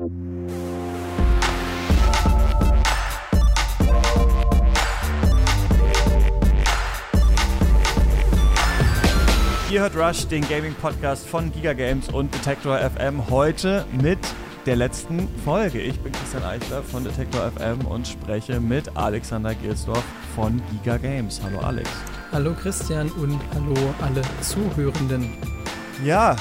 Ihr hört Rush, den Gaming-Podcast von Giga Games und Detector FM. Heute mit der letzten Folge. Ich bin Christian Eichler von Detector FM und spreche mit Alexander Gilsdorf von Giga Games. Hallo Alex. Hallo Christian und hallo alle Zuhörenden. Ja,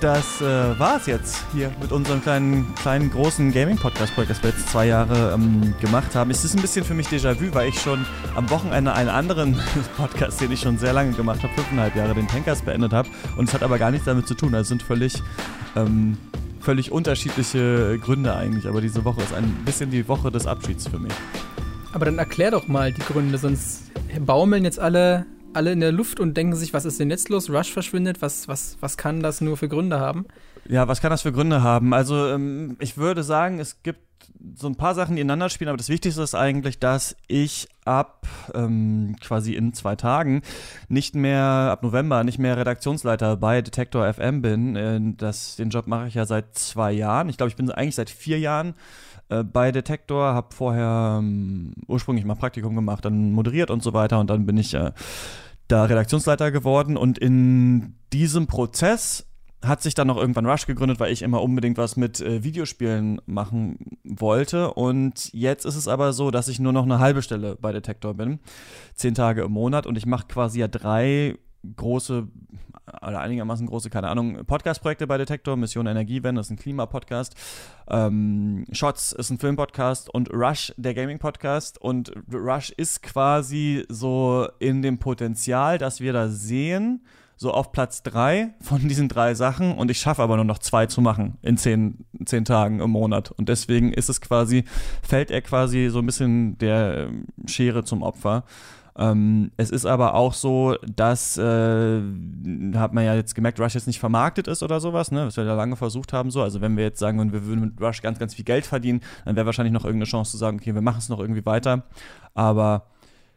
das äh, war es jetzt hier mit unserem kleinen, kleinen großen Gaming-Podcast-Projekt, das wir jetzt zwei Jahre ähm, gemacht haben. Es ist ein bisschen für mich Déjà-vu, weil ich schon am Wochenende einen anderen Podcast, den ich schon sehr lange gemacht habe, fünfeinhalb Jahre, den Tankers beendet habe. Und es hat aber gar nichts damit zu tun. Also sind völlig, ähm, völlig unterschiedliche Gründe eigentlich. Aber diese Woche ist ein bisschen die Woche des Abschieds für mich. Aber dann erklär doch mal die Gründe, sonst baumeln jetzt alle alle in der Luft und denken sich, was ist denn jetzt los? Rush verschwindet, was, was, was kann das nur für Gründe haben? Ja, was kann das für Gründe haben? Also ähm, ich würde sagen, es gibt so ein paar Sachen, die ineinander spielen, aber das Wichtigste ist eigentlich, dass ich ab ähm, quasi in zwei Tagen nicht mehr, ab November, nicht mehr Redaktionsleiter bei Detektor FM bin. Äh, das, den Job mache ich ja seit zwei Jahren. Ich glaube, ich bin eigentlich seit vier Jahren äh, bei Detektor, habe vorher ähm, ursprünglich mal Praktikum gemacht, dann moderiert und so weiter und dann bin ich äh, da Redaktionsleiter geworden und in diesem Prozess hat sich dann noch irgendwann Rush gegründet, weil ich immer unbedingt was mit äh, Videospielen machen wollte. Und jetzt ist es aber so, dass ich nur noch eine halbe Stelle bei Detektor bin. Zehn Tage im Monat und ich mache quasi ja drei große oder einigermaßen große, keine Ahnung, Podcast-Projekte bei Detektor. Mission Energiewende ist ein Klimapodcast. Ähm, Shots ist ein Filmpodcast und Rush der Gaming-Podcast. Und Rush ist quasi so in dem Potenzial, dass wir da sehen, so auf Platz drei von diesen drei Sachen und ich schaffe aber nur noch zwei zu machen in zehn, zehn Tagen im Monat. Und deswegen ist es quasi, fällt er quasi so ein bisschen der Schere zum Opfer. Ähm, es ist aber auch so, dass, äh, hat man ja jetzt gemerkt, Rush jetzt nicht vermarktet ist oder sowas, ne? was wir da lange versucht haben. So. Also wenn wir jetzt sagen, wir würden mit Rush ganz, ganz viel Geld verdienen, dann wäre wahrscheinlich noch irgendeine Chance zu sagen, okay, wir machen es noch irgendwie weiter. Aber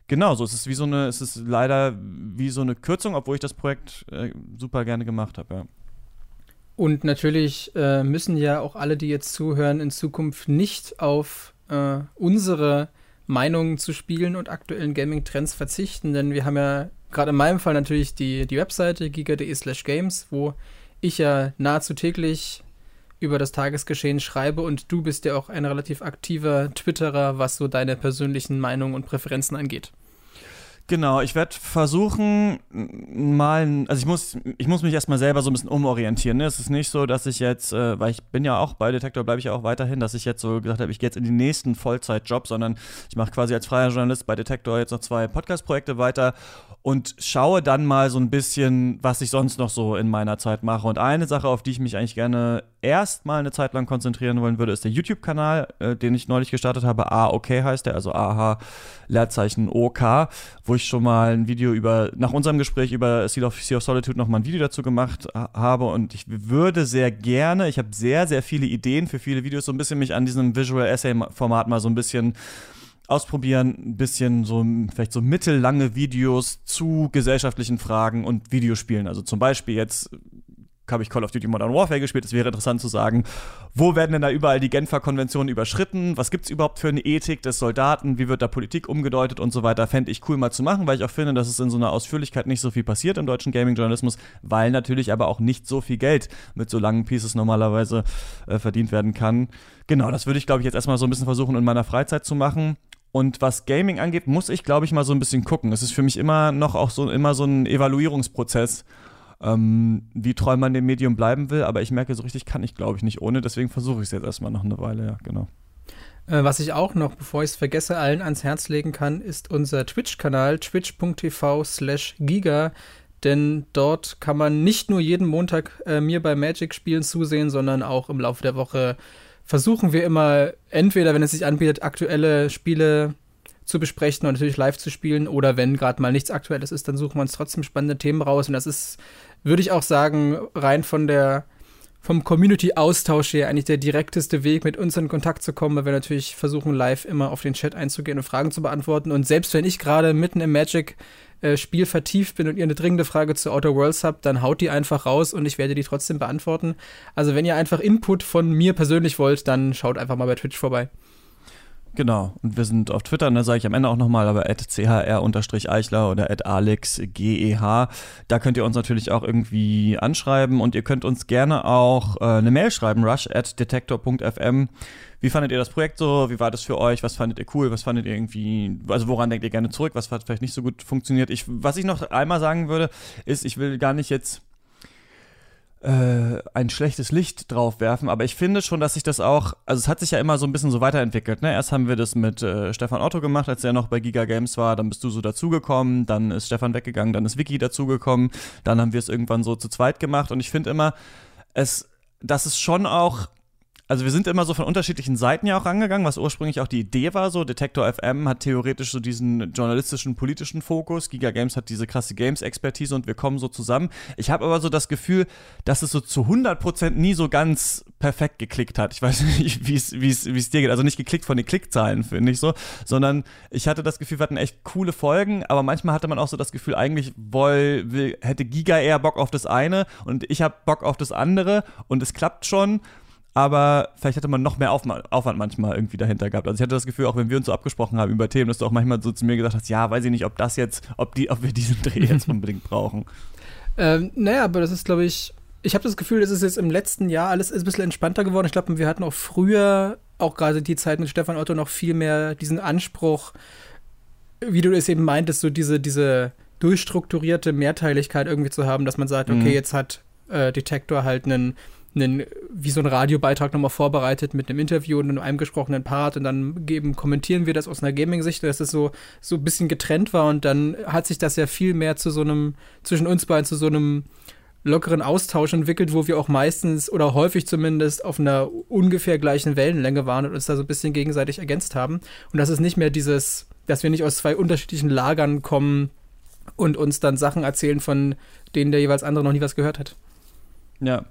Genau, so es ist wie so eine, es ist leider wie so eine Kürzung, obwohl ich das Projekt äh, super gerne gemacht habe, ja. Und natürlich äh, müssen ja auch alle, die jetzt zuhören, in Zukunft nicht auf äh, unsere Meinungen zu Spielen und aktuellen Gaming-Trends verzichten, denn wir haben ja gerade in meinem Fall natürlich die, die Webseite giga.de slash games, wo ich ja nahezu täglich über das Tagesgeschehen schreibe und du bist ja auch ein relativ aktiver Twitterer, was so deine persönlichen Meinungen und Präferenzen angeht. Genau, ich werde versuchen, mal, also ich muss, ich muss mich erstmal selber so ein bisschen umorientieren. Ne? Es ist nicht so, dass ich jetzt, äh, weil ich bin ja auch bei Detektor, bleibe ich ja auch weiterhin, dass ich jetzt so gesagt habe, ich gehe jetzt in den nächsten Vollzeitjob, sondern ich mache quasi als freier Journalist bei Detektor jetzt noch zwei Podcast-Projekte weiter und schaue dann mal so ein bisschen, was ich sonst noch so in meiner Zeit mache. Und eine Sache, auf die ich mich eigentlich gerne erstmal eine Zeit lang konzentrieren wollen würde, ist der YouTube-Kanal, äh, den ich neulich gestartet habe. A, okay heißt der, also AH, Leerzeichen OK, wo ich schon mal ein Video über, nach unserem Gespräch über Seal of, sea of Solitude noch mal ein Video dazu gemacht habe. Und ich würde sehr gerne, ich habe sehr, sehr viele Ideen für viele Videos, so ein bisschen mich an diesem Visual Essay-Format mal so ein bisschen ausprobieren, ein bisschen so vielleicht so mittellange Videos zu gesellschaftlichen Fragen und Videospielen. Also zum Beispiel jetzt habe ich Call of Duty Modern Warfare gespielt. Es wäre interessant zu sagen, wo werden denn da überall die Genfer Konventionen überschritten? Was gibt es überhaupt für eine Ethik des Soldaten? Wie wird da Politik umgedeutet und so weiter? Fände ich cool mal zu machen, weil ich auch finde, dass es in so einer Ausführlichkeit nicht so viel passiert im deutschen Gaming-Journalismus, weil natürlich aber auch nicht so viel Geld mit so langen Pieces normalerweise äh, verdient werden kann. Genau, das würde ich, glaube ich, jetzt erstmal so ein bisschen versuchen, in meiner Freizeit zu machen. Und was Gaming angeht, muss ich, glaube ich, mal so ein bisschen gucken. Es ist für mich immer noch auch so immer so ein Evaluierungsprozess ähm, wie treu man dem Medium bleiben will. Aber ich merke, so richtig kann ich, glaube ich, nicht ohne. Deswegen versuche ich es jetzt erstmal noch eine Weile, ja, genau. Äh, was ich auch noch, bevor ich es vergesse, allen ans Herz legen kann, ist unser Twitch-Kanal, twitch.tv slash giga. Denn dort kann man nicht nur jeden Montag äh, mir bei Magic-Spielen zusehen, sondern auch im Laufe der Woche versuchen wir immer, entweder, wenn es sich anbietet, aktuelle Spiele zu besprechen und natürlich live zu spielen. Oder wenn gerade mal nichts Aktuelles ist, dann suchen wir uns trotzdem spannende Themen raus. Und das ist, würde ich auch sagen, rein von der vom Community-Austausch her eigentlich der direkteste Weg, mit uns in Kontakt zu kommen, weil wir natürlich versuchen, live immer auf den Chat einzugehen und Fragen zu beantworten. Und selbst wenn ich gerade mitten im Magic äh, vertieft bin und ihr eine dringende Frage zu Outer Worlds habt, dann haut die einfach raus und ich werde die trotzdem beantworten. Also wenn ihr einfach Input von mir persönlich wollt, dann schaut einfach mal bei Twitch vorbei. Genau. Und wir sind auf Twitter, und da sage ich am Ende auch nochmal, aber at chr-eichler oder at alexgeh. Da könnt ihr uns natürlich auch irgendwie anschreiben und ihr könnt uns gerne auch äh, eine Mail schreiben, rush at detektor.fm. Wie fandet ihr das Projekt so? Wie war das für euch? Was fandet ihr cool? Was fandet ihr irgendwie, also woran denkt ihr gerne zurück? Was hat vielleicht nicht so gut funktioniert? Ich, was ich noch einmal sagen würde, ist, ich will gar nicht jetzt äh, ein schlechtes Licht drauf werfen, aber ich finde schon, dass sich das auch, also es hat sich ja immer so ein bisschen so weiterentwickelt. Ne? Erst haben wir das mit äh, Stefan Otto gemacht, als er noch bei Giga Games war, dann bist du so dazugekommen, dann ist Stefan weggegangen, dann ist Vicky dazugekommen, dann haben wir es irgendwann so zu zweit gemacht und ich finde immer, es, dass es schon auch also wir sind immer so von unterschiedlichen Seiten ja auch rangegangen, was ursprünglich auch die Idee war. So Detektor FM hat theoretisch so diesen journalistischen, politischen Fokus. Giga Games hat diese krasse Games-Expertise und wir kommen so zusammen. Ich habe aber so das Gefühl, dass es so zu 100% nie so ganz perfekt geklickt hat. Ich weiß nicht, wie es dir geht. Also nicht geklickt von den Klickzahlen, finde ich so, sondern ich hatte das Gefühl, wir hatten echt coole Folgen, aber manchmal hatte man auch so das Gefühl, eigentlich woll, will, hätte Giga eher Bock auf das eine und ich habe Bock auf das andere und es klappt schon aber vielleicht hätte man noch mehr Aufwand manchmal irgendwie dahinter gehabt. Also ich hatte das Gefühl, auch wenn wir uns so abgesprochen haben über Themen, dass du auch manchmal so zu mir gesagt hast, ja, weiß ich nicht, ob das jetzt, ob die, ob wir diesen Dreh jetzt unbedingt brauchen. Ähm, naja, aber das ist, glaube ich, ich habe das Gefühl, es ist jetzt im letzten Jahr alles ein bisschen entspannter geworden. Ich glaube, wir hatten auch früher, auch gerade die Zeit mit Stefan Otto, noch viel mehr diesen Anspruch, wie du es eben meintest, so diese, diese durchstrukturierte Mehrteiligkeit irgendwie zu haben, dass man sagt, okay, mhm. jetzt hat äh, Detektor halt einen einen, wie so ein Radiobeitrag nochmal vorbereitet mit einem Interview und einem eingesprochenen Part und dann geben, kommentieren wir das aus einer Gaming-Sicht, dass es so, so ein bisschen getrennt war und dann hat sich das ja viel mehr zu so einem, zwischen uns beiden zu so einem lockeren Austausch entwickelt, wo wir auch meistens oder häufig zumindest auf einer ungefähr gleichen Wellenlänge waren und uns da so ein bisschen gegenseitig ergänzt haben. Und das ist nicht mehr dieses, dass wir nicht aus zwei unterschiedlichen Lagern kommen und uns dann Sachen erzählen, von denen der jeweils andere noch nie was gehört hat. Ja,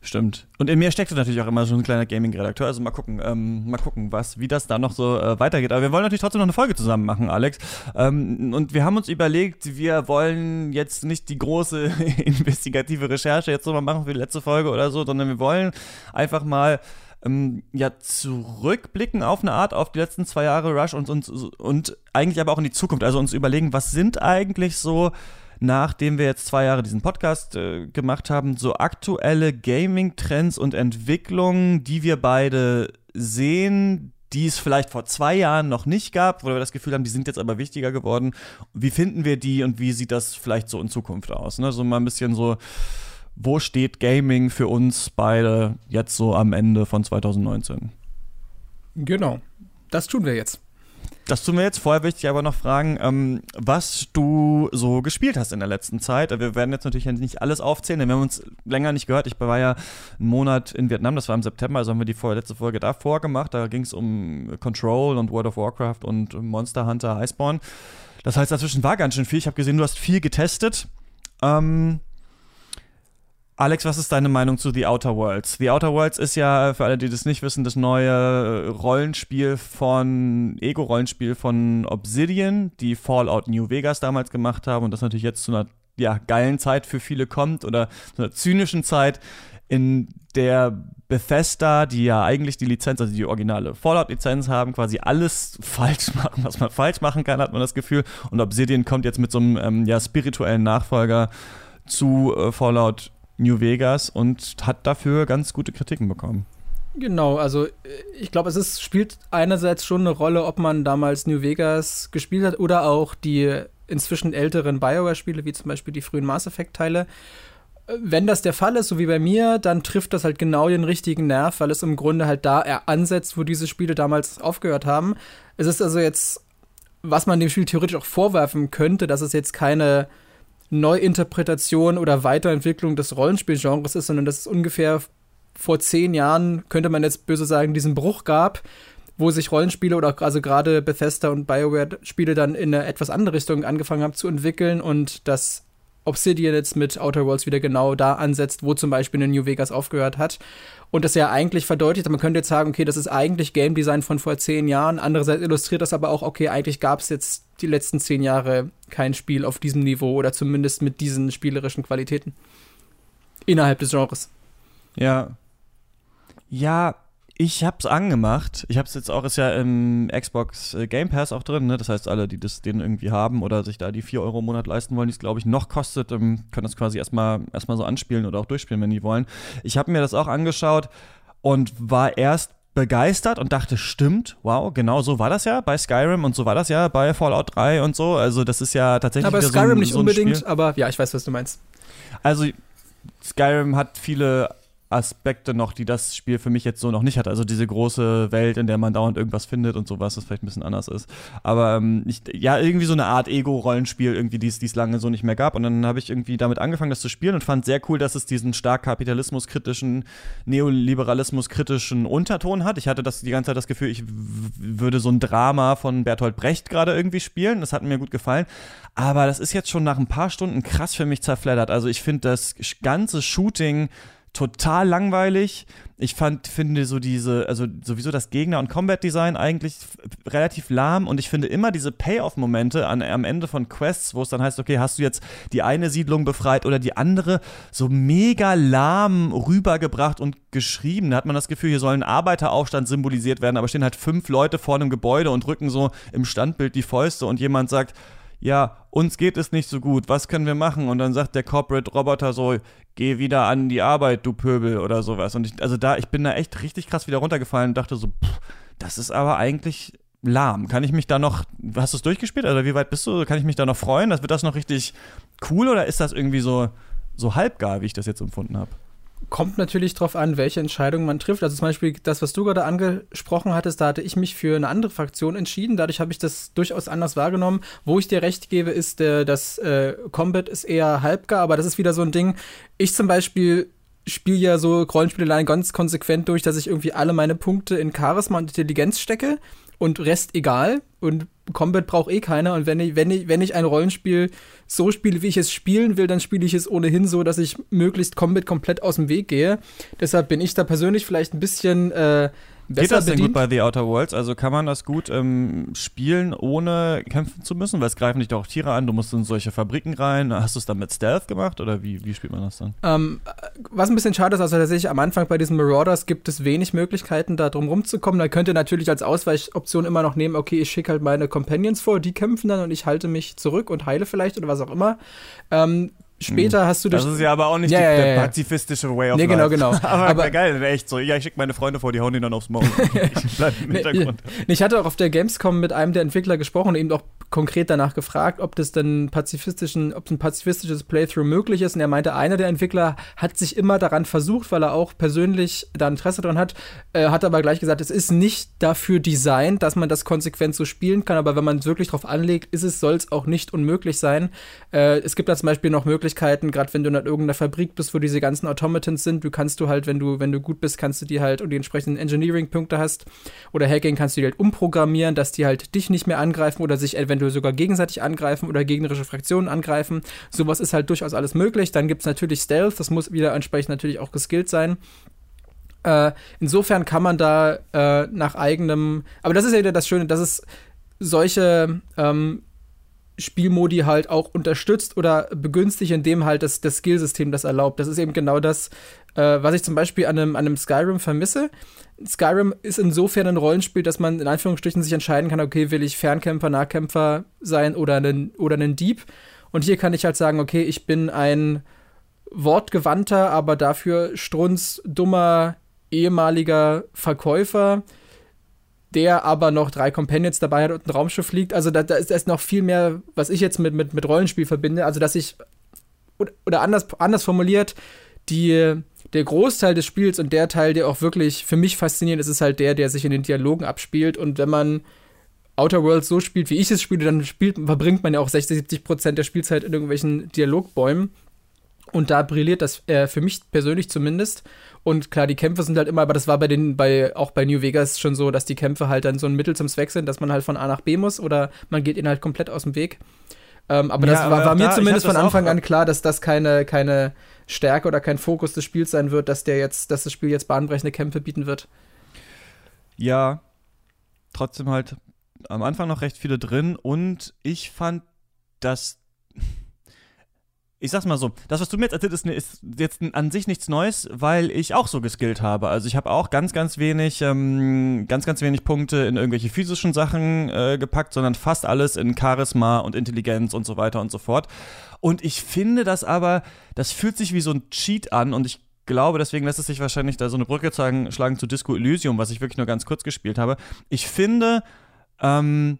Stimmt. Und in mir steckt natürlich auch immer so ein kleiner Gaming-Redakteur. Also mal gucken, ähm, mal gucken, was, wie das da noch so äh, weitergeht. Aber wir wollen natürlich trotzdem noch eine Folge zusammen machen, Alex. Ähm, und wir haben uns überlegt, wir wollen jetzt nicht die große investigative Recherche jetzt so mal machen für die letzte Folge oder so, sondern wir wollen einfach mal ähm, ja zurückblicken auf eine Art auf die letzten zwei Jahre Rush und, und, und eigentlich aber auch in die Zukunft. Also uns überlegen, was sind eigentlich so nachdem wir jetzt zwei Jahre diesen Podcast äh, gemacht haben, so aktuelle Gaming-Trends und Entwicklungen, die wir beide sehen, die es vielleicht vor zwei Jahren noch nicht gab, wo wir das Gefühl haben, die sind jetzt aber wichtiger geworden. Wie finden wir die und wie sieht das vielleicht so in Zukunft aus? Ne? So mal ein bisschen so, wo steht Gaming für uns beide jetzt so am Ende von 2019? Genau, das tun wir jetzt. Das tun wir jetzt. Vorher möchte ich aber noch fragen, ähm, was du so gespielt hast in der letzten Zeit. Wir werden jetzt natürlich nicht alles aufzählen, denn wir haben uns länger nicht gehört. Ich war ja einen Monat in Vietnam, das war im September, also haben wir die letzte Folge davor gemacht. Da ging es um Control und World of Warcraft und Monster Hunter Iceborne. Das heißt, dazwischen war ganz schön viel. Ich habe gesehen, du hast viel getestet. Ähm, Alex, was ist deine Meinung zu The Outer Worlds? The Outer Worlds ist ja, für alle, die das nicht wissen, das neue Rollenspiel von, Ego-Rollenspiel von Obsidian, die Fallout New Vegas damals gemacht haben und das natürlich jetzt zu einer ja, geilen Zeit für viele kommt oder zu einer zynischen Zeit, in der Bethesda, die ja eigentlich die Lizenz, also die originale Fallout-Lizenz haben, quasi alles falsch machen, was man falsch machen kann, hat man das Gefühl. Und Obsidian kommt jetzt mit so einem ähm, ja, spirituellen Nachfolger zu äh, Fallout New Vegas und hat dafür ganz gute Kritiken bekommen. Genau, also äh, ich glaube, es ist, spielt einerseits schon eine Rolle, ob man damals New Vegas gespielt hat oder auch die inzwischen älteren Bioware-Spiele, wie zum Beispiel die frühen Mass Effect-Teile. Äh, wenn das der Fall ist, so wie bei mir, dann trifft das halt genau den richtigen Nerv, weil es im Grunde halt da ansetzt, wo diese Spiele damals aufgehört haben. Es ist also jetzt, was man dem Spiel theoretisch auch vorwerfen könnte, dass es jetzt keine Neuinterpretation oder Weiterentwicklung des Rollenspielgenres ist, sondern dass es ungefähr vor zehn Jahren, könnte man jetzt böse sagen, diesen Bruch gab, wo sich Rollenspiele oder also gerade Bethesda und BioWare-Spiele dann in eine etwas andere Richtung angefangen haben zu entwickeln und das Obsidian jetzt mit Outer Worlds wieder genau da ansetzt, wo zum Beispiel eine New Vegas aufgehört hat. Und das ja eigentlich verdeutlicht, man könnte jetzt sagen, okay, das ist eigentlich Game Design von vor zehn Jahren. Andererseits illustriert das aber auch, okay, eigentlich gab es jetzt die letzten zehn Jahre kein Spiel auf diesem Niveau oder zumindest mit diesen spielerischen Qualitäten. Innerhalb des Genres. Ja. Ja, ich hab's angemacht. Ich hab's jetzt auch, ist ja im Xbox äh, Game Pass auch drin, ne? Das heißt, alle, die das den irgendwie haben oder sich da die 4 Euro im Monat leisten wollen, die es, glaube ich, noch kostet, ähm, können das quasi erstmal erstmal so anspielen oder auch durchspielen, wenn die wollen. Ich habe mir das auch angeschaut und war erst begeistert und dachte, stimmt, wow, genau so war das ja bei Skyrim und so war das ja bei Fallout 3 und so. Also das ist ja tatsächlich. Aber Skyrim so ein, nicht so unbedingt, Spiel. aber ja, ich weiß, was du meinst. Also Skyrim hat viele Aspekte noch, die das Spiel für mich jetzt so noch nicht hat. Also diese große Welt, in der man dauernd irgendwas findet und sowas, das vielleicht ein bisschen anders ist. Aber ähm, ich, ja, irgendwie so eine Art Ego-Rollenspiel, irgendwie, die es lange so nicht mehr gab. Und dann habe ich irgendwie damit angefangen, das zu spielen und fand sehr cool, dass es diesen stark kapitalismuskritischen, neoliberalismuskritischen Unterton hat. Ich hatte das die ganze Zeit das Gefühl, ich würde so ein Drama von Bertolt Brecht gerade irgendwie spielen. Das hat mir gut gefallen. Aber das ist jetzt schon nach ein paar Stunden krass für mich zerfleddert. Also ich finde das ganze Shooting total langweilig. Ich fand, finde so diese, also sowieso das Gegner- und Combat-Design eigentlich relativ lahm und ich finde immer diese Payoff-Momente am Ende von Quests, wo es dann heißt, okay, hast du jetzt die eine Siedlung befreit oder die andere, so mega lahm rübergebracht und geschrieben. Da hat man das Gefühl, hier soll ein Arbeiteraufstand symbolisiert werden, aber stehen halt fünf Leute vor einem Gebäude und drücken so im Standbild die Fäuste und jemand sagt, ja, uns geht es nicht so gut, was können wir machen? Und dann sagt der Corporate Roboter so, geh wieder an die Arbeit, du Pöbel oder sowas. Und ich, also da, ich bin da echt richtig krass wieder runtergefallen und dachte so, pff, das ist aber eigentlich lahm. Kann ich mich da noch, hast du es durchgespielt? Also wie weit bist du? Kann ich mich da noch freuen? wird das noch richtig cool oder ist das irgendwie so, so halbgar, wie ich das jetzt empfunden habe? Kommt natürlich darauf an, welche Entscheidung man trifft. Also zum Beispiel das, was du gerade angesprochen hattest, da hatte ich mich für eine andere Fraktion entschieden. Dadurch habe ich das durchaus anders wahrgenommen. Wo ich dir recht gebe, ist, äh, das äh, Combat ist eher halbgar, aber das ist wieder so ein Ding. Ich zum Beispiel spiele ja so Rollenspiele ganz konsequent durch, dass ich irgendwie alle meine Punkte in Charisma und Intelligenz stecke und Rest egal. Und Combat braucht eh keiner. Und wenn ich, wenn ich, wenn ich ein Rollenspiel so spiele, wie ich es spielen will, dann spiele ich es ohnehin so, dass ich möglichst Combat komplett aus dem Weg gehe. Deshalb bin ich da persönlich vielleicht ein bisschen äh, Geht das denn bedient? gut bei The Outer Worlds? Also kann man das gut ähm, spielen, ohne kämpfen zu müssen? Weil es greifen dich doch auch Tiere an, du musst in solche Fabriken rein. Hast du es dann mit Stealth gemacht oder wie, wie spielt man das dann? Ähm, was ein bisschen schade ist, also tatsächlich am Anfang bei diesen Marauders gibt es wenig Möglichkeiten, da drum rumzukommen. Da könnt ihr natürlich als Ausweichoption immer noch nehmen, okay, ich schicke halt meine Companions vor, die kämpfen dann und ich halte mich zurück und heile vielleicht oder was auch immer. Ähm, Später hast du das. Das ist ja aber auch nicht ja, die, ja, ja, der pazifistische Way of nee, genau, life. genau, genau. aber, aber geil, echt so. Ja, ich schicke meine Freunde vor, die hauen ihn dann aufs Maul. ich bleib im Hintergrund. ich hatte auch auf der Gamescom mit einem der Entwickler gesprochen und eben auch konkret danach gefragt, ob das denn pazifistischen, ob ein pazifistisches Playthrough möglich ist. Und er meinte, einer der Entwickler hat sich immer daran versucht, weil er auch persönlich da Interesse dran hat, äh, hat aber gleich gesagt, es ist nicht dafür designt, dass man das konsequent so spielen kann, aber wenn man es wirklich drauf anlegt, ist es, soll es auch nicht unmöglich sein. Äh, es gibt da zum Beispiel noch Möglichkeiten, gerade wenn du in irgendeiner Fabrik bist, wo diese ganzen Automatons sind, du kannst du halt, wenn du, wenn du gut bist, kannst du die halt und die entsprechenden Engineering-Punkte hast oder Hacking kannst du die halt umprogrammieren, dass die halt dich nicht mehr angreifen oder sich eventuell eventuell sogar gegenseitig angreifen oder gegnerische Fraktionen angreifen. Sowas ist halt durchaus alles möglich. Dann gibt es natürlich Stealth, das muss wieder entsprechend natürlich auch geskillt sein. Äh, insofern kann man da äh, nach eigenem, aber das ist ja wieder das Schöne, dass es solche ähm, Spielmodi halt auch unterstützt oder begünstigt, indem halt das, das Skillsystem das erlaubt. Das ist eben genau das, äh, was ich zum Beispiel an einem, an einem Skyrim vermisse. Skyrim ist insofern ein Rollenspiel, dass man in Anführungsstrichen sich entscheiden kann, okay, will ich Fernkämpfer, Nahkämpfer sein oder einen, oder einen Dieb. Und hier kann ich halt sagen, okay, ich bin ein wortgewandter, aber dafür strunzdummer ehemaliger Verkäufer, der aber noch drei Companions dabei hat und ein Raumschiff fliegt. Also da, da ist, ist noch viel mehr, was ich jetzt mit, mit, mit Rollenspiel verbinde. Also dass ich, oder, anders, anders formuliert, die, der Großteil des Spiels und der Teil, der auch wirklich für mich fasziniert ist, ist halt der, der sich in den Dialogen abspielt. Und wenn man Outer Worlds so spielt, wie ich es spiele, dann spielt, verbringt man ja auch 60, 70 Prozent der Spielzeit in irgendwelchen Dialogbäumen. Und da brilliert das äh, für mich persönlich zumindest. Und klar, die Kämpfe sind halt immer, aber das war bei den, bei, auch bei New Vegas schon so, dass die Kämpfe halt dann so ein Mittel zum Zweck sind, dass man halt von A nach B muss oder man geht ihnen halt komplett aus dem Weg. Ähm, aber ja, das war, war mir da, zumindest von Anfang an klar, dass das keine, keine Stärke oder kein Fokus des Spiels sein wird, dass der jetzt, dass das Spiel jetzt bahnbrechende Kämpfe bieten wird. Ja, trotzdem halt am Anfang noch recht viele drin und ich fand, dass ich sag's mal so, das, was du mir jetzt erzählt hast, ist jetzt an sich nichts Neues, weil ich auch so geskillt habe. Also ich habe auch ganz, ganz wenig, ähm, ganz, ganz wenig Punkte in irgendwelche physischen Sachen äh, gepackt, sondern fast alles in Charisma und Intelligenz und so weiter und so fort. Und ich finde das aber, das fühlt sich wie so ein Cheat an und ich glaube, deswegen lässt es sich wahrscheinlich da so eine Brücke zeigen, schlagen zu Disco Elysium, was ich wirklich nur ganz kurz gespielt habe. Ich finde, ähm,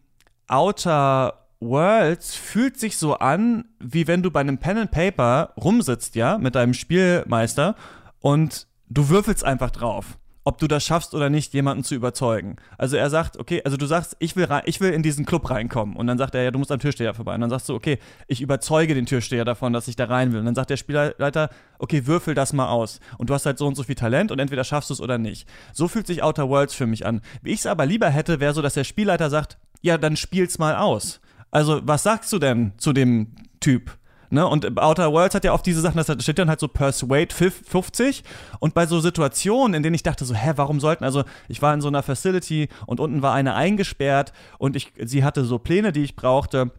Outer Worlds fühlt sich so an, wie wenn du bei einem Pen and Paper rumsitzt, ja, mit deinem Spielmeister und du würfelst einfach drauf, ob du das schaffst oder nicht, jemanden zu überzeugen. Also er sagt, okay, also du sagst, ich will, ich will in diesen Club reinkommen und dann sagt er, ja, du musst am Türsteher vorbei und dann sagst du, okay, ich überzeuge den Türsteher davon, dass ich da rein will und dann sagt der Spielleiter, okay, würfel das mal aus und du hast halt so und so viel Talent und entweder schaffst du es oder nicht. So fühlt sich Outer Worlds für mich an. Wie ich es aber lieber hätte, wäre so, dass der Spielleiter sagt, ja, dann spiel's mal aus. Also, was sagst du denn zu dem Typ? Ne? Und Outer Worlds hat ja oft diese Sachen, da steht dann halt so Persuade 50 und bei so Situationen, in denen ich dachte so, hä, warum sollten, also ich war in so einer Facility und unten war eine eingesperrt und ich, sie hatte so Pläne, die ich brauchte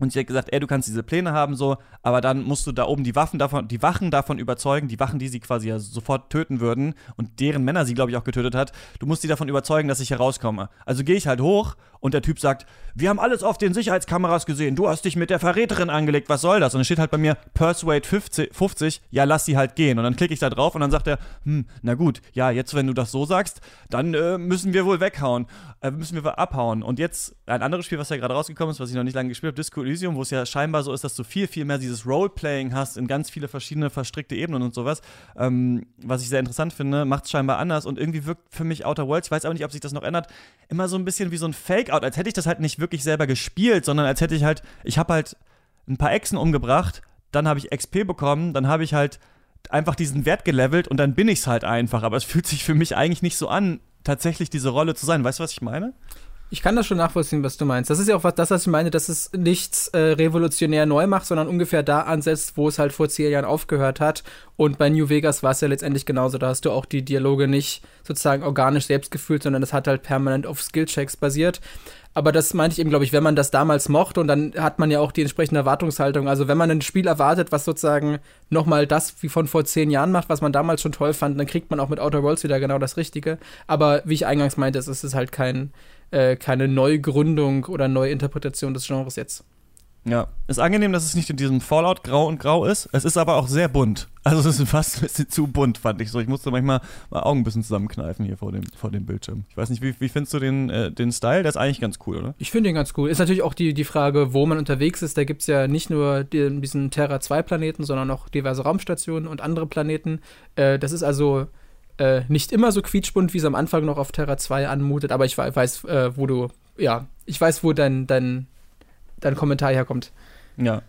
und sie hat gesagt, ey, du kannst diese Pläne haben, so, aber dann musst du da oben die Waffen davon, die Wachen davon überzeugen, die Wachen, die sie quasi ja sofort töten würden und deren Männer sie, glaube ich, auch getötet hat, du musst sie davon überzeugen, dass ich hier rauskomme. Also gehe ich halt hoch und der Typ sagt, wir haben alles auf den Sicherheitskameras gesehen, du hast dich mit der Verräterin angelegt, was soll das? Und dann steht halt bei mir Persuade 50, 50 ja, lass sie halt gehen. Und dann klicke ich da drauf und dann sagt er, hm, na gut, ja, jetzt, wenn du das so sagst, dann äh, müssen wir wohl weghauen, äh, müssen wir abhauen. Und jetzt ein anderes Spiel, was ja gerade rausgekommen ist, was ich noch nicht lange gespielt habe, Disco Elysium, wo es ja scheinbar so ist, dass du viel, viel mehr dieses Roleplaying hast in ganz viele verschiedene verstrickte Ebenen und sowas, ähm, was ich sehr interessant finde, macht es scheinbar anders und irgendwie wirkt für mich Outer Worlds, ich weiß aber nicht, ob sich das noch ändert, immer so ein bisschen wie so ein Fake-Out, als hätte ich das halt nicht wirklich selber gespielt, sondern als hätte ich halt, ich habe halt ein paar Echsen umgebracht, dann habe ich XP bekommen, dann habe ich halt einfach diesen Wert gelevelt und dann bin ich es halt einfach, aber es fühlt sich für mich eigentlich nicht so an, tatsächlich diese Rolle zu sein. Weißt du, was ich meine? Ich kann das schon nachvollziehen, was du meinst. Das ist ja auch was, das, was ich meine, dass es nichts äh, revolutionär neu macht, sondern ungefähr da ansetzt, wo es halt vor zehn Jahren aufgehört hat. Und bei New Vegas war es ja letztendlich genauso. Da hast du auch die Dialoge nicht sozusagen organisch selbst gefühlt, sondern es hat halt permanent auf Skillchecks basiert. Aber das meinte ich eben, glaube ich, wenn man das damals mochte und dann hat man ja auch die entsprechende Erwartungshaltung. Also wenn man ein Spiel erwartet, was sozusagen nochmal das wie von vor zehn Jahren macht, was man damals schon toll fand, dann kriegt man auch mit Outer Worlds wieder genau das Richtige. Aber wie ich eingangs meinte, es ist halt kein äh, keine Neugründung oder Neuinterpretation des Genres jetzt. Ja, ist angenehm, dass es nicht in diesem Fallout grau und grau ist. Es ist aber auch sehr bunt. Also es ist fast ein bisschen zu bunt, fand ich so. Ich musste manchmal mal Augen ein bisschen zusammenkneifen hier vor dem, vor dem Bildschirm. Ich weiß nicht, wie, wie findest du den, äh, den Style? Der ist eigentlich ganz cool, oder? Ich finde ihn ganz cool. Ist natürlich auch die, die Frage, wo man unterwegs ist. Da gibt es ja nicht nur die, diesen Terra 2 Planeten, sondern auch diverse Raumstationen und andere Planeten. Äh, das ist also äh, nicht immer so quietschbunt, wie es am Anfang noch auf Terra 2 anmutet, aber ich weiß, äh, wo du, ja, ich weiß, wo dein, dein, dein Kommentar herkommt. Ja.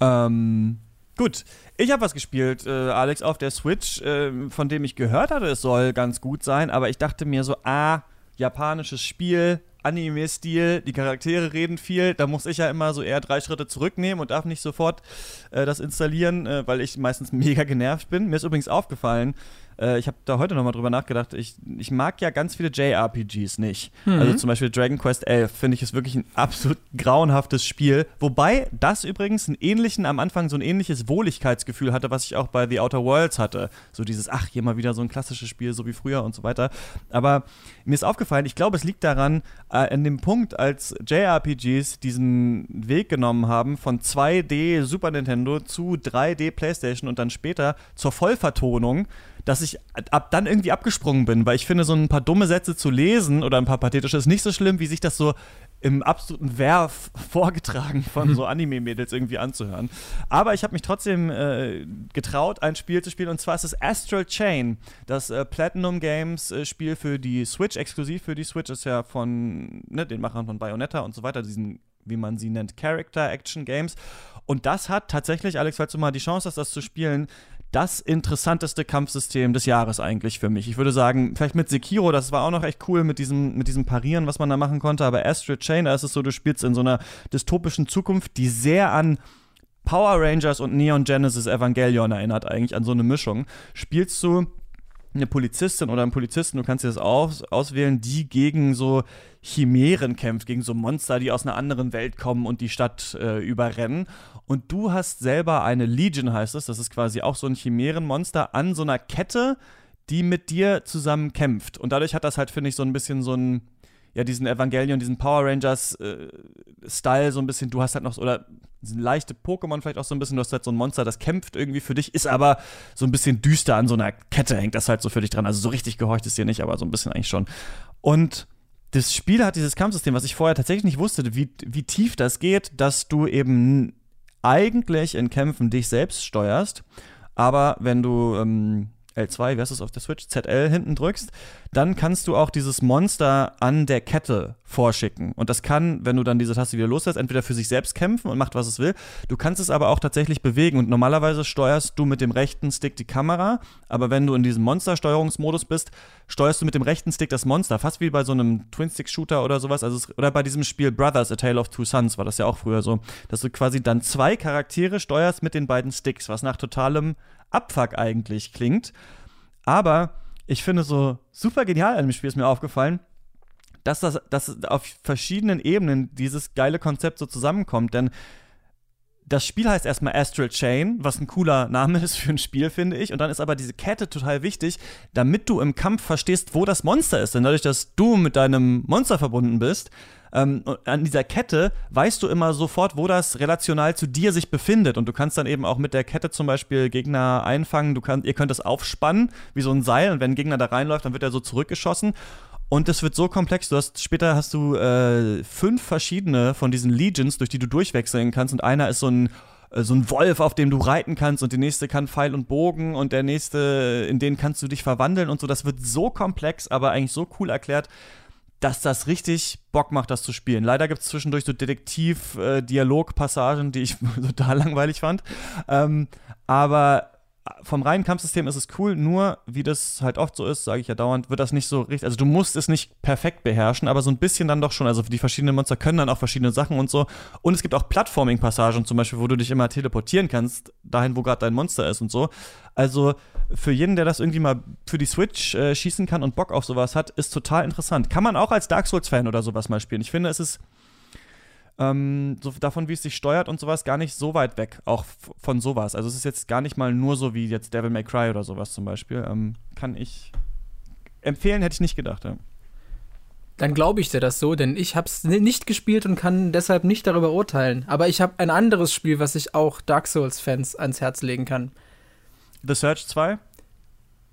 Ähm, gut. Ich habe was gespielt, äh, Alex, auf der Switch, äh, von dem ich gehört hatte, es soll ganz gut sein, aber ich dachte mir so, ah, japanisches Spiel, Anime-Stil, die Charaktere reden viel, da muss ich ja immer so eher drei Schritte zurücknehmen und darf nicht sofort äh, das installieren, äh, weil ich meistens mega genervt bin. Mir ist übrigens aufgefallen, äh, ich habe da heute nochmal drüber nachgedacht, ich, ich mag ja ganz viele JRPGs nicht. Mhm. Also zum Beispiel Dragon Quest 11 finde ich es wirklich ein absolut grauenhaftes Spiel. Wobei das übrigens einen ähnlichen, am Anfang so ein ähnliches Wohligkeitsgefühl hatte, was ich auch bei The Outer Worlds hatte. So dieses, ach, hier mal wieder so ein klassisches Spiel, so wie früher und so weiter. Aber mir ist aufgefallen, ich glaube, es liegt daran, äh, an dem Punkt, als JRPGs diesen Weg genommen haben von 2D Super Nintendo zu 3D PlayStation und dann später zur Vollvertonung, dass ich ab dann irgendwie abgesprungen bin, weil ich finde, so ein paar dumme Sätze zu lesen oder ein paar pathetische ist nicht so schlimm, wie sich das so im absoluten Werf vorgetragen von mhm. so Anime-Mädels irgendwie anzuhören. Aber ich habe mich trotzdem äh, getraut, ein Spiel zu spielen und zwar ist es Astral Chain, das äh, Platinum Games äh, Spiel für die Switch, exklusiv für die Switch, ist ja von ne, den Machern von Bayonetta und so weiter, diesen wie man sie nennt, Character Action Games. Und das hat tatsächlich, Alex, falls du mal die Chance hast, das zu spielen, das interessanteste Kampfsystem des Jahres eigentlich für mich. Ich würde sagen, vielleicht mit Sekiro, das war auch noch echt cool mit diesem, mit diesem Parieren, was man da machen konnte, aber Astrid Chain, da ist es so, du spielst in so einer dystopischen Zukunft, die sehr an Power Rangers und Neon Genesis Evangelion erinnert, eigentlich an so eine Mischung. Spielst du eine Polizistin oder einen Polizisten, du kannst dir das aus, auswählen, die gegen so Chimären kämpft, gegen so Monster, die aus einer anderen Welt kommen und die Stadt äh, überrennen. Und du hast selber eine Legion, heißt es, das ist quasi auch so ein Chimärenmonster an so einer Kette, die mit dir zusammen kämpft. Und dadurch hat das halt, finde ich, so ein bisschen so ein, ja, diesen Evangelion, diesen Power Rangers-Style äh, so ein bisschen, du hast halt noch, so, oder leichte Pokémon vielleicht auch so ein bisschen, du hast halt so ein Monster, das kämpft irgendwie für dich, ist aber so ein bisschen düster an so einer Kette, hängt das halt so für dich dran. Also so richtig gehorcht es dir nicht, aber so ein bisschen eigentlich schon. Und das Spiel hat dieses Kampfsystem, was ich vorher tatsächlich nicht wusste, wie, wie tief das geht, dass du eben eigentlich in Kämpfen dich selbst steuerst, aber wenn du ähm, L2, wie heißt das auf der Switch, ZL hinten drückst, dann kannst du auch dieses Monster an der Kette vorschicken. Und das kann, wenn du dann diese Taste wieder loslässt, entweder für sich selbst kämpfen und macht, was es will. Du kannst es aber auch tatsächlich bewegen. Und normalerweise steuerst du mit dem rechten Stick die Kamera, aber wenn du in diesem Monster-Steuerungsmodus bist, steuerst du mit dem rechten Stick das Monster. Fast wie bei so einem Twin-Stick-Shooter oder sowas. Also es, oder bei diesem Spiel Brothers, A Tale of Two Sons, war das ja auch früher so, dass du quasi dann zwei Charaktere steuerst mit den beiden Sticks, was nach totalem Abfuck eigentlich klingt. Aber ich finde so super genial an dem Spiel ist mir aufgefallen, dass das dass auf verschiedenen Ebenen dieses geile Konzept so zusammenkommt. Denn das Spiel heißt erstmal Astral Chain, was ein cooler Name ist für ein Spiel, finde ich. Und dann ist aber diese Kette total wichtig, damit du im Kampf verstehst, wo das Monster ist. Denn dadurch, dass du mit deinem Monster verbunden bist, ähm, an dieser Kette weißt du immer sofort, wo das relational zu dir sich befindet. Und du kannst dann eben auch mit der Kette zum Beispiel Gegner einfangen. Du kannst, ihr könnt das aufspannen, wie so ein Seil. Und wenn ein Gegner da reinläuft, dann wird er so zurückgeschossen. Und es wird so komplex. Du hast später hast du äh, fünf verschiedene von diesen Legions, durch die du durchwechseln kannst. Und einer ist so ein äh, so ein Wolf, auf dem du reiten kannst und der nächste kann Pfeil und Bogen und der nächste, in den kannst du dich verwandeln und so. Das wird so komplex, aber eigentlich so cool erklärt, dass das richtig Bock macht, das zu spielen. Leider gibt es zwischendurch so Detektiv-Dialog-Passagen, äh, die ich total langweilig fand. Ähm, aber vom reinen Kampfsystem ist es cool, nur wie das halt oft so ist, sage ich ja dauernd, wird das nicht so richtig. Also du musst es nicht perfekt beherrschen, aber so ein bisschen dann doch schon. Also die verschiedenen Monster können dann auch verschiedene Sachen und so. Und es gibt auch Plattforming-Passagen zum Beispiel, wo du dich immer teleportieren kannst, dahin, wo gerade dein Monster ist und so. Also für jeden, der das irgendwie mal für die Switch äh, schießen kann und Bock auf sowas hat, ist total interessant. Kann man auch als Dark Souls-Fan oder sowas mal spielen. Ich finde, es ist ähm, so davon, wie es sich steuert und sowas, gar nicht so weit weg, auch von sowas. Also es ist jetzt gar nicht mal nur so wie jetzt Devil May Cry oder sowas zum Beispiel. Ähm, kann ich empfehlen, hätte ich nicht gedacht. Ja. Dann glaube ich dir das so, denn ich habe es nicht gespielt und kann deshalb nicht darüber urteilen. Aber ich habe ein anderes Spiel, was ich auch Dark Souls-Fans ans Herz legen kann. The Search 2?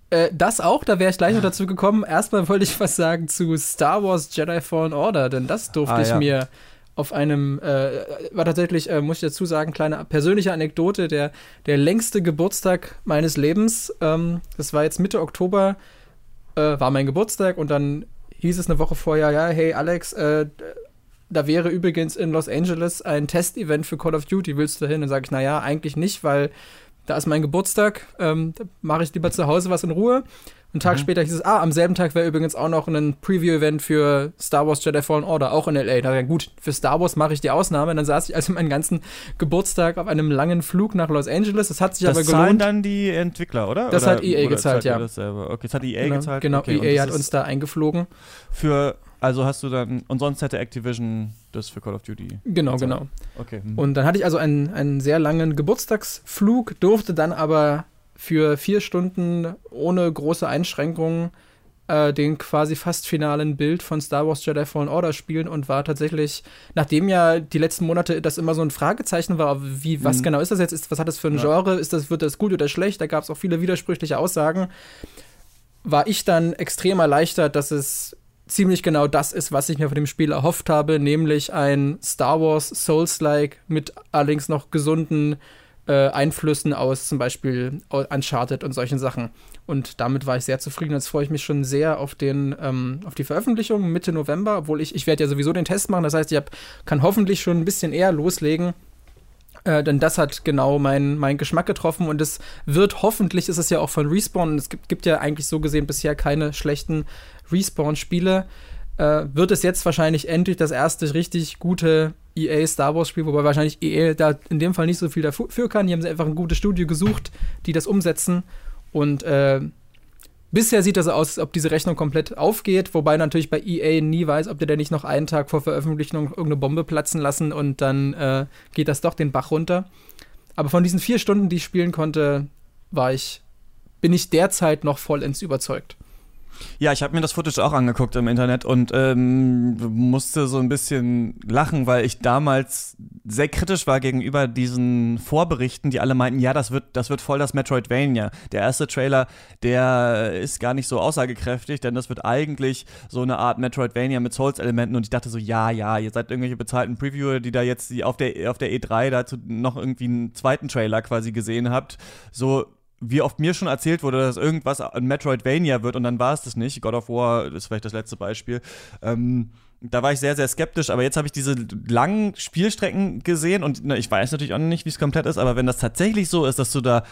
Äh, das auch, da wäre ich gleich noch dazu gekommen. Erstmal wollte ich was sagen zu Star Wars Jedi Fallen Order, denn das durfte ah, ich ja. mir auf einem, äh, war tatsächlich, äh, muss ich dazu sagen, kleine persönliche Anekdote, der, der längste Geburtstag meines Lebens. Ähm, das war jetzt Mitte Oktober, äh, war mein Geburtstag und dann hieß es eine Woche vorher, ja, hey Alex, äh, da wäre übrigens in Los Angeles ein Testevent für Call of Duty, willst du da hin? Dann sage ich, naja, eigentlich nicht, weil da ist mein Geburtstag, ähm, da mache ich lieber zu Hause was in Ruhe. Einen Tag mhm. später hieß es, ah, am selben Tag wäre übrigens auch noch ein Preview-Event für Star Wars Jedi Fallen Order, auch in L.A. Da gut, für Star Wars mache ich die Ausnahme. Dann saß ich also meinen ganzen Geburtstag auf einem langen Flug nach Los Angeles. Das hat sich das aber gelohnt. Das zahlen dann die Entwickler, oder? Das oder, hat EA gezahlt, ja. Okay, das hat EA genau, gezahlt? Genau, okay, EA hat uns da eingeflogen. Für also hast du dann, und sonst hätte Activision das für Call of Duty. Genau, genau. Okay. Hm. Und dann hatte ich also einen, einen sehr langen Geburtstagsflug, durfte dann aber für vier Stunden ohne große Einschränkungen äh, den quasi fast finalen Bild von Star Wars Jedi Fallen Order spielen und war tatsächlich, nachdem ja die letzten Monate das immer so ein Fragezeichen war, wie, was mhm. genau ist das jetzt, ist, was hat das für ein ja. Genre, ist das, wird das gut oder schlecht, da gab es auch viele widersprüchliche Aussagen, war ich dann extrem erleichtert, dass es ziemlich genau das ist, was ich mir von dem Spiel erhofft habe, nämlich ein Star Wars Souls-like mit allerdings noch gesunden äh, Einflüssen aus zum Beispiel Uncharted und solchen Sachen. Und damit war ich sehr zufrieden. Jetzt freue ich mich schon sehr auf, den, ähm, auf die Veröffentlichung Mitte November, obwohl ich, ich werde ja sowieso den Test machen. Das heißt, ich hab, kann hoffentlich schon ein bisschen eher loslegen. Äh, denn das hat genau meinen mein Geschmack getroffen und es wird hoffentlich, ist es ja auch von Respawn, es gibt, gibt ja eigentlich so gesehen bisher keine schlechten Respawn-Spiele, äh, wird es jetzt wahrscheinlich endlich das erste richtig gute EA Star Wars Spiel, wobei wahrscheinlich EA da in dem Fall nicht so viel dafür kann. Die haben einfach ein gutes Studio gesucht, die das umsetzen und äh, Bisher sieht das aus, als ob diese Rechnung komplett aufgeht, wobei natürlich bei EA nie weiß, ob die da nicht noch einen Tag vor Veröffentlichung irgendeine Bombe platzen lassen und dann äh, geht das doch den Bach runter. Aber von diesen vier Stunden, die ich spielen konnte, war ich, bin ich derzeit noch vollends überzeugt. Ja, ich habe mir das Footage auch angeguckt im Internet und ähm, musste so ein bisschen lachen, weil ich damals sehr kritisch war gegenüber diesen Vorberichten, die alle meinten, ja, das wird, das wird voll das Metroidvania. Der erste Trailer, der ist gar nicht so aussagekräftig, denn das wird eigentlich so eine Art Metroidvania mit Souls-Elementen und ich dachte so, ja, ja, ihr seid irgendwelche bezahlten Previewer, die da jetzt auf der, auf der E3 dazu noch irgendwie einen zweiten Trailer quasi gesehen habt. So, wie oft mir schon erzählt wurde, dass irgendwas ein Metroidvania wird und dann war es das nicht. God of War ist vielleicht das letzte Beispiel. Ähm, da war ich sehr, sehr skeptisch, aber jetzt habe ich diese langen Spielstrecken gesehen und na, ich weiß natürlich auch nicht, wie es komplett ist, aber wenn das tatsächlich so ist, dass du da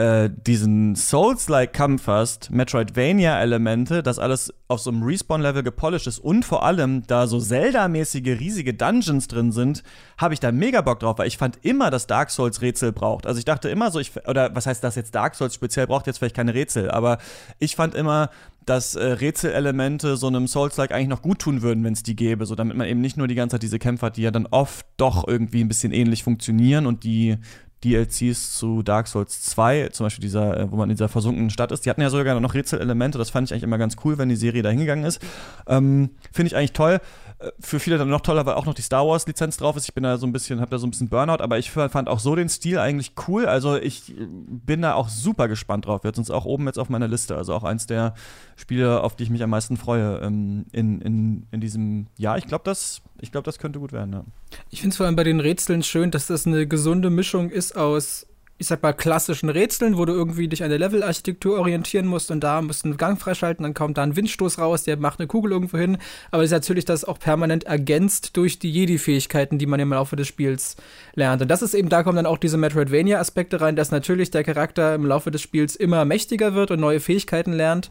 äh, diesen Souls-like Kampf hast, Metroidvania-Elemente, das alles auf so einem Respawn-Level gepolished ist und vor allem da so Zelda-mäßige riesige Dungeons drin sind, habe ich da mega Bock drauf, weil ich fand immer, dass Dark Souls Rätsel braucht. Also ich dachte immer so, ich, oder was heißt das jetzt Dark Souls speziell braucht jetzt vielleicht keine Rätsel, aber ich fand immer, dass äh, Rätselelemente so einem Souls-like eigentlich noch gut tun würden, wenn es die gäbe, so damit man eben nicht nur die ganze Zeit diese Kämpfe hat, die ja dann oft doch irgendwie ein bisschen ähnlich funktionieren und die DLCs zu Dark Souls 2, zum Beispiel dieser, äh, wo man in dieser versunkenen Stadt ist, die hatten ja sogar noch Rätselelemente, das fand ich eigentlich immer ganz cool, wenn die Serie da hingegangen ist. Ähm, Finde ich eigentlich toll. Äh, für viele dann noch toller, weil auch noch die Star Wars Lizenz drauf ist. Ich bin da so ein bisschen, habe da so ein bisschen Burnout, aber ich fand auch so den Stil eigentlich cool. Also ich bin da auch super gespannt drauf. Wird uns auch oben jetzt auf meiner Liste. Also auch eins der Spiele, auf die ich mich am meisten freue ähm, in, in, in diesem Jahr. Ich glaube, das, glaub, das könnte gut werden. Ja. Ich finde es vor allem bei den Rätseln schön, dass das eine gesunde Mischung ist aus ich sag mal, klassischen Rätseln, wo du irgendwie dich an der Levelarchitektur orientieren musst und da musst du einen Gang freischalten, dann kommt da ein Windstoß raus, der macht eine Kugel irgendwo hin. Aber es ist natürlich das auch permanent ergänzt durch die Jedi-Fähigkeiten, die man im Laufe des Spiels lernt. Und das ist eben, da kommen dann auch diese Metroidvania-Aspekte rein, dass natürlich der Charakter im Laufe des Spiels immer mächtiger wird und neue Fähigkeiten lernt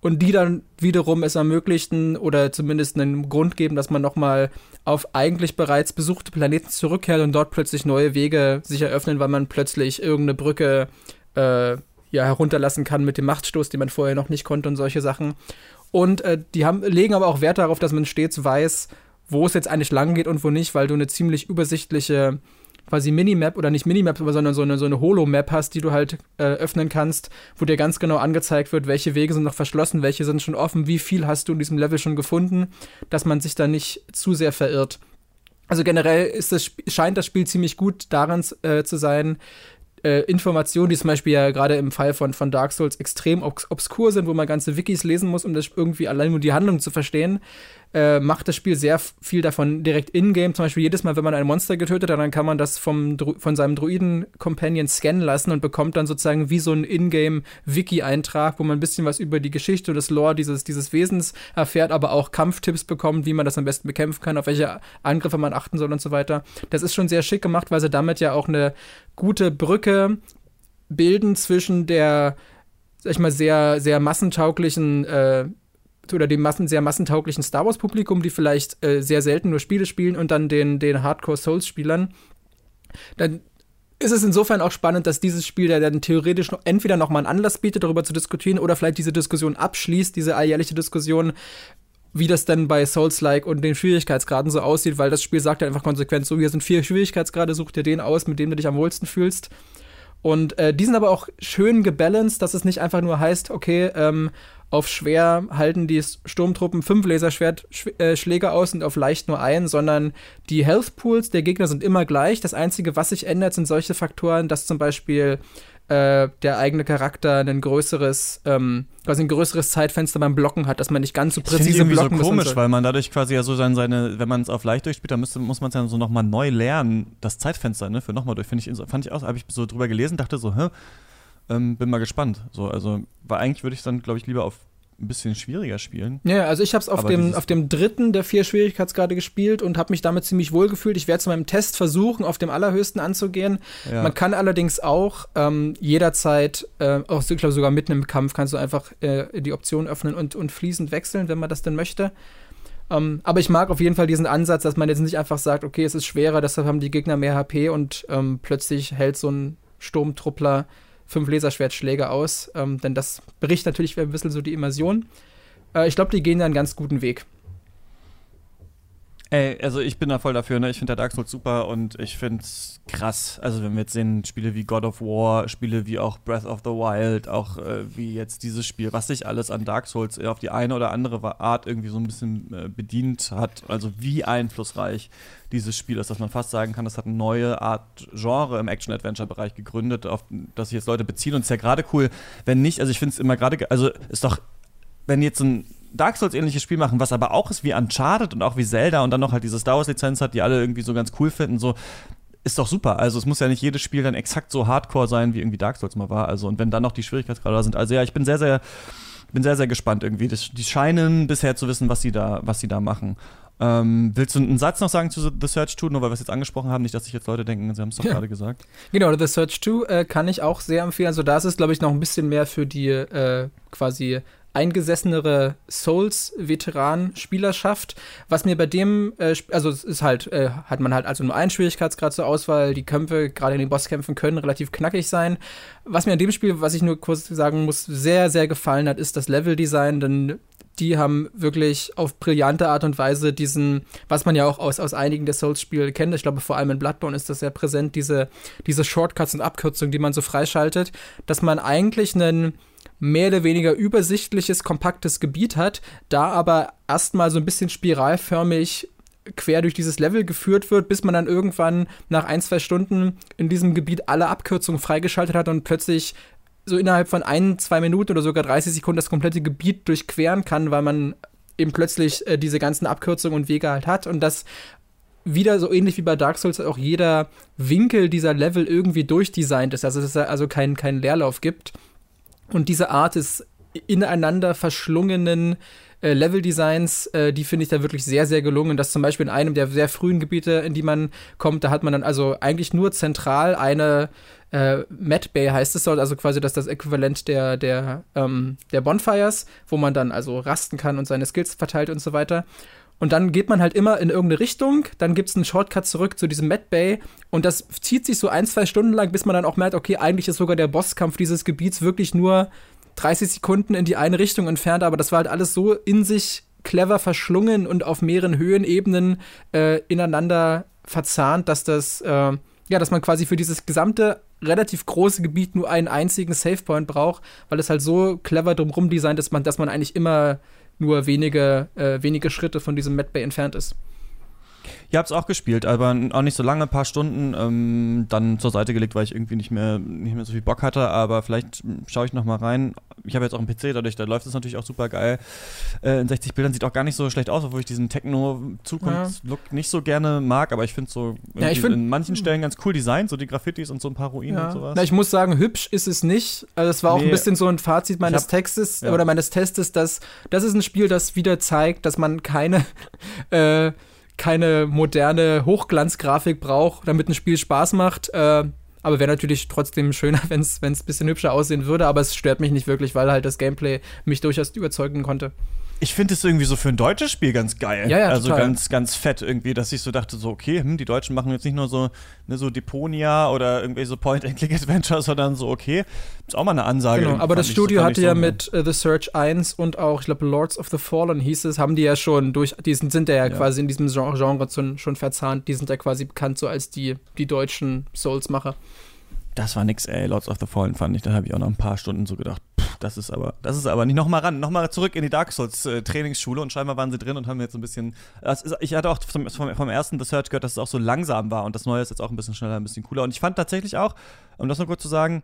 und die dann wiederum es ermöglichten oder zumindest einen Grund geben, dass man nochmal auf eigentlich bereits besuchte Planeten zurückkehrt und dort plötzlich neue Wege sich eröffnen, weil man plötzlich irgendeine Brücke äh, ja, herunterlassen kann mit dem Machtstoß, den man vorher noch nicht konnte und solche Sachen. Und äh, die haben, legen aber auch Wert darauf, dass man stets weiß, wo es jetzt eigentlich lang geht und wo nicht, weil du eine ziemlich übersichtliche quasi Minimap oder nicht Minimap, sondern so eine, so eine Holo-Map hast, die du halt äh, öffnen kannst, wo dir ganz genau angezeigt wird, welche Wege sind noch verschlossen, welche sind schon offen, wie viel hast du in diesem Level schon gefunden, dass man sich da nicht zu sehr verirrt. Also generell ist das, scheint das Spiel ziemlich gut daran äh, zu sein, äh, Informationen, die zum Beispiel ja gerade im Fall von, von Dark Souls extrem obs obskur sind, wo man ganze Wikis lesen muss, um das irgendwie allein nur die Handlung zu verstehen, äh, macht das Spiel sehr viel davon direkt in-game. Zum Beispiel jedes Mal, wenn man ein Monster getötet hat, dann kann man das vom von seinem Druiden-Companion scannen lassen und bekommt dann sozusagen wie so ein In-game-Wiki-Eintrag, wo man ein bisschen was über die Geschichte und das Lore dieses, dieses Wesens erfährt, aber auch Kampftipps bekommt, wie man das am besten bekämpfen kann, auf welche Angriffe man achten soll und so weiter. Das ist schon sehr schick gemacht, weil sie damit ja auch eine gute Brücke bilden zwischen der, sag ich mal, sehr, sehr massentauglichen äh, oder dem Massen, sehr massentauglichen Star Wars-Publikum, die vielleicht äh, sehr selten nur Spiele spielen und dann den, den Hardcore-Souls-Spielern. Dann ist es insofern auch spannend, dass dieses Spiel ja dann theoretisch noch, entweder nochmal einen Anlass bietet, darüber zu diskutieren, oder vielleicht diese Diskussion abschließt, diese alljährliche Diskussion, wie das denn bei Souls-like und den Schwierigkeitsgraden so aussieht, weil das Spiel sagt ja einfach konsequent so, hier sind vier Schwierigkeitsgrade, such dir den aus, mit dem du dich am wohlsten fühlst. Und äh, die sind aber auch schön gebalanced, dass es nicht einfach nur heißt, okay, ähm, auf schwer halten die Sturmtruppen fünf Laserschwertschläge äh, aus und auf leicht nur einen, sondern die Health Pools der Gegner sind immer gleich. Das Einzige, was sich ändert, sind solche Faktoren, dass zum Beispiel äh, der eigene Charakter ein größeres, ähm, quasi ein größeres Zeitfenster beim Blocken hat, dass man nicht ganz so präzise das blocken muss. so komisch, weil man dadurch quasi ja so sein, seine, wenn man es auf leicht durchspielt, dann müsste, muss man es ja so nochmal neu lernen, das Zeitfenster, ne, für nochmal durch. Ich, fand ich auch, habe ich so drüber gelesen, dachte so, hä? Ähm, bin mal gespannt. So, also, weil eigentlich würde ich dann, glaube ich, lieber auf ein bisschen schwieriger spielen. Ja, also ich habe es auf dem, auf dem dritten der vier Schwierigkeitsgrade gespielt und habe mich damit ziemlich wohl gefühlt. Ich werde zu meinem Test versuchen, auf dem allerhöchsten anzugehen. Ja. Man kann allerdings auch ähm, jederzeit, äh, auch ich glaube sogar mitten im Kampf, kannst du einfach äh, die Option öffnen und, und fließend wechseln, wenn man das denn möchte. Ähm, aber ich mag auf jeden Fall diesen Ansatz, dass man jetzt nicht einfach sagt, okay, es ist schwerer, deshalb haben die Gegner mehr HP und ähm, plötzlich hält so ein Sturmtruppler fünf Laserschwertschläge aus. Ähm, denn das bricht natürlich ein bisschen so die Immersion. Äh, ich glaube, die gehen da einen ganz guten Weg. Ey, also ich bin da voll dafür, ne? Ich finde Dark Souls super und ich finde es krass. Also wenn wir jetzt sehen, Spiele wie God of War, Spiele wie auch Breath of the Wild, auch äh, wie jetzt dieses Spiel, was sich alles an Dark Souls auf die eine oder andere Art irgendwie so ein bisschen äh, bedient hat, also wie einflussreich dieses Spiel ist, dass man fast sagen kann, das hat eine neue Art Genre im Action-Adventure-Bereich gegründet, auf das sich jetzt Leute beziehen. Und es ist ja gerade cool, wenn nicht, also ich finde es immer gerade, also ist doch, wenn jetzt ein Dark Souls-ähnliches Spiel machen, was aber auch ist wie Uncharted und auch wie Zelda und dann noch halt diese Star Wars-Lizenz hat, die alle irgendwie so ganz cool finden, so ist doch super. Also es muss ja nicht jedes Spiel dann exakt so hardcore sein, wie irgendwie Dark Souls mal war. Also und wenn dann noch die Schwierigkeitsgrade da sind. Also ja, ich bin sehr, sehr, bin sehr, sehr gespannt irgendwie. Das, die scheinen bisher zu wissen, was sie da, was sie da machen. Ähm, willst du einen Satz noch sagen zu The Search 2, nur weil wir es jetzt angesprochen haben, nicht, dass sich jetzt Leute denken, sie haben es doch ja. gerade gesagt. Genau, The Search 2 äh, kann ich auch sehr empfehlen. Also da ist es, glaube ich, noch ein bisschen mehr für die äh, quasi eingesessenere Souls-Veteran-Spielerschaft. Was mir bei dem, äh, also es ist halt, äh, hat man halt also nur einen Schwierigkeitsgrad zur Auswahl. Die Kämpfe, gerade in den Bosskämpfen, können relativ knackig sein. Was mir an dem Spiel, was ich nur kurz sagen muss, sehr, sehr gefallen hat, ist das Leveldesign, denn die haben wirklich auf brillante Art und Weise diesen, was man ja auch aus, aus einigen der Souls-Spiele kennt, ich glaube vor allem in Bloodborne ist das sehr präsent, diese, diese Shortcuts und Abkürzungen, die man so freischaltet, dass man eigentlich einen mehr oder weniger übersichtliches, kompaktes Gebiet hat, da aber erstmal so ein bisschen spiralförmig quer durch dieses Level geführt wird, bis man dann irgendwann nach ein, zwei Stunden in diesem Gebiet alle Abkürzungen freigeschaltet hat und plötzlich so innerhalb von ein, zwei Minuten oder sogar 30 Sekunden das komplette Gebiet durchqueren kann, weil man eben plötzlich äh, diese ganzen Abkürzungen und Wege halt hat und das wieder so ähnlich wie bei Dark Souls auch jeder Winkel dieser Level irgendwie durchdesignt ist, also dass es also keinen kein Leerlauf gibt. Und diese Art des ineinander verschlungenen äh, Level-Designs, äh, die finde ich da wirklich sehr, sehr gelungen. Das zum Beispiel in einem der sehr frühen Gebiete, in die man kommt, da hat man dann also eigentlich nur zentral eine äh, Mad Bay heißt es dort, also quasi das das Äquivalent der, der, ähm, der Bonfires, wo man dann also rasten kann und seine Skills verteilt und so weiter. Und dann geht man halt immer in irgendeine Richtung, dann gibt es einen Shortcut zurück zu diesem Mad Bay und das zieht sich so ein, zwei Stunden lang, bis man dann auch merkt, okay, eigentlich ist sogar der Bosskampf dieses Gebiets wirklich nur 30 Sekunden in die eine Richtung entfernt, aber das war halt alles so in sich clever verschlungen und auf mehreren Höhenebenen äh, ineinander verzahnt, dass das, äh, ja, dass man quasi für dieses gesamte relativ große Gebiet nur einen einzigen Savepoint braucht, weil es halt so clever drumherum designt ist, dass man eigentlich immer nur wenige, äh, wenige Schritte von diesem Mad Bay entfernt ist. Ich habe es auch gespielt, aber auch nicht so lange, ein paar Stunden, ähm, dann zur Seite gelegt, weil ich irgendwie nicht mehr, nicht mehr so viel Bock hatte, aber vielleicht schaue ich noch mal rein. Ich habe jetzt auch einen PC, dadurch da läuft es natürlich auch super geil. Äh, in 60 Bildern sieht auch gar nicht so schlecht aus, obwohl ich diesen Techno-Zukunftslook ja. nicht so gerne mag, aber ich finde so ja, find, in manchen Stellen ganz cool designt, so die Graffitis und so ein paar Ruinen ja. und sowas. Na, ich muss sagen, hübsch ist es nicht. Also das war auch nee. ein bisschen so ein Fazit meines hab, Textes oder meines Testes, dass das ist ein Spiel, das wieder zeigt, dass man keine äh, keine moderne Hochglanzgrafik braucht, damit ein Spiel Spaß macht. Äh, aber wäre natürlich trotzdem schöner, wenn es ein bisschen hübscher aussehen würde. Aber es stört mich nicht wirklich, weil halt das Gameplay mich durchaus überzeugen konnte ich finde es irgendwie so für ein deutsches Spiel ganz geil. Ja, ja, also total. ganz, ganz fett irgendwie, dass ich so dachte, so, okay, hm, die Deutschen machen jetzt nicht nur so, ne, so Deponia oder irgendwelche so Point-and-Click-Adventures, sondern so, okay, ist auch mal eine Ansage. Genau, aber das Studio so, hatte ja mit uh, The Search 1 und auch, ich glaube, Lords of the Fallen hieß es, haben die ja schon durch, die sind, sind ja, ja, quasi in diesem Genre schon, schon verzahnt, die sind ja quasi bekannt so als die, die deutschen Souls-Macher. Das war nix, ey, Lords of the Fallen fand ich, da habe ich auch noch ein paar Stunden so gedacht, das ist aber, das ist aber nicht nochmal ran, nochmal zurück in die Dark Souls äh, Trainingsschule und scheinbar waren sie drin und haben jetzt ein bisschen. Ist, ich hatte auch vom, vom, ersten The Search gehört, dass es auch so langsam war und das Neue ist jetzt auch ein bisschen schneller, ein bisschen cooler. Und ich fand tatsächlich auch, um das nur kurz zu sagen,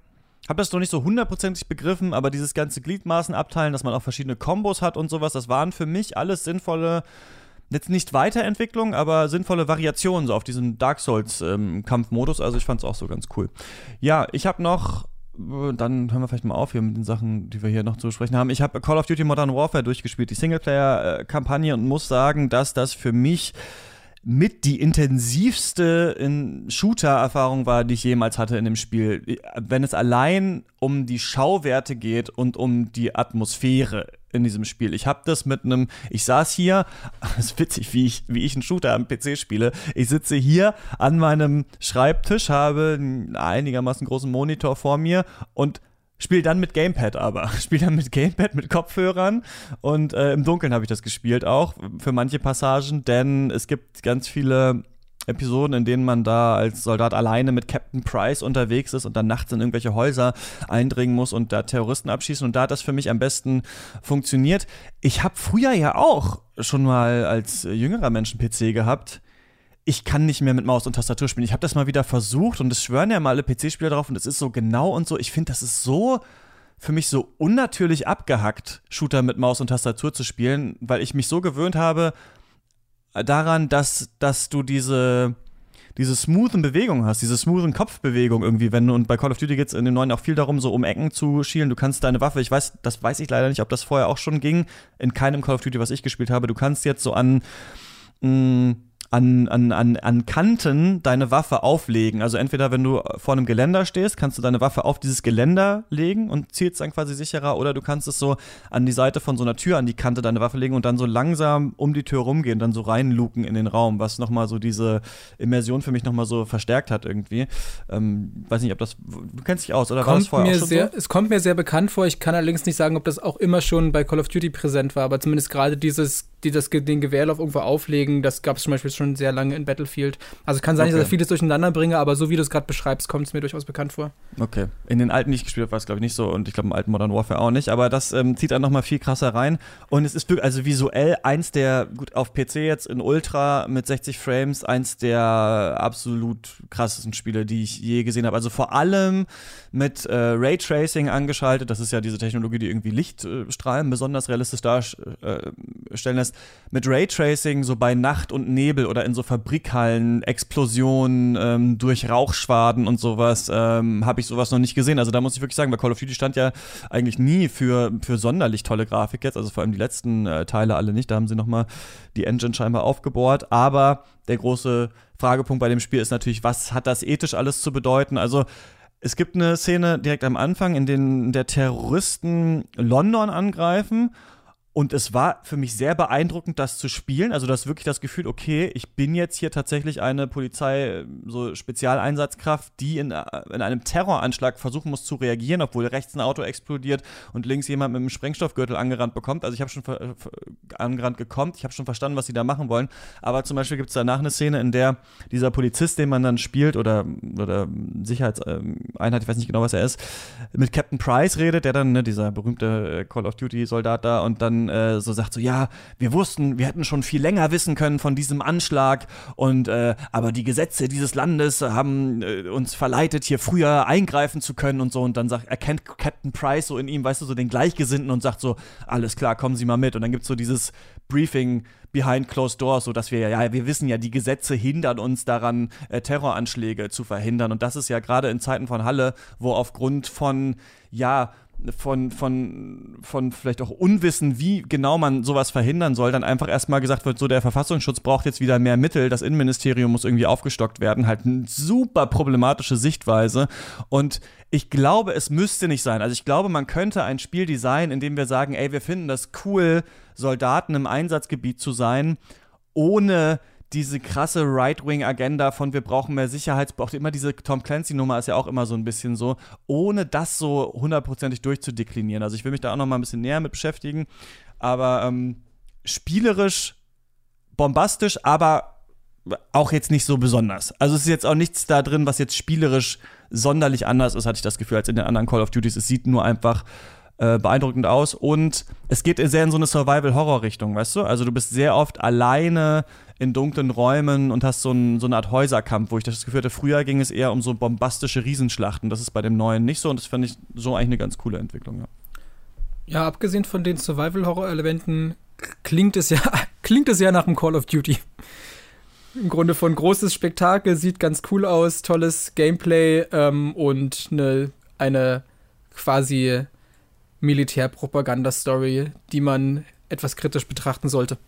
habe das noch nicht so hundertprozentig begriffen, aber dieses ganze Gliedmaßen abteilen, dass man auch verschiedene Kombos hat und sowas, das waren für mich alles sinnvolle jetzt nicht Weiterentwicklung, aber sinnvolle Variationen so auf diesen Dark Souls ähm, Kampfmodus. Also ich fand es auch so ganz cool. Ja, ich habe noch dann hören wir vielleicht mal auf hier mit den Sachen, die wir hier noch zu besprechen haben. Ich habe Call of Duty Modern Warfare durchgespielt, die Singleplayer-Kampagne, und muss sagen, dass das für mich mit die intensivste Shooter-Erfahrung war, die ich jemals hatte in dem Spiel. Wenn es allein um die Schauwerte geht und um die Atmosphäre in diesem Spiel. Ich habe das mit einem, ich saß hier, das ist witzig, wie ich, wie ich einen Shooter am PC spiele. Ich sitze hier an meinem Schreibtisch, habe einen einigermaßen großen Monitor vor mir und Spiel dann mit Gamepad aber. Spiel dann mit Gamepad, mit Kopfhörern. Und äh, im Dunkeln habe ich das gespielt auch für manche Passagen, denn es gibt ganz viele Episoden, in denen man da als Soldat alleine mit Captain Price unterwegs ist und dann nachts in irgendwelche Häuser eindringen muss und da Terroristen abschießen. Und da hat das für mich am besten funktioniert. Ich habe früher ja auch schon mal als jüngerer Mensch einen PC gehabt ich kann nicht mehr mit Maus und Tastatur spielen. Ich habe das mal wieder versucht und es schwören ja mal alle PC-Spieler drauf und es ist so genau und so. Ich finde, das ist so für mich so unnatürlich abgehackt, Shooter mit Maus und Tastatur zu spielen, weil ich mich so gewöhnt habe daran, dass, dass du diese, diese smoothen Bewegungen hast, diese smoothen Kopfbewegungen irgendwie, wenn und bei Call of Duty geht es in dem neuen auch viel darum, so um Ecken zu schielen. Du kannst deine Waffe, ich weiß, das weiß ich leider nicht, ob das vorher auch schon ging, in keinem Call of Duty, was ich gespielt habe, du kannst jetzt so an mh, mm, an, an, an, an Kanten deine Waffe auflegen. Also entweder wenn du vor einem Geländer stehst, kannst du deine Waffe auf dieses Geländer legen und zielst dann quasi sicherer oder du kannst es so an die Seite von so einer Tür, an die Kante deine Waffe legen und dann so langsam um die Tür rumgehen, dann so reinluken in den Raum, was nochmal so diese Immersion für mich nochmal so verstärkt hat irgendwie. Ähm, weiß nicht, ob das, du kennst dich aus, oder kommt war das mir sehr, so? Es kommt mir sehr bekannt vor, ich kann allerdings nicht sagen, ob das auch immer schon bei Call of Duty präsent war, aber zumindest gerade dieses die das, den Gewehrlauf irgendwo auflegen. Das gab es zum Beispiel schon sehr lange in Battlefield. Also kann sein, okay. dass ich vieles durcheinander bringe, aber so wie du es gerade beschreibst, kommt es mir durchaus bekannt vor. Okay. In den alten, die ich gespielt habe, war es glaube ich nicht so und ich glaube im alten Modern Warfare auch nicht, aber das ähm, zieht dann nochmal viel krasser rein und es ist also visuell eins der, gut, auf PC jetzt in Ultra mit 60 Frames, eins der absolut krassesten Spiele, die ich je gesehen habe. Also vor allem mit äh, Raytracing angeschaltet, das ist ja diese Technologie, die irgendwie Lichtstrahlen besonders realistisch darstellen äh, lässt mit Raytracing so bei Nacht und Nebel oder in so Fabrikhallen, Explosionen ähm, durch Rauchschwaden und sowas, ähm, habe ich sowas noch nicht gesehen. Also da muss ich wirklich sagen, bei Call of Duty stand ja eigentlich nie für, für sonderlich tolle Grafik jetzt, also vor allem die letzten äh, Teile alle nicht, da haben sie nochmal die Engine scheinbar aufgebohrt, aber der große Fragepunkt bei dem Spiel ist natürlich, was hat das ethisch alles zu bedeuten? Also es gibt eine Szene direkt am Anfang, in der der Terroristen London angreifen und es war für mich sehr beeindruckend, das zu spielen. Also, das wirklich das Gefühl, okay, ich bin jetzt hier tatsächlich eine Polizei, so Spezialeinsatzkraft, die in, in einem Terroranschlag versuchen muss zu reagieren, obwohl rechts ein Auto explodiert und links jemand mit einem Sprengstoffgürtel angerannt bekommt. Also, ich habe schon angerannt gekommen, ich habe schon verstanden, was sie da machen wollen. Aber zum Beispiel gibt es danach eine Szene, in der dieser Polizist, den man dann spielt, oder, oder Sicherheitseinheit, ich weiß nicht genau, was er ist, mit Captain Price redet, der dann, ne, dieser berühmte äh, Call of Duty-Soldat da, und dann äh, so sagt so, ja, wir wussten, wir hätten schon viel länger wissen können von diesem Anschlag und äh, aber die Gesetze dieses Landes haben äh, uns verleitet, hier früher eingreifen zu können und so. Und dann sagt, erkennt Captain Price so in ihm, weißt du, so den Gleichgesinnten und sagt so, alles klar, kommen Sie mal mit. Und dann gibt es so dieses Briefing behind closed doors, so dass wir ja, wir wissen ja, die Gesetze hindern uns daran, äh, Terroranschläge zu verhindern. Und das ist ja gerade in Zeiten von Halle, wo aufgrund von ja von, von, von vielleicht auch Unwissen, wie genau man sowas verhindern soll, dann einfach erstmal gesagt wird, so der Verfassungsschutz braucht jetzt wieder mehr Mittel, das Innenministerium muss irgendwie aufgestockt werden. Halt eine super problematische Sichtweise. Und ich glaube, es müsste nicht sein. Also ich glaube, man könnte ein Spiel designen, in dem wir sagen, ey, wir finden das cool, Soldaten im Einsatzgebiet zu sein, ohne diese krasse Right-Wing-Agenda von wir brauchen mehr Sicherheit, braucht immer diese Tom Clancy-Nummer ist ja auch immer so ein bisschen so, ohne das so hundertprozentig durchzudeklinieren. Also ich will mich da auch noch mal ein bisschen näher mit beschäftigen, aber ähm, spielerisch bombastisch, aber auch jetzt nicht so besonders. Also es ist jetzt auch nichts da drin, was jetzt spielerisch sonderlich anders ist, hatte ich das Gefühl, als in den anderen Call of Duties. Es sieht nur einfach äh, beeindruckend aus und es geht sehr in so eine Survival-Horror-Richtung, weißt du? Also du bist sehr oft alleine in dunklen Räumen und hast so, ein, so eine Art Häuserkampf, wo ich das Gefühl hatte, früher ging es eher um so bombastische Riesenschlachten. Das ist bei dem neuen nicht so und das finde ich so eigentlich eine ganz coole Entwicklung, ja. Ja, abgesehen von den Survival-Horror-Elementen klingt es ja, klingt es ja nach einem Call of Duty. Im Grunde von großes Spektakel, sieht ganz cool aus, tolles Gameplay ähm, und eine eine quasi Militärpropaganda-Story, die man etwas kritisch betrachten sollte.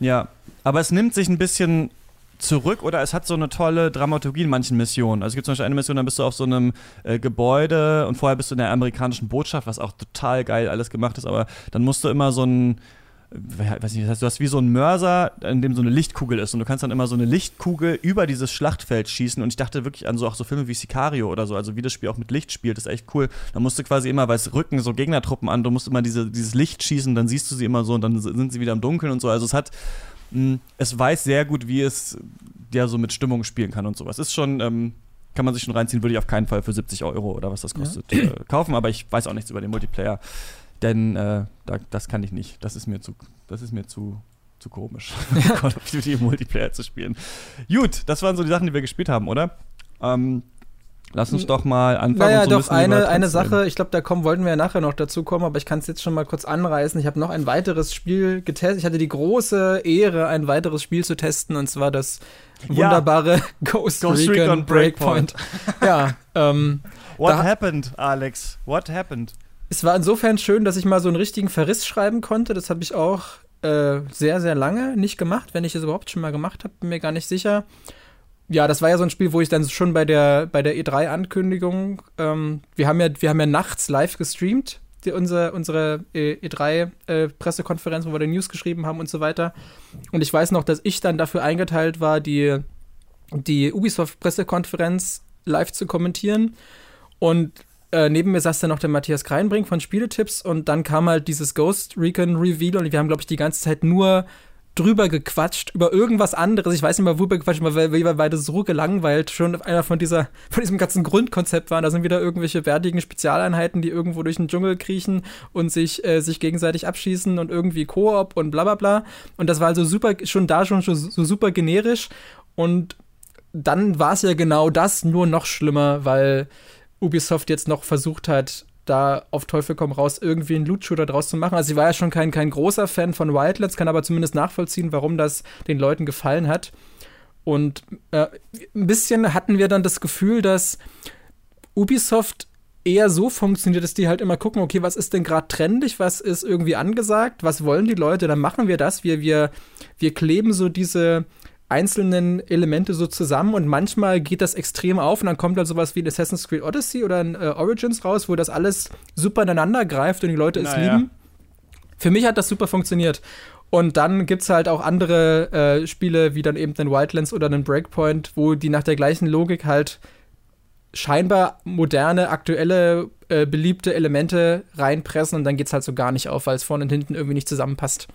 Ja, aber es nimmt sich ein bisschen zurück oder es hat so eine tolle Dramaturgie in manchen Missionen. Also es gibt zum Beispiel eine Mission, da bist du auf so einem äh, Gebäude und vorher bist du in der amerikanischen Botschaft, was auch total geil alles gemacht ist, aber dann musst du immer so ein weiß nicht, das heißt, du hast wie so einen Mörser, in dem so eine Lichtkugel ist und du kannst dann immer so eine Lichtkugel über dieses Schlachtfeld schießen und ich dachte wirklich an so auch so Filme wie Sicario oder so, also wie das Spiel auch mit Licht spielt, ist echt cool. Da musst du quasi immer, weil es rücken so Gegnertruppen an, du musst immer diese, dieses Licht schießen, dann siehst du sie immer so und dann sind sie wieder im Dunkeln und so, also es hat mh, es weiß sehr gut, wie es ja so mit Stimmung spielen kann und sowas. Ist schon ähm, kann man sich schon reinziehen, würde ich auf keinen Fall für 70 Euro oder was das kostet ja. äh, kaufen, aber ich weiß auch nichts über den Multiplayer. Denn äh, da, das kann ich nicht. Das ist mir zu, das ist mir zu, zu komisch, Call of Duty Multiplayer zu spielen. Gut, das waren so die Sachen, die wir gespielt haben, oder? Ähm, Lass uns doch mal anfangen. Naja, so doch, eine, eine Sache, ich glaube, da kommen, wollten wir ja nachher noch dazu kommen, aber ich kann es jetzt schon mal kurz anreißen. Ich habe noch ein weiteres Spiel getestet. Ich hatte die große Ehre, ein weiteres Spiel zu testen, und zwar das wunderbare ja. Ghost, Ghost Recon, Recon Breakpoint. Breakpoint. ja, ähm, What happened, Alex? What happened? Es war insofern schön, dass ich mal so einen richtigen Verriss schreiben konnte. Das habe ich auch äh, sehr, sehr lange nicht gemacht. Wenn ich es überhaupt schon mal gemacht habe, bin mir gar nicht sicher. Ja, das war ja so ein Spiel, wo ich dann schon bei der, bei der E3-Ankündigung, ähm, wir, haben ja, wir haben ja nachts live gestreamt, die, unsere, unsere E3-Pressekonferenz, äh, wo wir die News geschrieben haben und so weiter. Und ich weiß noch, dass ich dann dafür eingeteilt war, die, die Ubisoft-Pressekonferenz live zu kommentieren. Und äh, neben mir saß dann noch der Matthias Kreinbrink von Spieletipps und dann kam halt dieses Ghost Recon Reveal und wir haben, glaube ich, die ganze Zeit nur drüber gequatscht, über irgendwas anderes. Ich weiß nicht mal, worüber gequatscht, weil wir beide so gelangweilt schon einer von dieser, von diesem ganzen Grundkonzept waren. Da sind wieder irgendwelche wertigen Spezialeinheiten, die irgendwo durch den Dschungel kriechen und sich, äh, sich gegenseitig abschießen und irgendwie Koop und bla bla bla. Und das war also super, schon da schon so, so super generisch. Und dann war es ja genau das, nur noch schlimmer, weil Ubisoft jetzt noch versucht hat, da auf Teufel komm raus irgendwie einen Loot-Shooter draus zu machen. Also sie war ja schon kein, kein großer Fan von Wildlands, kann aber zumindest nachvollziehen, warum das den Leuten gefallen hat. Und äh, ein bisschen hatten wir dann das Gefühl, dass Ubisoft eher so funktioniert, dass die halt immer gucken, okay, was ist denn gerade trendig, was ist irgendwie angesagt, was wollen die Leute, dann machen wir das. Wir, wir, wir kleben so diese einzelnen Elemente so zusammen und manchmal geht das extrem auf und dann kommt dann sowas wie ein Assassin's Creed Odyssey oder ein äh, Origins raus, wo das alles super ineinander greift und die Leute es lieben. Für mich hat das super funktioniert. Und dann gibt es halt auch andere äh, Spiele, wie dann eben den Wildlands oder den Breakpoint, wo die nach der gleichen Logik halt scheinbar moderne, aktuelle, äh, beliebte Elemente reinpressen und dann geht es halt so gar nicht auf, weil es vorne und hinten irgendwie nicht zusammenpasst.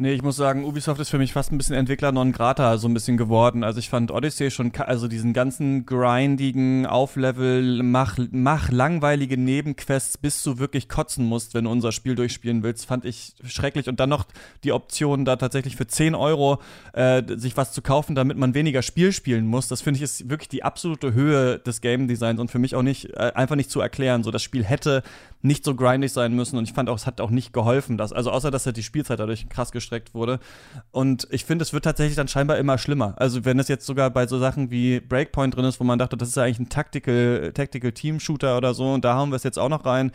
Nee, ich muss sagen, Ubisoft ist für mich fast ein bisschen Entwickler non grata so ein bisschen geworden. Also ich fand Odyssey schon, also diesen ganzen grindigen Auflevel, mach, mach langweilige Nebenquests, bis du wirklich kotzen musst, wenn du unser Spiel durchspielen willst, fand ich schrecklich. Und dann noch die Option, da tatsächlich für 10 Euro äh, sich was zu kaufen, damit man weniger Spiel spielen muss. Das finde ich ist wirklich die absolute Höhe des Game Designs und für mich auch nicht, äh, einfach nicht zu erklären. So, das Spiel hätte nicht so grindig sein müssen und ich fand auch, es hat auch nicht geholfen, dass, also außer, dass halt die Spielzeit dadurch krass gestreckt wurde. Und ich finde, es wird tatsächlich dann scheinbar immer schlimmer. Also wenn es jetzt sogar bei so Sachen wie Breakpoint drin ist, wo man dachte, das ist ja eigentlich ein Tactical, Tactical Team Shooter oder so und da haben wir es jetzt auch noch rein,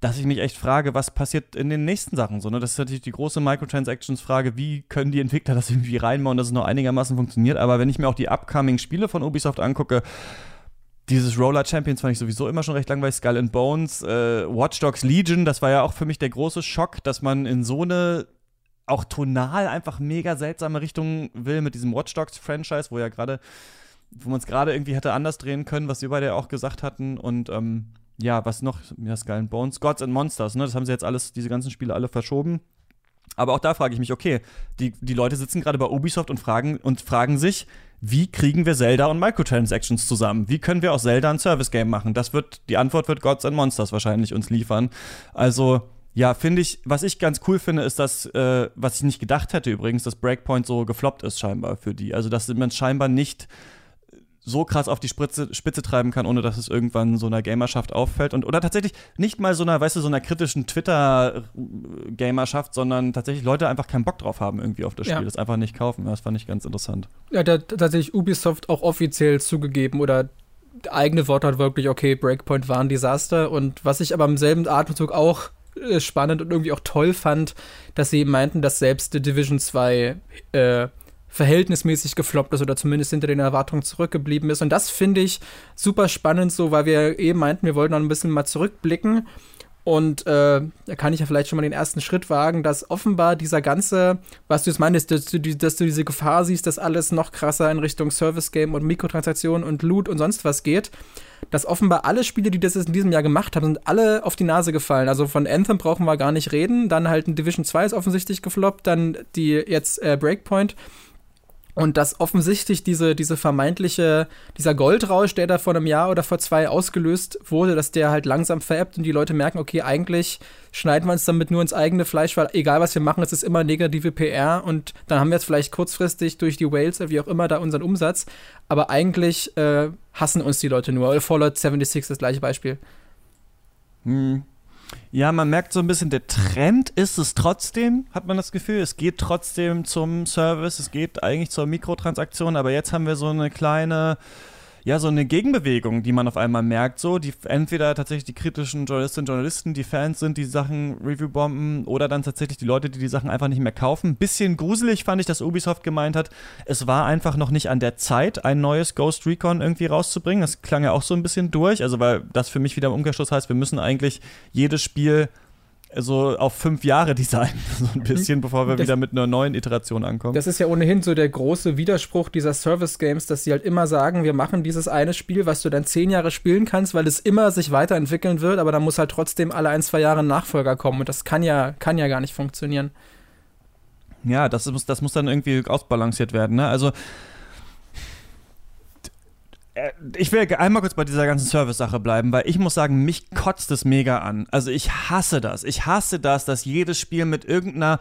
dass ich mich echt frage, was passiert in den nächsten Sachen. So, ne? Das ist natürlich die große Microtransactions-Frage, wie können die Entwickler das irgendwie reinbauen, dass es noch einigermaßen funktioniert. Aber wenn ich mir auch die upcoming Spiele von Ubisoft angucke, dieses Roller Champions fand ich sowieso immer schon recht langweilig. Skull and Bones, äh, Watch Dogs Legion, das war ja auch für mich der große Schock, dass man in so eine auch tonal einfach mega seltsame Richtung will mit diesem Watch Dogs Franchise, wo ja gerade, wo man es gerade irgendwie hätte anders drehen können, was wir beide ja auch gesagt hatten. Und ähm, ja, was noch? Ja, Skull and Bones, Gods and Monsters, ne? Das haben sie jetzt alles, diese ganzen Spiele alle verschoben. Aber auch da frage ich mich, okay, die, die Leute sitzen gerade bei Ubisoft und fragen, und fragen sich, wie kriegen wir Zelda und Microtransactions zusammen? Wie können wir aus Zelda ein Service-Game machen? Das wird, die Antwort wird Gods and Monsters wahrscheinlich uns liefern. Also, ja, finde ich, was ich ganz cool finde, ist, dass, äh, was ich nicht gedacht hätte übrigens, dass Breakpoint so gefloppt ist scheinbar für die. Also, dass man scheinbar nicht so krass auf die Spitze, Spitze treiben kann, ohne dass es irgendwann so einer Gamerschaft auffällt. Und, oder tatsächlich nicht mal so einer, weißt du, so einer kritischen Twitter-Gamerschaft, sondern tatsächlich Leute einfach keinen Bock drauf haben irgendwie auf das Spiel, ja. das einfach nicht kaufen. Das fand ich ganz interessant. Ja, da hat tatsächlich Ubisoft auch offiziell zugegeben oder eigene Wort hat wirklich, okay, Breakpoint war ein Desaster. Und was ich aber im selben Atemzug auch äh, spannend und irgendwie auch toll fand, dass sie meinten, dass selbst die Division 2 äh, verhältnismäßig gefloppt ist oder zumindest hinter den Erwartungen zurückgeblieben ist. Und das finde ich super spannend, so weil wir eben meinten, wir wollten noch ein bisschen mal zurückblicken. Und äh, da kann ich ja vielleicht schon mal den ersten Schritt wagen, dass offenbar dieser ganze, was du jetzt meinst, dass du, dass du diese Gefahr siehst, dass alles noch krasser in Richtung Service-Game und Mikrotransaktionen und Loot und sonst was geht, dass offenbar alle Spiele, die das in diesem Jahr gemacht haben, sind alle auf die Nase gefallen. Also von Anthem brauchen wir gar nicht reden. Dann halt ein Division 2 ist offensichtlich gefloppt, dann die jetzt äh, Breakpoint. Und dass offensichtlich diese, diese vermeintliche, dieser Goldrausch, der da vor einem Jahr oder vor zwei ausgelöst wurde, dass der halt langsam veräppt und die Leute merken, okay, eigentlich schneiden wir uns damit nur ins eigene Fleisch, weil egal was wir machen, es ist immer negative PR und dann haben wir jetzt vielleicht kurzfristig durch die Whales oder wie auch immer da unseren Umsatz, aber eigentlich äh, hassen uns die Leute nur. Fallout 76 das gleiche Beispiel. Hm. Ja, man merkt so ein bisschen, der Trend ist es trotzdem, hat man das Gefühl. Es geht trotzdem zum Service, es geht eigentlich zur Mikrotransaktion, aber jetzt haben wir so eine kleine ja, so eine Gegenbewegung, die man auf einmal merkt, so, die entweder tatsächlich die kritischen Journalistinnen und Journalisten, die Fans sind, die Sachen Review-bomben oder dann tatsächlich die Leute, die die Sachen einfach nicht mehr kaufen. Bisschen gruselig fand ich, dass Ubisoft gemeint hat, es war einfach noch nicht an der Zeit, ein neues Ghost Recon irgendwie rauszubringen. Das klang ja auch so ein bisschen durch, also weil das für mich wieder im Umkehrschluss heißt, wir müssen eigentlich jedes Spiel so auf fünf Jahre designen, so ein bisschen, mhm. bevor wir das, wieder mit einer neuen Iteration ankommen. Das ist ja ohnehin so der große Widerspruch dieser Service-Games, dass sie halt immer sagen, wir machen dieses eine Spiel, was du dann zehn Jahre spielen kannst, weil es immer sich weiterentwickeln wird, aber da muss halt trotzdem alle ein, zwei Jahre ein Nachfolger kommen und das kann ja, kann ja gar nicht funktionieren. Ja, das muss, das muss dann irgendwie ausbalanciert werden, ne? Also ich will einmal kurz bei dieser ganzen Service-Sache bleiben, weil ich muss sagen, mich kotzt es mega an. Also ich hasse das. Ich hasse das, dass jedes Spiel mit irgendeiner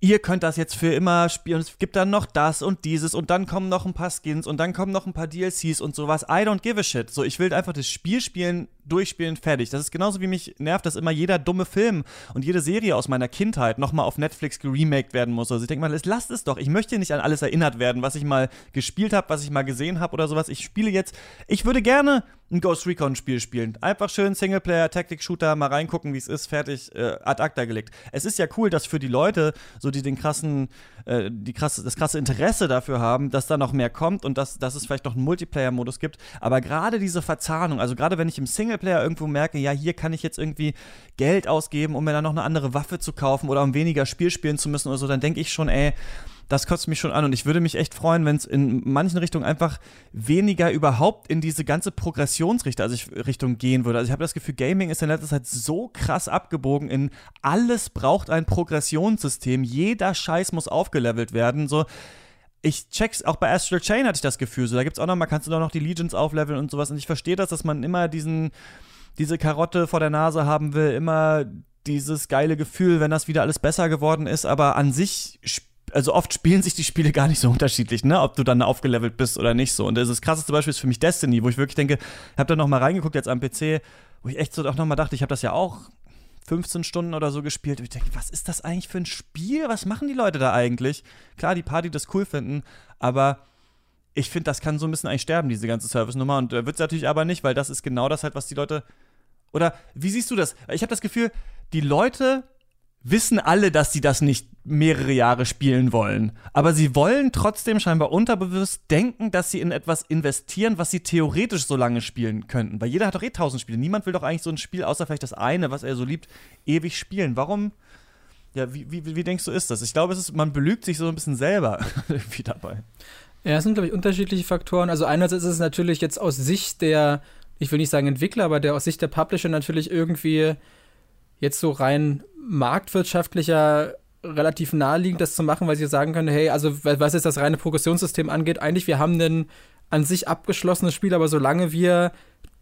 ihr könnt das jetzt für immer spielen. Es gibt dann noch das und dieses und dann kommen noch ein paar Skins und dann kommen noch ein paar DLCs und sowas. I don't give a shit. So, ich will einfach das Spiel spielen, durchspielen, fertig. Das ist genauso wie mich nervt, dass immer jeder dumme Film und jede Serie aus meiner Kindheit nochmal auf Netflix geremaked werden muss. Also ich denke mal, lasst es doch. Ich möchte nicht an alles erinnert werden, was ich mal gespielt habe, was ich mal gesehen habe oder sowas. Ich spiele jetzt, ich würde gerne ein Ghost Recon Spiel spielen. Einfach schön Singleplayer, Tactic Shooter, mal reingucken, wie es ist, fertig, äh, ad acta gelegt. Es ist ja cool, dass für die Leute, so die den krassen, äh, die krasse, das krasse Interesse dafür haben, dass da noch mehr kommt und dass, dass es vielleicht noch einen Multiplayer-Modus gibt. Aber gerade diese Verzahnung, also gerade wenn ich im Singleplayer irgendwo merke, ja, hier kann ich jetzt irgendwie Geld ausgeben, um mir dann noch eine andere Waffe zu kaufen oder um weniger Spiel spielen zu müssen oder so, dann denke ich schon, ey, das kotzt mich schon an und ich würde mich echt freuen, wenn es in manchen Richtungen einfach weniger überhaupt in diese ganze Progressionsrichtung also Richtung gehen würde. Also ich habe das Gefühl, Gaming ist in letzter Zeit so krass abgebogen in alles braucht ein Progressionssystem, jeder Scheiß muss aufgelevelt werden, so ich check's, auch bei Astral Chain hatte ich das Gefühl, so. Da gibt's auch noch mal, kannst du doch noch die Legions aufleveln und sowas. Und ich verstehe das, dass man immer diesen diese Karotte vor der Nase haben will, immer dieses geile Gefühl, wenn das wieder alles besser geworden ist, aber an sich also oft spielen sich die Spiele gar nicht so unterschiedlich, ne? Ob du dann aufgelevelt bist oder nicht so. Und das, krasseste Beispiel ist für mich Destiny, wo ich wirklich denke, ich habe da noch mal reingeguckt jetzt am PC, wo ich echt so auch noch mal dachte, ich habe das ja auch 15 Stunden oder so gespielt. Und ich denke, was ist das eigentlich für ein Spiel? Was machen die Leute da eigentlich? Klar, die Party das cool finden, aber ich finde, das kann so ein bisschen eigentlich sterben, diese ganze Service-Nummer. Und äh, wird es natürlich aber nicht, weil das ist genau das halt, was die Leute. Oder wie siehst du das? Ich habe das Gefühl, die Leute wissen alle, dass sie das nicht mehrere Jahre spielen wollen. Aber sie wollen trotzdem scheinbar unterbewusst denken, dass sie in etwas investieren, was sie theoretisch so lange spielen könnten. Weil jeder hat doch eh tausend Spiele. Niemand will doch eigentlich so ein Spiel, außer vielleicht das eine, was er so liebt, ewig spielen. Warum? Ja, wie, wie, wie denkst du, ist das? Ich glaube, ist, man belügt sich so ein bisschen selber irgendwie dabei. Ja, es sind, glaube ich, unterschiedliche Faktoren. Also einerseits ist es natürlich jetzt aus Sicht der, ich will nicht sagen Entwickler, aber der aus Sicht der Publisher natürlich irgendwie jetzt so rein marktwirtschaftlicher relativ naheliegend, das zu machen, weil sie sagen können, hey, also was jetzt das reine Progressionssystem angeht, eigentlich, wir haben ein an sich abgeschlossenes Spiel, aber solange wir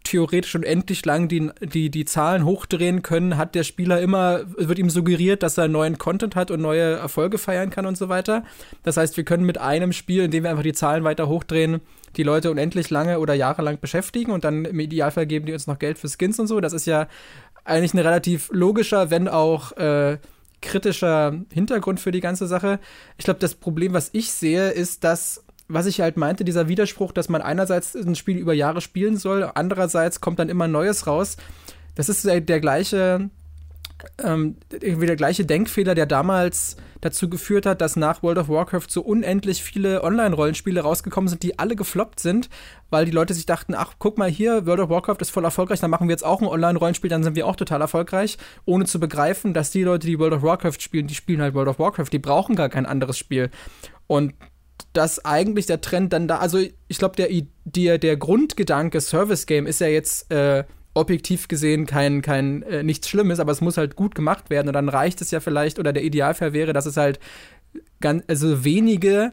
theoretisch unendlich lang die, die, die Zahlen hochdrehen können, hat der Spieler immer, wird ihm suggeriert, dass er neuen Content hat und neue Erfolge feiern kann und so weiter. Das heißt, wir können mit einem Spiel, in dem wir einfach die Zahlen weiter hochdrehen, die Leute unendlich lange oder jahrelang beschäftigen und dann im Idealfall geben die uns noch Geld für Skins und so. Das ist ja eigentlich ein relativ logischer, wenn auch äh, kritischer Hintergrund für die ganze Sache. Ich glaube, das Problem, was ich sehe, ist, dass was ich halt meinte, dieser Widerspruch, dass man einerseits ein Spiel über Jahre spielen soll, andererseits kommt dann immer Neues raus. Das ist der, der gleiche, ähm, irgendwie der gleiche Denkfehler, der damals dazu geführt hat, dass nach World of Warcraft so unendlich viele Online-Rollenspiele rausgekommen sind, die alle gefloppt sind, weil die Leute sich dachten, ach, guck mal hier, World of Warcraft ist voll erfolgreich, dann machen wir jetzt auch ein Online-Rollenspiel, dann sind wir auch total erfolgreich, ohne zu begreifen, dass die Leute, die World of Warcraft spielen, die spielen halt World of Warcraft, die brauchen gar kein anderes Spiel. Und dass eigentlich der Trend dann da, also ich glaube, der, der, der Grundgedanke Service Game ist ja jetzt äh, objektiv gesehen kein, kein äh, nichts Schlimmes, aber es muss halt gut gemacht werden und dann reicht es ja vielleicht, oder der Idealfall wäre, dass es halt ganz, also wenige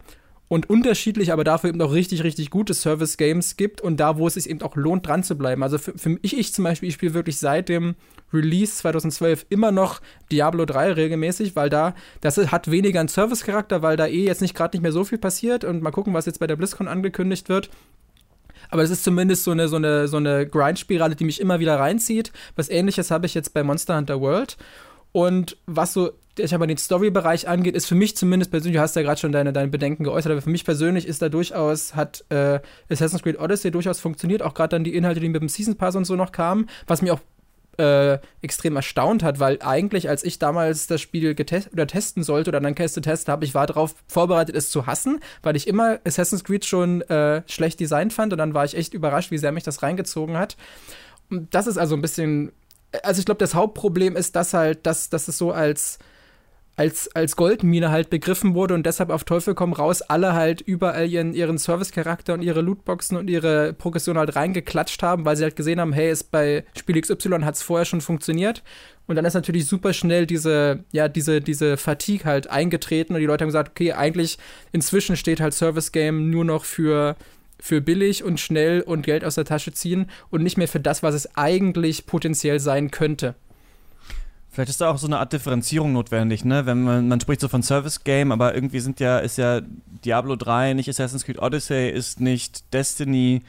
und unterschiedlich, aber dafür eben auch richtig, richtig gute Service-Games gibt und da, wo es sich eben auch lohnt, dran zu bleiben. Also für, für mich, ich zum Beispiel, ich spiele wirklich seit dem Release 2012 immer noch Diablo 3 regelmäßig, weil da, das hat weniger einen Service-Charakter, weil da eh jetzt nicht gerade nicht mehr so viel passiert und mal gucken, was jetzt bei der BlizzCon angekündigt wird. Aber es ist zumindest so eine, so eine, so eine Grind-Spirale, die mich immer wieder reinzieht. Was ähnliches habe ich jetzt bei Monster Hunter World. Und was so, ich habe den Story-Bereich angeht, ist für mich zumindest persönlich, du hast ja gerade schon deine, deine Bedenken geäußert, aber für mich persönlich ist da durchaus, hat äh, Assassin's Creed Odyssey durchaus funktioniert, auch gerade dann die Inhalte, die mit dem Season Pass und so noch kamen, was mir auch äh, extrem erstaunt hat, weil eigentlich, als ich damals das Spiel getest oder testen sollte oder dann Käste testen habe, ich war darauf vorbereitet, es zu hassen, weil ich immer Assassin's Creed schon äh, schlecht designt fand und dann war ich echt überrascht, wie sehr mich das reingezogen hat. Und das ist also ein bisschen, also ich glaube, das Hauptproblem ist, dass halt, dass, dass es so als als, als Goldmine halt begriffen wurde und deshalb auf Teufel komm raus alle halt überall ihren, ihren Service-Charakter und ihre Lootboxen und ihre Progression halt reingeklatscht haben, weil sie halt gesehen haben, hey, es bei Spiel XY hat es vorher schon funktioniert. Und dann ist natürlich super schnell diese, ja, diese, diese Fatigue halt eingetreten und die Leute haben gesagt, okay, eigentlich inzwischen steht halt Service Game nur noch für, für billig und schnell und Geld aus der Tasche ziehen und nicht mehr für das, was es eigentlich potenziell sein könnte. Vielleicht ist da auch so eine Art Differenzierung notwendig, ne? Wenn man, man spricht so von Service Game, aber irgendwie sind ja, ist ja Diablo 3 nicht Assassin's Creed Odyssey, ist nicht Destiny,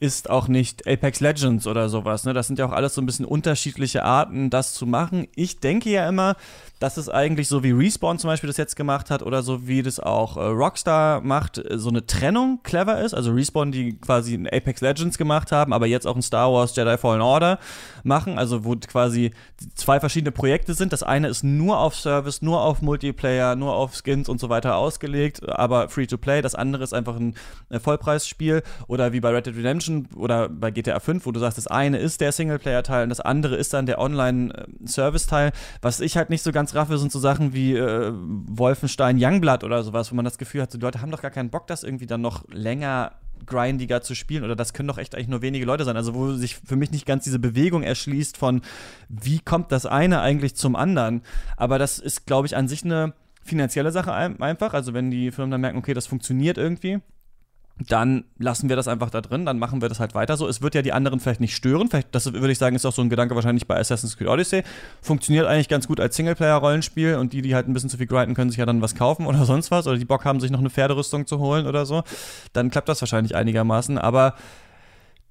ist auch nicht Apex Legends oder sowas, ne? Das sind ja auch alles so ein bisschen unterschiedliche Arten, das zu machen. Ich denke ja immer, dass es eigentlich so wie Respawn zum Beispiel das jetzt gemacht hat oder so wie das auch äh, Rockstar macht, äh, so eine Trennung clever ist. Also Respawn, die quasi ein Apex Legends gemacht haben, aber jetzt auch ein Star Wars Jedi Fallen Order machen, also wo quasi zwei verschiedene Projekte sind. Das eine ist nur auf Service, nur auf Multiplayer, nur auf Skins und so weiter ausgelegt, aber free to play. Das andere ist einfach ein äh, Vollpreisspiel oder wie bei Red Dead Redemption oder bei GTA 5, wo du sagst, das eine ist der Singleplayer-Teil und das andere ist dann der Online-Service-Teil. Was ich halt nicht so ganz raffe, sind so Sachen wie äh, Wolfenstein Youngblood oder sowas, wo man das Gefühl hat, die Leute haben doch gar keinen Bock, das irgendwie dann noch länger grindiger zu spielen oder das können doch echt eigentlich nur wenige Leute sein. Also wo sich für mich nicht ganz diese Bewegung erschließt von, wie kommt das eine eigentlich zum anderen. Aber das ist, glaube ich, an sich eine finanzielle Sache einfach. Also wenn die Firmen dann merken, okay, das funktioniert irgendwie, dann lassen wir das einfach da drin, dann machen wir das halt weiter so. Es wird ja die anderen vielleicht nicht stören. Vielleicht, das würde ich sagen, ist auch so ein Gedanke wahrscheinlich bei Assassin's Creed Odyssey. Funktioniert eigentlich ganz gut als Singleplayer-Rollenspiel und die, die halt ein bisschen zu viel grinden, können sich ja dann was kaufen oder sonst was oder die Bock haben, sich noch eine Pferderüstung zu holen oder so. Dann klappt das wahrscheinlich einigermaßen. Aber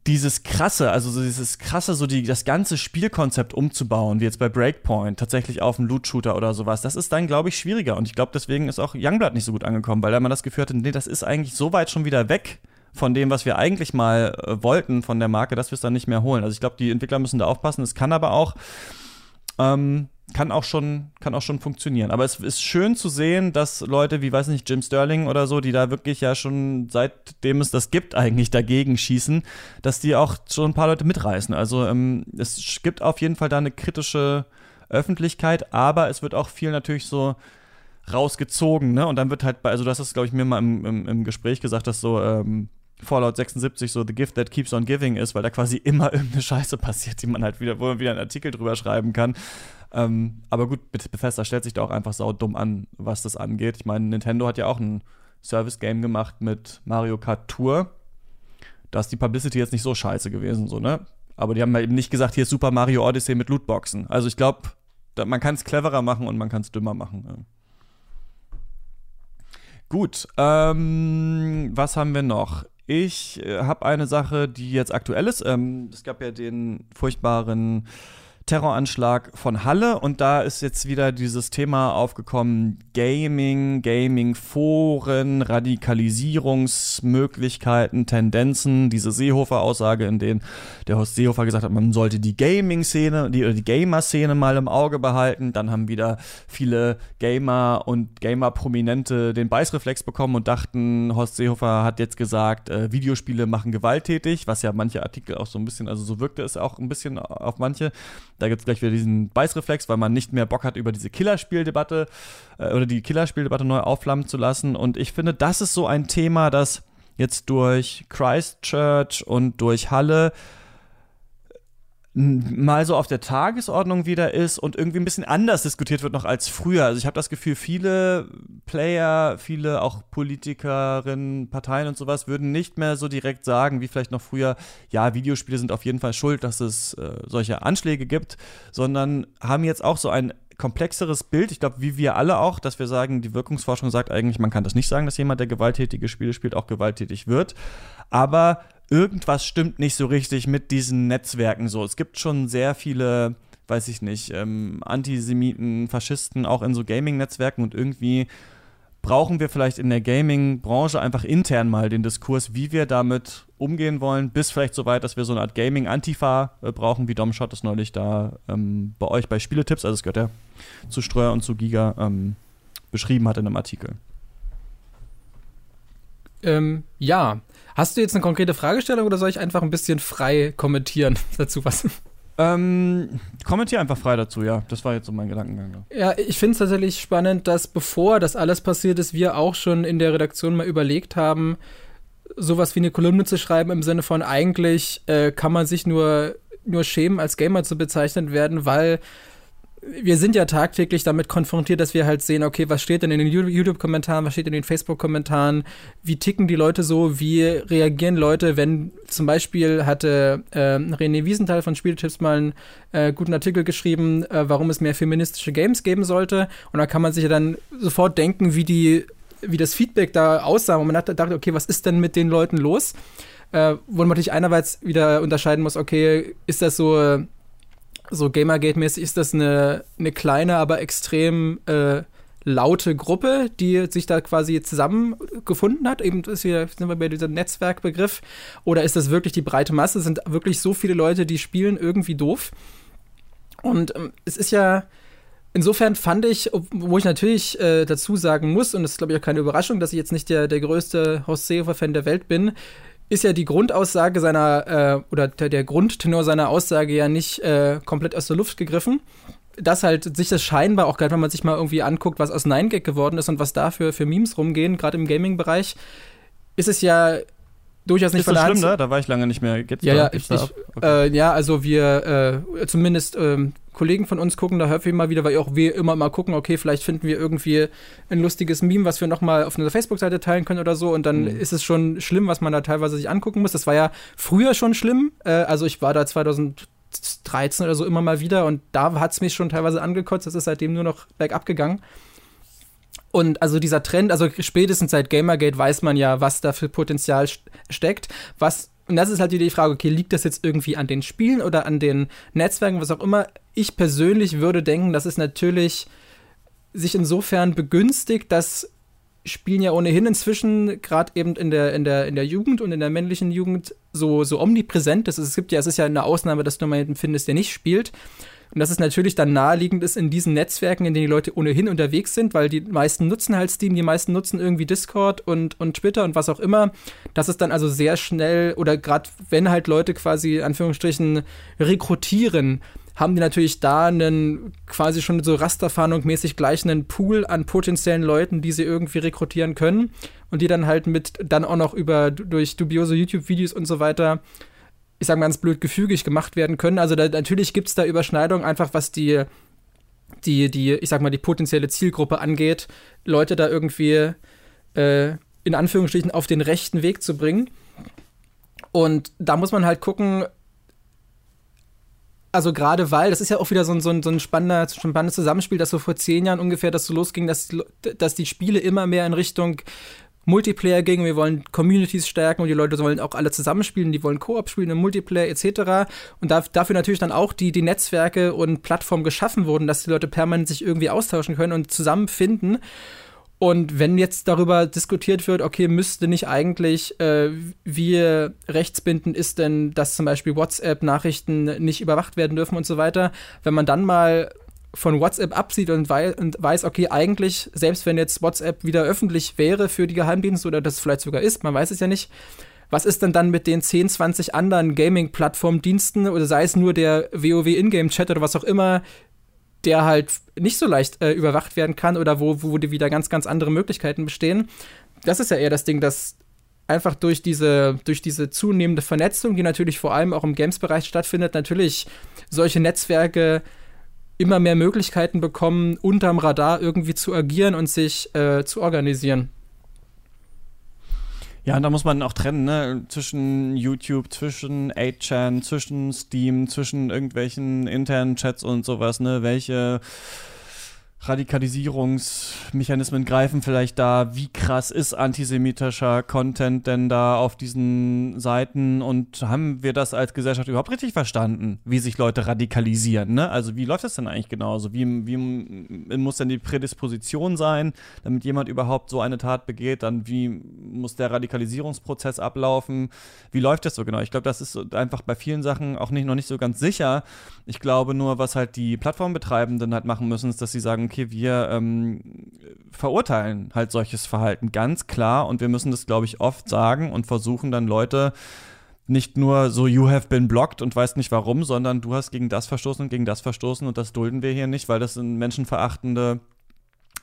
dieses krasse, also so dieses krasse, so die, das ganze Spielkonzept umzubauen, wie jetzt bei Breakpoint, tatsächlich auf einen Loot-Shooter oder sowas, das ist dann, glaube ich, schwieriger. Und ich glaube, deswegen ist auch Youngblood nicht so gut angekommen, weil da man das Gefühl hatte, nee, das ist eigentlich so weit schon wieder weg von dem, was wir eigentlich mal äh, wollten von der Marke, dass wir es dann nicht mehr holen. Also ich glaube, die Entwickler müssen da aufpassen. Es kann aber auch ähm, kann auch schon, kann auch schon funktionieren. Aber es ist schön zu sehen, dass Leute wie, weiß nicht, Jim Sterling oder so, die da wirklich ja schon seitdem es das gibt, eigentlich dagegen schießen, dass die auch schon ein paar Leute mitreißen. Also ähm, es gibt auf jeden Fall da eine kritische Öffentlichkeit, aber es wird auch viel natürlich so rausgezogen, ne? Und dann wird halt bei, also das, glaube ich, mir mal im, im, im Gespräch gesagt, dass so, ähm, Fallout 76 so The Gift That Keeps on Giving ist, weil da quasi immer irgendeine Scheiße passiert, die man halt wieder, wo man wieder einen Artikel drüber schreiben kann. Ähm, aber gut, Bethesda stellt sich da auch einfach saudumm an, was das angeht. Ich meine, Nintendo hat ja auch ein Service-Game gemacht mit Mario Kart Tour. Da ist die Publicity jetzt nicht so scheiße gewesen, so, ne? Aber die haben ja eben nicht gesagt, hier ist Super Mario Odyssey mit Lootboxen. Also ich glaube, man kann es cleverer machen und man kann es dümmer machen. Ja. Gut, ähm, was haben wir noch? Ich äh, habe eine Sache, die jetzt aktuell ist. Ähm, es gab ja den furchtbaren Terroranschlag von Halle und da ist jetzt wieder dieses Thema aufgekommen, Gaming, Gaming-Foren, Radikalisierungsmöglichkeiten, Tendenzen, diese Seehofer-Aussage, in denen der Horst Seehofer gesagt hat, man sollte die Gaming-Szene, die, die Gamer-Szene mal im Auge behalten. Dann haben wieder viele Gamer und Gamer-Prominente den Beißreflex bekommen und dachten, Horst Seehofer hat jetzt gesagt, äh, Videospiele machen gewalttätig, was ja manche Artikel auch so ein bisschen, also so wirkte es auch ein bisschen auf manche. Da gibt es gleich wieder diesen Beißreflex, weil man nicht mehr Bock hat, über diese Killerspieldebatte äh, oder die Killerspieldebatte neu aufflammen zu lassen. Und ich finde, das ist so ein Thema, das jetzt durch Christchurch und durch Halle mal so auf der Tagesordnung wieder ist und irgendwie ein bisschen anders diskutiert wird noch als früher. Also ich habe das Gefühl, viele Player, viele auch Politikerinnen, Parteien und sowas würden nicht mehr so direkt sagen, wie vielleicht noch früher, ja, Videospiele sind auf jeden Fall schuld, dass es äh, solche Anschläge gibt, sondern haben jetzt auch so ein komplexeres Bild, ich glaube, wie wir alle auch, dass wir sagen, die Wirkungsforschung sagt eigentlich, man kann das nicht sagen, dass jemand, der gewalttätige Spiele spielt, auch gewalttätig wird. Aber irgendwas stimmt nicht so richtig mit diesen Netzwerken so. Es gibt schon sehr viele, weiß ich nicht, ähm, Antisemiten, Faschisten auch in so Gaming-Netzwerken und irgendwie brauchen wir vielleicht in der Gaming-Branche einfach intern mal den Diskurs, wie wir damit umgehen wollen, bis vielleicht so weit, dass wir so eine Art Gaming-Antifa äh, brauchen, wie Dom Schott es neulich da ähm, bei euch bei Spieletipps, also es gehört ja zu Streuer und zu Giga, ähm, beschrieben hat in einem Artikel. Ähm, ja, Hast du jetzt eine konkrete Fragestellung oder soll ich einfach ein bisschen frei kommentieren dazu was? Ähm, kommentier einfach frei dazu, ja. Das war jetzt so mein Gedankengang. Ja, ich finde es tatsächlich spannend, dass bevor das alles passiert ist, wir auch schon in der Redaktion mal überlegt haben, sowas wie eine Kolumne zu schreiben im Sinne von eigentlich äh, kann man sich nur, nur schämen, als Gamer zu bezeichnet werden, weil wir sind ja tagtäglich damit konfrontiert, dass wir halt sehen, okay, was steht denn in den YouTube-Kommentaren, was steht in den Facebook-Kommentaren, wie ticken die Leute so, wie reagieren Leute, wenn zum Beispiel hatte äh, René Wiesenthal von Spieltipps mal einen äh, guten Artikel geschrieben, äh, warum es mehr feministische Games geben sollte. Und da kann man sich ja dann sofort denken, wie die, wie das Feedback da aussah. Und man dachte, okay, was ist denn mit den Leuten los? Äh, wo man natürlich einerseits wieder unterscheiden muss, okay, ist das so so Gamergate-mäßig ist das eine, eine kleine, aber extrem äh, laute Gruppe, die sich da quasi zusammengefunden hat. Eben ist hier, sind wir bei diesem Netzwerkbegriff. Oder ist das wirklich die breite Masse? Sind wirklich so viele Leute, die spielen irgendwie doof? Und ähm, es ist ja. Insofern fand ich, wo ich natürlich äh, dazu sagen muss, und das ist glaube ich auch keine Überraschung, dass ich jetzt nicht der, der größte Horst Seehofer-Fan der Welt bin, ist ja die Grundaussage seiner, äh, oder der, Grundtenor seiner Aussage ja nicht äh, komplett aus der Luft gegriffen. Dass halt sich das scheinbar, auch gerade wenn man sich mal irgendwie anguckt, was aus Nine Gag geworden ist und was da für, für Memes rumgehen, gerade im Gaming-Bereich, ist es ja durchaus nicht ist von der schlimm, ne? Da war ich lange nicht mehr. Geht's ja, da, ja, ich, ich, okay. äh, ja, also wir, äh, zumindest ähm, Kollegen von uns gucken da häufig mal wieder, weil auch wir immer mal gucken, okay, vielleicht finden wir irgendwie ein lustiges Meme, was wir nochmal auf einer Facebook-Seite teilen können oder so. Und dann mhm. ist es schon schlimm, was man da teilweise sich angucken muss. Das war ja früher schon schlimm. Äh, also ich war da 2013 oder so immer mal wieder und da hat es mich schon teilweise angekotzt. Das ist seitdem nur noch bergab gegangen. Und also dieser Trend, also spätestens seit Gamergate weiß man ja, was da für Potenzial steckt, was und das ist halt die Frage, okay, liegt das jetzt irgendwie an den Spielen oder an den Netzwerken, was auch immer? Ich persönlich würde denken, dass es natürlich sich insofern begünstigt, dass Spielen ja ohnehin inzwischen, gerade eben in der, in, der, in der Jugend und in der männlichen Jugend, so, so omnipräsent ist. Es gibt ja, es ist ja eine Ausnahme, dass du mal jemanden findest, der nicht spielt. Und dass es natürlich dann naheliegend ist in diesen Netzwerken, in denen die Leute ohnehin unterwegs sind, weil die meisten nutzen halt Steam, die meisten nutzen irgendwie Discord und, und Twitter und was auch immer, dass es dann also sehr schnell oder gerade wenn halt Leute quasi Anführungsstrichen rekrutieren, haben die natürlich da einen quasi schon so Rasterfahndung-mäßig gleich einen Pool an potenziellen Leuten, die sie irgendwie rekrutieren können und die dann halt mit dann auch noch über durch dubiose YouTube-Videos und so weiter ich sage mal ganz blöd, gefügig gemacht werden können. Also da, natürlich gibt es da Überschneidungen, einfach was die, die, die, ich sag mal, die potenzielle Zielgruppe angeht, Leute da irgendwie äh, in Anführungsstrichen auf den rechten Weg zu bringen. Und da muss man halt gucken, also gerade weil, das ist ja auch wieder so ein, so ein, so ein spannender, spannendes Zusammenspiel, dass so vor zehn Jahren ungefähr das so losging, dass, dass die Spiele immer mehr in Richtung Multiplayer ging, wir wollen Communities stärken und die Leute sollen auch alle zusammenspielen, die wollen Koop spielen im Multiplayer etc. Und da, dafür natürlich dann auch die, die Netzwerke und Plattformen geschaffen wurden, dass die Leute permanent sich irgendwie austauschen können und zusammenfinden. Und wenn jetzt darüber diskutiert wird, okay, müsste nicht eigentlich, äh, wie rechtsbindend ist denn, dass zum Beispiel WhatsApp-Nachrichten nicht überwacht werden dürfen und so weiter, wenn man dann mal von WhatsApp absieht und, wei und weiß, okay, eigentlich, selbst wenn jetzt WhatsApp wieder öffentlich wäre für die Geheimdienste oder das vielleicht sogar ist, man weiß es ja nicht, was ist denn dann mit den 10, 20 anderen Gaming-Plattform-Diensten oder sei es nur der WoW Ingame-Chat oder was auch immer, der halt nicht so leicht äh, überwacht werden kann oder wo, wo wieder ganz, ganz andere Möglichkeiten bestehen. Das ist ja eher das Ding, dass einfach durch diese, durch diese zunehmende Vernetzung, die natürlich vor allem auch im Games-Bereich stattfindet, natürlich solche Netzwerke immer mehr Möglichkeiten bekommen, unterm Radar irgendwie zu agieren und sich äh, zu organisieren. Ja, und da muss man auch trennen, ne? Zwischen YouTube, zwischen 8chan, zwischen Steam, zwischen irgendwelchen internen Chats und sowas, ne? Welche Radikalisierungsmechanismen greifen vielleicht da? Wie krass ist antisemitischer Content denn da auf diesen Seiten? Und haben wir das als Gesellschaft überhaupt richtig verstanden, wie sich Leute radikalisieren? Ne? Also wie läuft das denn eigentlich genauso? Wie, wie muss denn die Prädisposition sein, damit jemand überhaupt so eine Tat begeht? Dann wie muss der Radikalisierungsprozess ablaufen? Wie läuft das so genau? Ich glaube, das ist einfach bei vielen Sachen auch nicht, noch nicht so ganz sicher. Ich glaube nur, was halt die Plattformbetreibenden halt machen müssen, ist, dass sie sagen, okay, wir ähm, verurteilen halt solches Verhalten ganz klar und wir müssen das, glaube ich, oft sagen und versuchen dann Leute nicht nur so, you have been blocked und weißt nicht warum, sondern du hast gegen das verstoßen und gegen das verstoßen und das dulden wir hier nicht, weil das sind menschenverachtende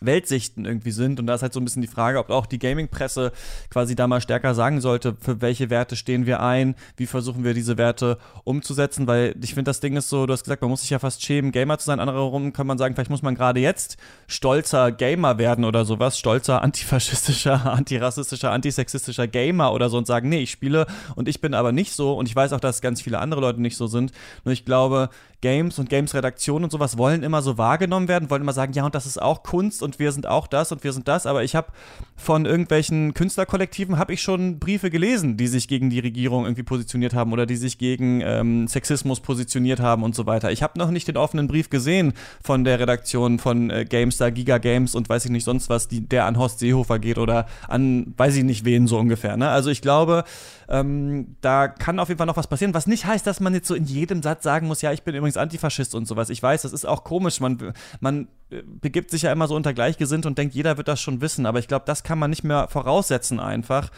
Weltsichten irgendwie sind. Und da ist halt so ein bisschen die Frage, ob auch die Gaming-Presse quasi da mal stärker sagen sollte, für welche Werte stehen wir ein, wie versuchen wir diese Werte umzusetzen, weil ich finde, das Ding ist so, du hast gesagt, man muss sich ja fast schämen, Gamer zu sein. Andererseits kann man sagen, vielleicht muss man gerade jetzt stolzer Gamer werden oder sowas, stolzer antifaschistischer, antirassistischer, antisexistischer Gamer oder so und sagen, nee, ich spiele und ich bin aber nicht so und ich weiß auch, dass ganz viele andere Leute nicht so sind. Nur ich glaube, Games und Games-Redaktion und sowas wollen immer so wahrgenommen werden, wollen immer sagen, ja, und das ist auch Kunst und wir sind auch das und wir sind das. Aber ich habe von irgendwelchen Künstlerkollektiven habe ich schon Briefe gelesen, die sich gegen die Regierung irgendwie positioniert haben oder die sich gegen ähm, Sexismus positioniert haben und so weiter. Ich habe noch nicht den offenen Brief gesehen von der Redaktion von äh, GameStar, Giga Games und weiß ich nicht sonst was, die, der an Horst Seehofer geht oder an weiß ich nicht wen so ungefähr. Ne? Also ich glaube, ähm, da kann auf jeden Fall noch was passieren, was nicht heißt, dass man jetzt so in jedem Satz sagen muss, ja, ich bin übrigens Antifaschist und sowas. Ich weiß, das ist auch komisch. Man, man äh, begibt sich ja immer so unter Gleichgesinnt und denkt, jeder wird das schon wissen. Aber ich glaube, das kann man nicht mehr voraussetzen einfach,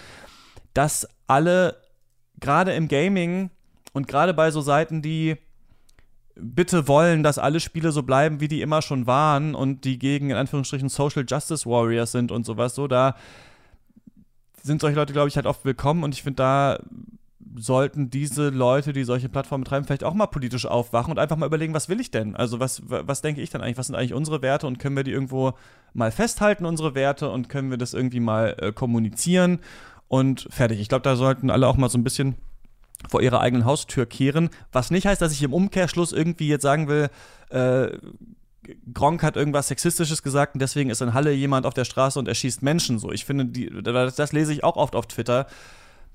dass alle, gerade im Gaming und gerade bei so Seiten, die bitte wollen, dass alle Spiele so bleiben, wie die immer schon waren und die gegen, in Anführungsstrichen, Social Justice Warriors sind und sowas, so, da sind solche Leute, glaube ich, halt oft willkommen und ich finde, da sollten diese Leute, die solche Plattformen betreiben, vielleicht auch mal politisch aufwachen und einfach mal überlegen, was will ich denn? Also was, was denke ich dann eigentlich? Was sind eigentlich unsere Werte und können wir die irgendwo mal festhalten, unsere Werte, und können wir das irgendwie mal äh, kommunizieren und fertig. Ich glaube, da sollten alle auch mal so ein bisschen vor ihrer eigenen Haustür kehren, was nicht heißt, dass ich im Umkehrschluss irgendwie jetzt sagen will, äh, Gronk hat irgendwas Sexistisches gesagt und deswegen ist in Halle jemand auf der Straße und erschießt Menschen so. Ich finde, die, das, das lese ich auch oft auf Twitter,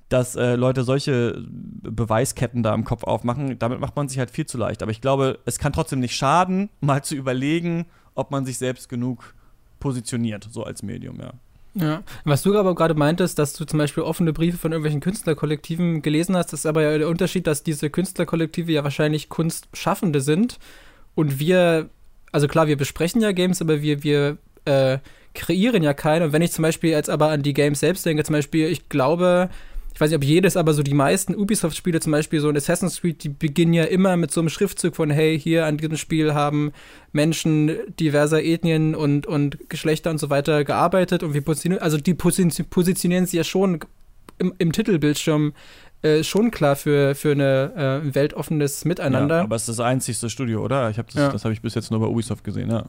dass äh, Leute solche Beweisketten da im Kopf aufmachen. Damit macht man sich halt viel zu leicht. Aber ich glaube, es kann trotzdem nicht schaden, mal zu überlegen, ob man sich selbst genug positioniert, so als Medium, ja. Ja, was du aber gerade meintest, dass du zum Beispiel offene Briefe von irgendwelchen Künstlerkollektiven gelesen hast, ist aber ja der Unterschied, dass diese Künstlerkollektive ja wahrscheinlich Kunstschaffende sind und wir also klar, wir besprechen ja Games, aber wir, wir äh, kreieren ja keine. Und wenn ich zum Beispiel jetzt aber an die Games selbst denke, zum Beispiel, ich glaube, ich weiß nicht, ob jedes, aber so die meisten Ubisoft-Spiele, zum Beispiel so ein Assassin's Creed, die beginnen ja immer mit so einem Schriftzug von, hey, hier an diesem Spiel haben Menschen diverser Ethnien und, und Geschlechter und so weiter gearbeitet und wir positionieren, also die positionieren sie ja schon im, im Titelbildschirm äh, schon klar für, für eine äh, weltoffenes Miteinander. Ja, aber es ist das einzigste Studio, oder? Ich hab das ja. das habe ich bis jetzt nur bei Ubisoft gesehen, ja.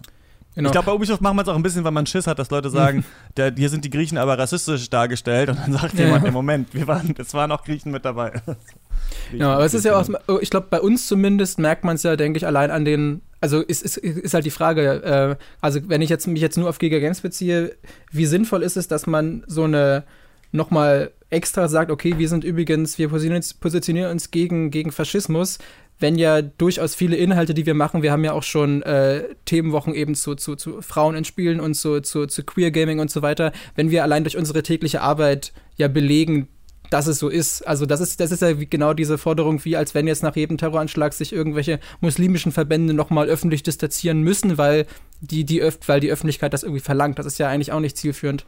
Genau. Ich glaube, bei Ubisoft machen wir es auch ein bisschen, weil man Schiss hat, dass Leute sagen, der, hier sind die Griechen aber rassistisch dargestellt und dann sagt ja. jemand, im Moment, wir waren, es waren auch Griechen mit dabei. ja, aber es ist ja auch, ich glaube, bei uns zumindest merkt man es ja, denke ich, allein an den also ist, ist, ist halt die Frage, äh, also wenn ich jetzt mich jetzt nur auf Giga Games beziehe, wie sinnvoll ist es, dass man so eine nochmal extra sagt, okay, wir sind übrigens, wir positionieren uns, gegen, gegen Faschismus, wenn ja durchaus viele Inhalte, die wir machen, wir haben ja auch schon äh, Themenwochen eben zu, zu, zu Frauen in Spielen und zu, zu, zu Queer Gaming und so weiter, wenn wir allein durch unsere tägliche Arbeit ja belegen, dass es so ist. Also das ist, das ist ja genau diese Forderung, wie als wenn jetzt nach jedem Terroranschlag sich irgendwelche muslimischen Verbände nochmal öffentlich distanzieren müssen, weil die, die, Öf weil die Öffentlichkeit das irgendwie verlangt. Das ist ja eigentlich auch nicht zielführend.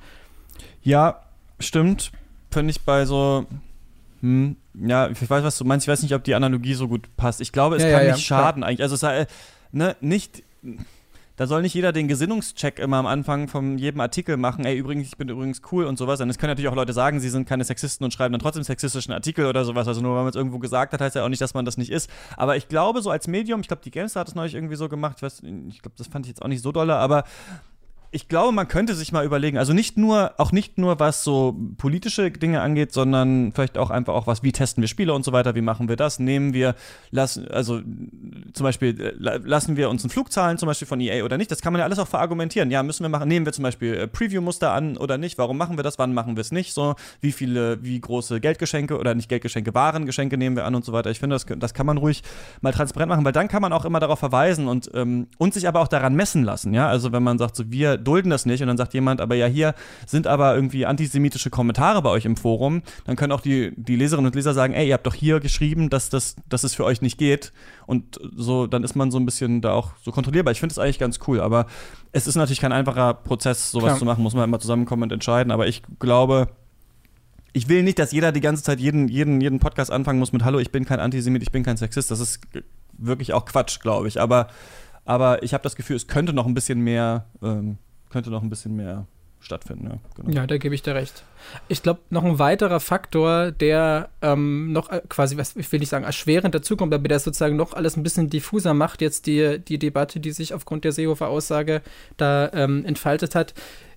Ja, stimmt. Finde ich bei so hm, ja, ich weiß, was du meinst. Ich weiß nicht, ob die Analogie so gut passt. Ich glaube, es ja, kann ja, nicht ja, schaden eigentlich. Also, es sei, ne, nicht. Da soll nicht jeder den Gesinnungscheck immer am Anfang von jedem Artikel machen. Ey, übrigens, ich bin übrigens cool und sowas. Und es können natürlich auch Leute sagen, sie sind keine Sexisten und schreiben dann trotzdem sexistischen Artikel oder sowas. Also nur weil man es irgendwo gesagt hat, heißt ja auch nicht, dass man das nicht ist. Aber ich glaube, so als Medium, ich glaube, die GameStar hat es neulich irgendwie so gemacht. Ich, ich glaube, das fand ich jetzt auch nicht so dolle, aber ich glaube, man könnte sich mal überlegen, also nicht nur, auch nicht nur was so politische Dinge angeht, sondern vielleicht auch einfach auch was, wie testen wir Spiele und so weiter, wie machen wir das? Nehmen wir, lassen, also zum Beispiel, äh, lassen wir uns einen Flug zahlen, zum Beispiel von EA oder nicht? Das kann man ja alles auch verargumentieren. Ja, müssen wir machen, nehmen wir zum Beispiel äh, Preview-Muster an oder nicht? Warum machen wir das? Wann machen wir es nicht? So, wie viele, wie große Geldgeschenke oder nicht Geldgeschenke, Warengeschenke nehmen wir an und so weiter. Ich finde, das, das kann man ruhig mal transparent machen, weil dann kann man auch immer darauf verweisen und, ähm, und sich aber auch daran messen lassen, ja? Also wenn man sagt, so wir dulden das nicht und dann sagt jemand, aber ja, hier sind aber irgendwie antisemitische Kommentare bei euch im Forum, dann können auch die, die Leserinnen und Leser sagen, ey, ihr habt doch hier geschrieben, dass, das, dass es für euch nicht geht und so, dann ist man so ein bisschen da auch so kontrollierbar. Ich finde es eigentlich ganz cool, aber es ist natürlich kein einfacher Prozess, sowas Klar. zu machen, muss man immer zusammenkommen und entscheiden, aber ich glaube, ich will nicht, dass jeder die ganze Zeit jeden, jeden, jeden Podcast anfangen muss mit Hallo, ich bin kein Antisemit, ich bin kein Sexist. Das ist wirklich auch Quatsch, glaube ich. Aber, aber ich habe das Gefühl, es könnte noch ein bisschen mehr ähm, könnte noch ein bisschen mehr stattfinden. Ja, genau. ja da gebe ich dir recht. Ich glaube, noch ein weiterer Faktor, der ähm, noch äh, quasi, was ich will nicht sagen, erschwerend dazukommt, aber der sozusagen noch alles ein bisschen diffuser macht, jetzt die, die Debatte, die sich aufgrund der Seehofer-Aussage da ähm, entfaltet hat,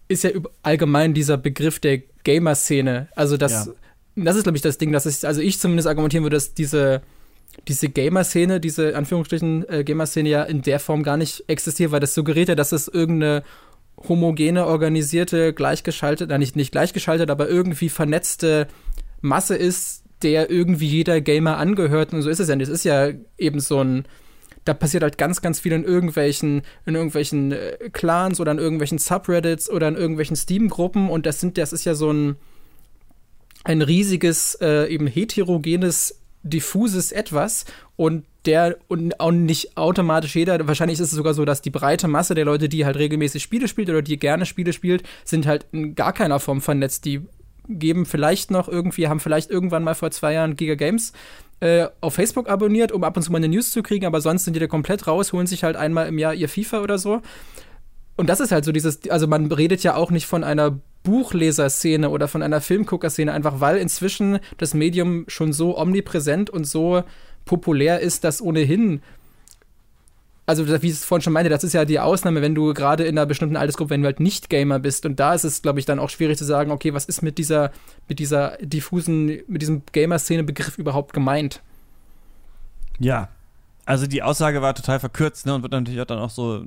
ist ja allgemein dieser Begriff der Gamer-Szene. Also das, ja. das ist, glaube ich, das Ding, dass ich, also ich zumindest argumentieren würde, dass diese diese Gamer-Szene, diese Anführungsstrichen äh, Gamer-Szene ja in der Form gar nicht existiert, weil das suggeriert ja, dass es irgendeine homogene, organisierte, gleichgeschaltete, nicht, nicht gleichgeschaltet, aber irgendwie vernetzte Masse ist, der irgendwie jeder Gamer angehört. Und so ist es ja nicht. Es ist ja eben so ein, da passiert halt ganz, ganz viel in irgendwelchen, in irgendwelchen äh, Clans oder in irgendwelchen Subreddits oder in irgendwelchen Steam-Gruppen. Und das sind, das ist ja so ein, ein riesiges, äh, eben heterogenes, diffuses Etwas. Und der und auch nicht automatisch jeder, wahrscheinlich ist es sogar so, dass die breite Masse der Leute, die halt regelmäßig Spiele spielt oder die gerne Spiele spielt, sind halt in gar keiner Form vernetzt. Die geben vielleicht noch irgendwie, haben vielleicht irgendwann mal vor zwei Jahren Giga Games äh, auf Facebook abonniert, um ab und zu mal eine News zu kriegen, aber sonst sind die da komplett raus, holen sich halt einmal im Jahr ihr FIFA oder so. Und das ist halt so dieses, also man redet ja auch nicht von einer Buchleserszene oder von einer Filmguckerszene, einfach weil inzwischen das Medium schon so omnipräsent und so populär ist, dass ohnehin also wie ich es vorhin schon meinte, das ist ja die Ausnahme, wenn du gerade in einer bestimmten Altersgruppe, wenn du halt nicht Gamer bist. Und da ist es, glaube ich, dann auch schwierig zu sagen, okay, was ist mit dieser, mit dieser diffusen, mit diesem Gamer-Szene-Begriff überhaupt gemeint? Ja, also die Aussage war total verkürzt, ne, und wird natürlich auch dann auch so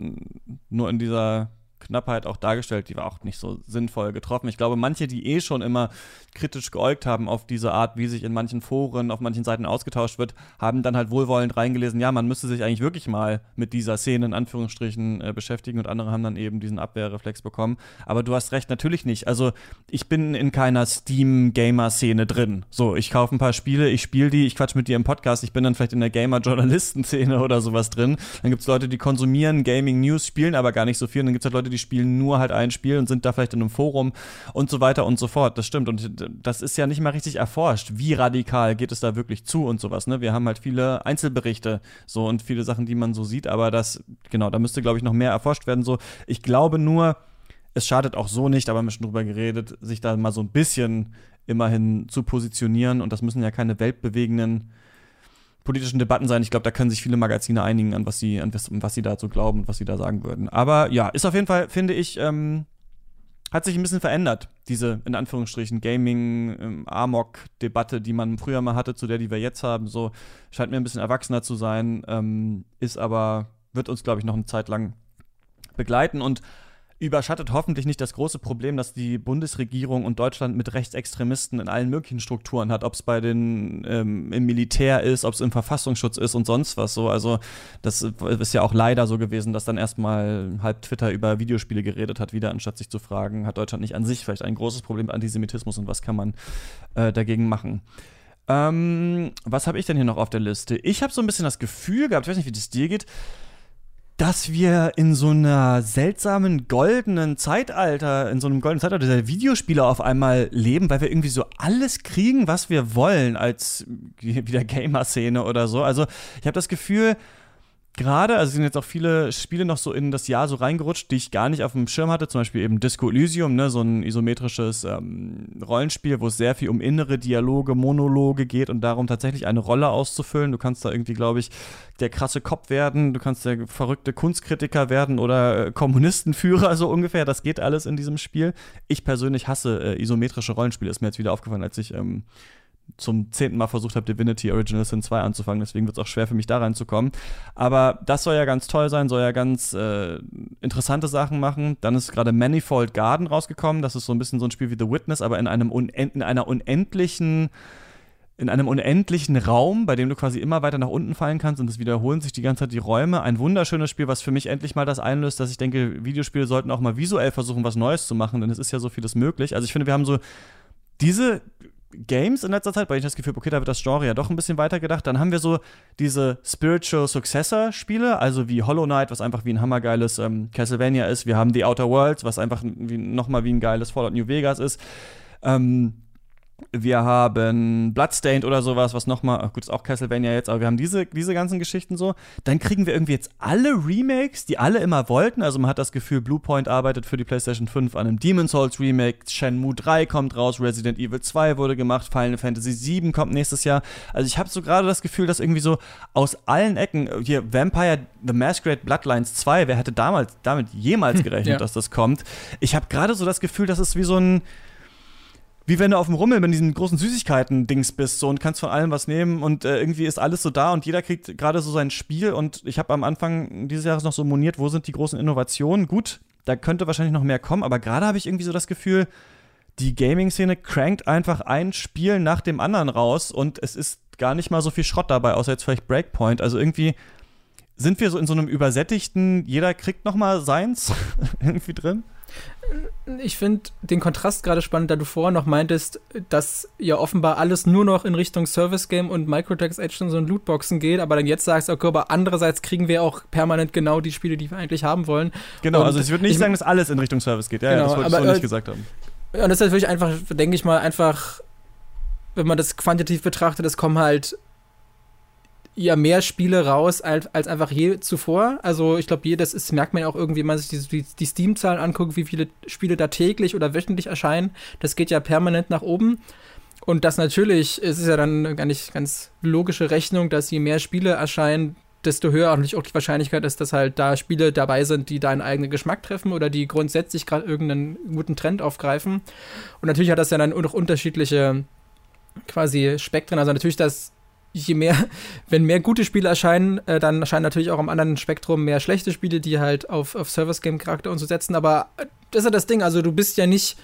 nur in dieser Knappheit auch dargestellt, die war auch nicht so sinnvoll getroffen. Ich glaube, manche, die eh schon immer kritisch geäugt haben auf diese Art, wie sich in manchen Foren, auf manchen Seiten ausgetauscht wird, haben dann halt wohlwollend reingelesen, ja, man müsste sich eigentlich wirklich mal mit dieser Szene in Anführungsstrichen äh, beschäftigen und andere haben dann eben diesen Abwehrreflex bekommen. Aber du hast recht, natürlich nicht. Also ich bin in keiner Steam-Gamer-Szene drin. So, ich kaufe ein paar Spiele, ich spiele die, ich quatsch mit dir im Podcast, ich bin dann vielleicht in der Gamer-Journalisten-Szene oder sowas drin. Dann gibt es Leute, die konsumieren Gaming-News, spielen aber gar nicht so viel. Und dann gibt es halt Leute, die spielen nur halt ein Spiel und sind da vielleicht in einem Forum und so weiter und so fort. Das stimmt. Und das ist ja nicht mal richtig erforscht. Wie radikal geht es da wirklich zu und sowas, ne? Wir haben halt viele Einzelberichte so und viele Sachen, die man so sieht, aber das, genau, da müsste, glaube ich, noch mehr erforscht werden. So, ich glaube nur, es schadet auch so nicht, aber wir haben schon drüber geredet, sich da mal so ein bisschen immerhin zu positionieren und das müssen ja keine weltbewegenden politischen Debatten sein. Ich glaube, da können sich viele Magazine einigen, an was sie, an was, was sie dazu glauben und was sie da sagen würden. Aber ja, ist auf jeden Fall, finde ich, ähm, hat sich ein bisschen verändert, diese in Anführungsstrichen Gaming-Amok-Debatte, ähm, die man früher mal hatte, zu der, die wir jetzt haben. So scheint mir ein bisschen erwachsener zu sein, ähm, ist aber wird uns, glaube ich, noch eine Zeit lang begleiten und überschattet hoffentlich nicht das große Problem, dass die Bundesregierung und Deutschland mit Rechtsextremisten in allen möglichen Strukturen hat, ob es bei den ähm, im Militär ist, ob es im Verfassungsschutz ist und sonst was so. Also das ist ja auch leider so gewesen, dass dann erstmal halb Twitter über Videospiele geredet hat, wieder anstatt sich zu fragen, hat Deutschland nicht an sich vielleicht ein großes Problem mit Antisemitismus und was kann man äh, dagegen machen? Ähm, was habe ich denn hier noch auf der Liste? Ich habe so ein bisschen das Gefühl gehabt, ich weiß nicht, wie das dir geht, dass wir in so einer seltsamen goldenen Zeitalter, in so einem goldenen Zeitalter der Videospiele auf einmal leben, weil wir irgendwie so alles kriegen, was wir wollen als wieder Gamer-Szene oder so. Also ich habe das Gefühl, gerade, also sind jetzt auch viele Spiele noch so in das Jahr so reingerutscht, die ich gar nicht auf dem Schirm hatte, zum Beispiel eben Disco Elysium, ne, so ein isometrisches ähm, Rollenspiel, wo es sehr viel um innere Dialoge, Monologe geht und darum tatsächlich eine Rolle auszufüllen. Du kannst da irgendwie, glaube ich, der krasse Kopf werden, du kannst der verrückte Kunstkritiker werden oder äh, Kommunistenführer, so ungefähr. Das geht alles in diesem Spiel. Ich persönlich hasse äh, isometrische Rollenspiele, ist mir jetzt wieder aufgefallen, als ich ähm, zum zehnten Mal versucht habe, Divinity Original Sin 2 anzufangen, deswegen wird es auch schwer für mich da reinzukommen. Aber das soll ja ganz toll sein, soll ja ganz äh, interessante Sachen machen. Dann ist gerade Manifold Garden rausgekommen, das ist so ein bisschen so ein Spiel wie The Witness, aber in, einem in einer unendlichen in einem unendlichen Raum, bei dem du quasi immer weiter nach unten fallen kannst und es wiederholen sich die ganze Zeit die Räume. Ein wunderschönes Spiel, was für mich endlich mal das einlöst, dass ich denke, Videospiele sollten auch mal visuell versuchen, was Neues zu machen, denn es ist ja so vieles möglich. Also ich finde, wir haben so diese Games in letzter Zeit, weil ich das Gefühl habe, okay, da wird das Genre ja doch ein bisschen weiter gedacht. Dann haben wir so diese Spiritual Successor-Spiele, also wie Hollow Knight, was einfach wie ein hammergeiles ähm, Castlevania ist. Wir haben The Outer Worlds, was einfach wie, nochmal wie ein geiles Fallout New Vegas ist. Ähm, wir haben Bloodstained oder sowas, was nochmal, gut, ist auch Castlevania jetzt, aber wir haben diese, diese ganzen Geschichten so. Dann kriegen wir irgendwie jetzt alle Remakes, die alle immer wollten. Also man hat das Gefühl, Bluepoint arbeitet für die PlayStation 5 an einem Demon's Souls Remake, Shenmue 3 kommt raus, Resident Evil 2 wurde gemacht, Final Fantasy 7 kommt nächstes Jahr. Also ich habe so gerade das Gefühl, dass irgendwie so aus allen Ecken, hier Vampire The Masquerade Bloodlines 2, wer hätte damals damit jemals gerechnet, ja. dass das kommt? Ich habe gerade so das Gefühl, dass es wie so ein wie wenn du auf dem Rummel mit diesen großen Süßigkeiten-Dings bist so und kannst von allem was nehmen und äh, irgendwie ist alles so da und jeder kriegt gerade so sein Spiel und ich habe am Anfang dieses Jahres noch so moniert, wo sind die großen Innovationen? Gut, da könnte wahrscheinlich noch mehr kommen, aber gerade habe ich irgendwie so das Gefühl, die Gaming-Szene crankt einfach ein Spiel nach dem anderen raus und es ist gar nicht mal so viel Schrott dabei, außer jetzt vielleicht Breakpoint. Also irgendwie sind wir so in so einem übersättigten, jeder kriegt noch mal seins irgendwie drin. Ich finde den Kontrast gerade spannend, da du vorher noch meintest, dass ja offenbar alles nur noch in Richtung Service Game und Microtransactions und Lootboxen geht, aber dann jetzt sagst, okay, aber andererseits kriegen wir auch permanent genau die Spiele, die wir eigentlich haben wollen. Genau, und also ich würde nicht ich, sagen, dass alles in Richtung Service geht. Ja, genau, ja das wollte aber, ich so nicht äh, gesagt haben. Ja, und das ist natürlich einfach, denke ich mal, einfach, wenn man das quantitativ betrachtet, es kommen halt ja mehr Spiele raus als, als einfach je zuvor. Also ich glaube, das ist, merkt man ja auch irgendwie, wenn man sich die, die Steam-Zahlen anguckt, wie viele Spiele da täglich oder wöchentlich erscheinen. Das geht ja permanent nach oben. Und das natürlich, es ist ja dann eine ganz, ganz logische Rechnung, dass je mehr Spiele erscheinen, desto höher auch die Wahrscheinlichkeit ist, dass halt da Spiele dabei sind, die deinen eigenen Geschmack treffen oder die grundsätzlich gerade irgendeinen guten Trend aufgreifen. Und natürlich hat das ja dann auch noch unterschiedliche quasi Spektren. Also natürlich das je mehr, wenn mehr gute Spiele erscheinen, äh, dann erscheinen natürlich auch am anderen Spektrum mehr schlechte Spiele, die halt auf, auf Service-Game-Charakter und so setzen. Aber äh, das ist ja das Ding, also du bist ja nicht,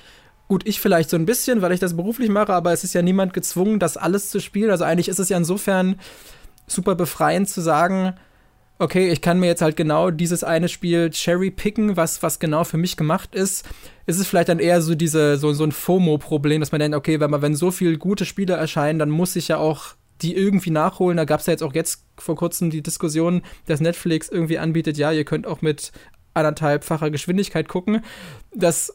gut, ich vielleicht so ein bisschen, weil ich das beruflich mache, aber es ist ja niemand gezwungen, das alles zu spielen. Also eigentlich ist es ja insofern super befreiend zu sagen, okay, ich kann mir jetzt halt genau dieses eine Spiel cherry picken, was, was genau für mich gemacht ist. Ist es vielleicht dann eher so diese, so, so ein FOMO-Problem, dass man denkt, okay, wenn man, wenn so viele gute Spiele erscheinen, dann muss ich ja auch die irgendwie nachholen. Da gab es ja jetzt auch jetzt vor kurzem die Diskussion, dass Netflix irgendwie anbietet, ja, ihr könnt auch mit anderthalbfacher Geschwindigkeit gucken. dass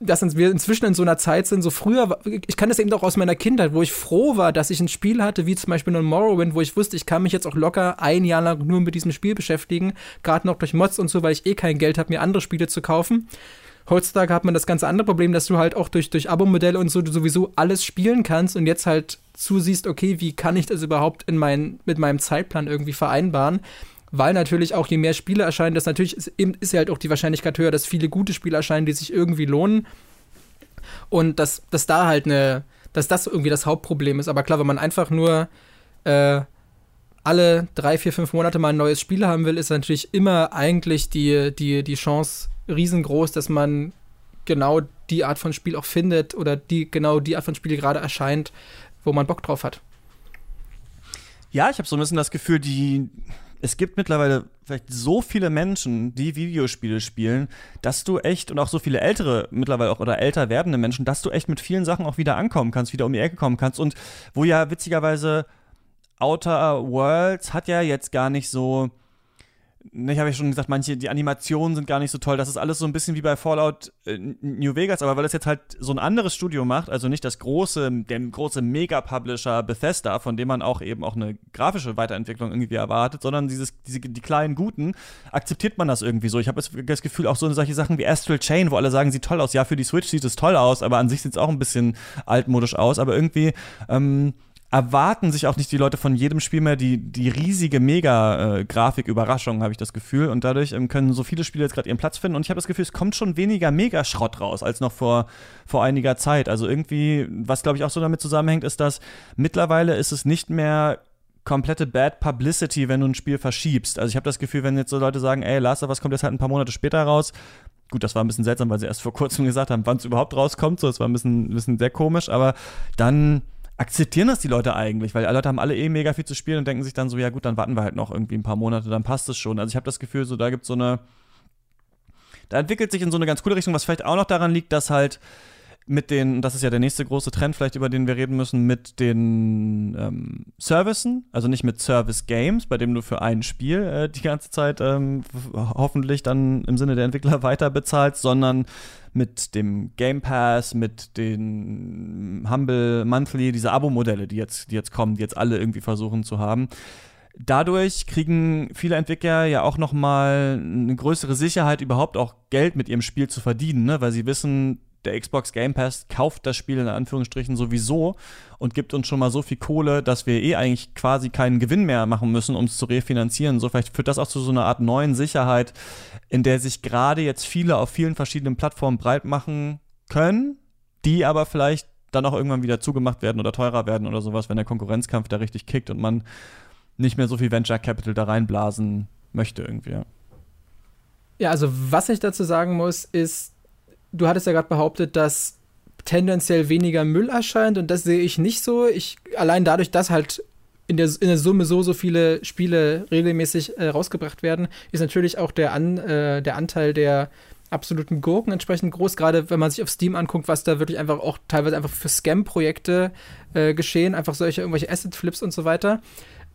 dass wir inzwischen in so einer Zeit sind, so früher, ich kann das eben auch aus meiner Kindheit, wo ich froh war, dass ich ein Spiel hatte, wie zum Beispiel ein Morrowind, wo ich wusste, ich kann mich jetzt auch locker ein Jahr lang nur mit diesem Spiel beschäftigen, gerade noch durch Mods und so, weil ich eh kein Geld habe, mir andere Spiele zu kaufen. Heutzutage hat man das ganze andere Problem, dass du halt auch durch, durch Abo-Modelle und so sowieso alles spielen kannst und jetzt halt zusiehst, okay, wie kann ich das überhaupt in mein, mit meinem Zeitplan irgendwie vereinbaren? Weil natürlich auch je mehr Spiele erscheinen, das natürlich ist, ist ja halt auch die Wahrscheinlichkeit höher, dass viele gute Spiele erscheinen, die sich irgendwie lohnen. Und dass, dass da halt eine, dass das irgendwie das Hauptproblem ist. Aber klar, wenn man einfach nur äh, alle drei, vier, fünf Monate mal ein neues Spiel haben will, ist natürlich immer eigentlich die, die, die Chance riesengroß, dass man genau die Art von Spiel auch findet oder die genau die Art von Spiel gerade erscheint, wo man Bock drauf hat. Ja, ich habe so ein bisschen das Gefühl, die es gibt mittlerweile vielleicht so viele Menschen, die Videospiele spielen, dass du echt und auch so viele ältere mittlerweile auch oder älter werdende Menschen, dass du echt mit vielen Sachen auch wieder ankommen kannst, wieder um die Ecke kommen kannst und wo ja witzigerweise Outer Worlds hat ja jetzt gar nicht so ich habe ja schon gesagt, manche, die Animationen sind gar nicht so toll. Das ist alles so ein bisschen wie bei Fallout äh, New Vegas, aber weil es jetzt halt so ein anderes Studio macht, also nicht das große, der große Mega-Publisher Bethesda, von dem man auch eben auch eine grafische Weiterentwicklung irgendwie erwartet, sondern dieses, diese, die kleinen Guten, akzeptiert man das irgendwie so. Ich habe das Gefühl, auch so solche Sachen wie Astral Chain, wo alle sagen, sieht toll aus. Ja, für die Switch sieht es toll aus, aber an sich sieht es auch ein bisschen altmodisch aus, aber irgendwie, ähm, erwarten sich auch nicht die Leute von jedem Spiel mehr die, die riesige Mega-Grafik-Überraschung, habe ich das Gefühl. Und dadurch ähm, können so viele Spiele jetzt gerade ihren Platz finden. Und ich habe das Gefühl, es kommt schon weniger Megaschrott raus als noch vor, vor einiger Zeit. Also irgendwie, was glaube ich auch so damit zusammenhängt, ist, dass mittlerweile ist es nicht mehr komplette Bad Publicity, wenn du ein Spiel verschiebst. Also ich habe das Gefühl, wenn jetzt so Leute sagen, ey, Last Us kommt jetzt halt ein paar Monate später raus, gut, das war ein bisschen seltsam, weil sie erst vor kurzem gesagt haben, wann es überhaupt rauskommt. So, das war ein bisschen, ein bisschen sehr komisch, aber dann akzeptieren das die Leute eigentlich? Weil die Leute haben alle eh mega viel zu spielen und denken sich dann so, ja gut, dann warten wir halt noch irgendwie ein paar Monate, dann passt es schon. Also ich habe das Gefühl, so da gibt es so eine, da entwickelt sich in so eine ganz coole Richtung, was vielleicht auch noch daran liegt, dass halt mit den, das ist ja der nächste große Trend, vielleicht über den wir reden müssen, mit den ähm, Servicen, also nicht mit Service Games, bei dem du für ein Spiel äh, die ganze Zeit ähm, hoffentlich dann im Sinne der Entwickler weiter bezahlst, sondern mit dem Game Pass, mit den Humble Monthly, diese Abo-Modelle, die jetzt, die jetzt kommen, die jetzt alle irgendwie versuchen zu haben. Dadurch kriegen viele Entwickler ja auch noch mal eine größere Sicherheit, überhaupt auch Geld mit ihrem Spiel zu verdienen, ne? weil sie wissen, der Xbox Game Pass kauft das Spiel in Anführungsstrichen sowieso und gibt uns schon mal so viel Kohle, dass wir eh eigentlich quasi keinen Gewinn mehr machen müssen, um es zu refinanzieren. So vielleicht führt das auch zu so einer Art neuen Sicherheit, in der sich gerade jetzt viele auf vielen verschiedenen Plattformen breit machen können, die aber vielleicht dann auch irgendwann wieder zugemacht werden oder teurer werden oder sowas, wenn der Konkurrenzkampf da richtig kickt und man nicht mehr so viel Venture Capital da reinblasen möchte irgendwie. Ja, also was ich dazu sagen muss, ist, du hattest ja gerade behauptet, dass tendenziell weniger Müll erscheint und das sehe ich nicht so. Ich allein dadurch, dass halt in der, in der Summe so, so viele Spiele regelmäßig äh, rausgebracht werden, ist natürlich auch der, An, äh, der Anteil der absoluten Gurken entsprechend groß, gerade wenn man sich auf Steam anguckt, was da wirklich einfach auch teilweise einfach für Scam-Projekte äh, geschehen, einfach solche irgendwelche Asset-Flips und so weiter.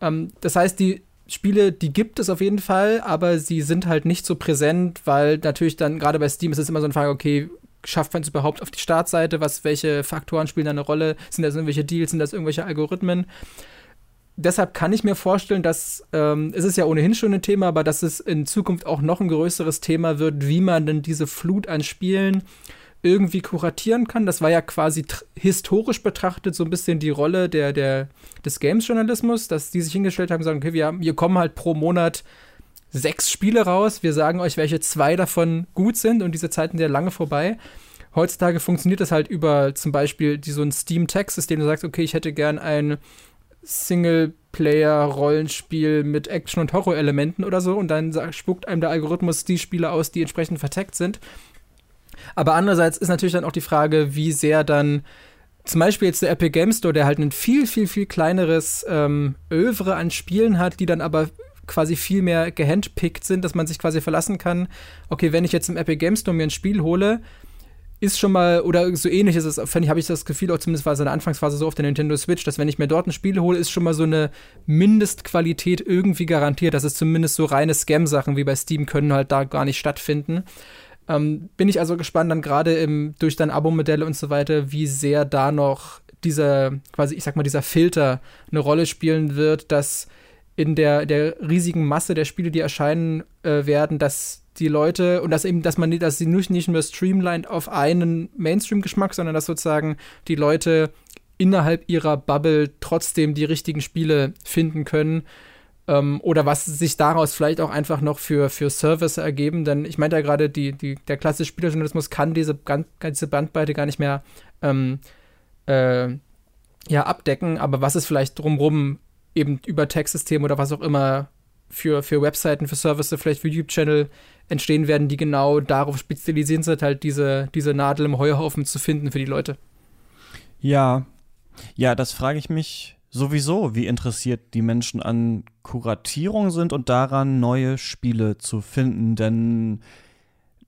Ähm, das heißt, die Spiele, die gibt es auf jeden Fall, aber sie sind halt nicht so präsent, weil natürlich dann gerade bei Steam ist es immer so eine Frage, okay, schafft man es überhaupt auf die Startseite? Was, welche Faktoren spielen da eine Rolle? Sind das irgendwelche Deals? Sind das irgendwelche Algorithmen? Deshalb kann ich mir vorstellen, dass ähm, es ist ja ohnehin schon ein Thema, aber dass es in Zukunft auch noch ein größeres Thema wird, wie man denn diese Flut an Spielen irgendwie kuratieren kann. Das war ja quasi historisch betrachtet so ein bisschen die Rolle der, der, des Games-Journalismus, dass die sich hingestellt haben und sagen, okay, wir, haben, wir kommen halt pro Monat sechs Spiele raus, wir sagen euch, welche zwei davon gut sind und diese Zeiten sind ja lange vorbei. Heutzutage funktioniert das halt über zum Beispiel die, so ein Steam-Text-System, du sagst, okay, ich hätte gern ein Singleplayer-Rollenspiel mit Action- und Horror-Elementen oder so und dann spuckt einem der Algorithmus die Spiele aus, die entsprechend verteckt sind. Aber andererseits ist natürlich dann auch die Frage, wie sehr dann zum Beispiel jetzt der Epic Game Store, der halt ein viel, viel, viel kleineres ähm, Övre an Spielen hat, die dann aber quasi viel mehr gehandpickt sind, dass man sich quasi verlassen kann, okay, wenn ich jetzt im Epic Game Store mir ein Spiel hole, ist schon mal, oder so ähnlich ist es, habe ich das Gefühl, auch zumindest war es in der Anfangsphase so auf der Nintendo Switch, dass wenn ich mir dort ein Spiel hole, ist schon mal so eine Mindestqualität irgendwie garantiert, dass es zumindest so reine Scam-Sachen wie bei Steam können halt da gar nicht stattfinden. Ähm, bin ich also gespannt dann gerade durch dann Abo-Modelle und so weiter, wie sehr da noch dieser, quasi, ich sag mal, dieser Filter eine Rolle spielen wird, dass in der, der riesigen Masse der Spiele, die erscheinen äh, werden, dass die Leute und dass eben, dass man dass sie nicht, nicht nur streamlined auf einen Mainstream-Geschmack, sondern dass sozusagen die Leute innerhalb ihrer Bubble trotzdem die richtigen Spiele finden können ähm, oder was sich daraus vielleicht auch einfach noch für, für Service ergeben. Denn ich meinte ja gerade, die, die, der klassische Spielerjournalismus kann diese ganze Bandbreite gar nicht mehr ähm, äh, ja, abdecken, aber was es vielleicht drumherum eben über Textsystem oder was auch immer für, für Webseiten, für Services, vielleicht für YouTube-Channel entstehen werden, die genau darauf spezialisiert sind, halt diese, diese Nadel im Heuhaufen zu finden für die Leute. Ja, ja, das frage ich mich sowieso, wie interessiert die Menschen an Kuratierung sind und daran, neue Spiele zu finden. Denn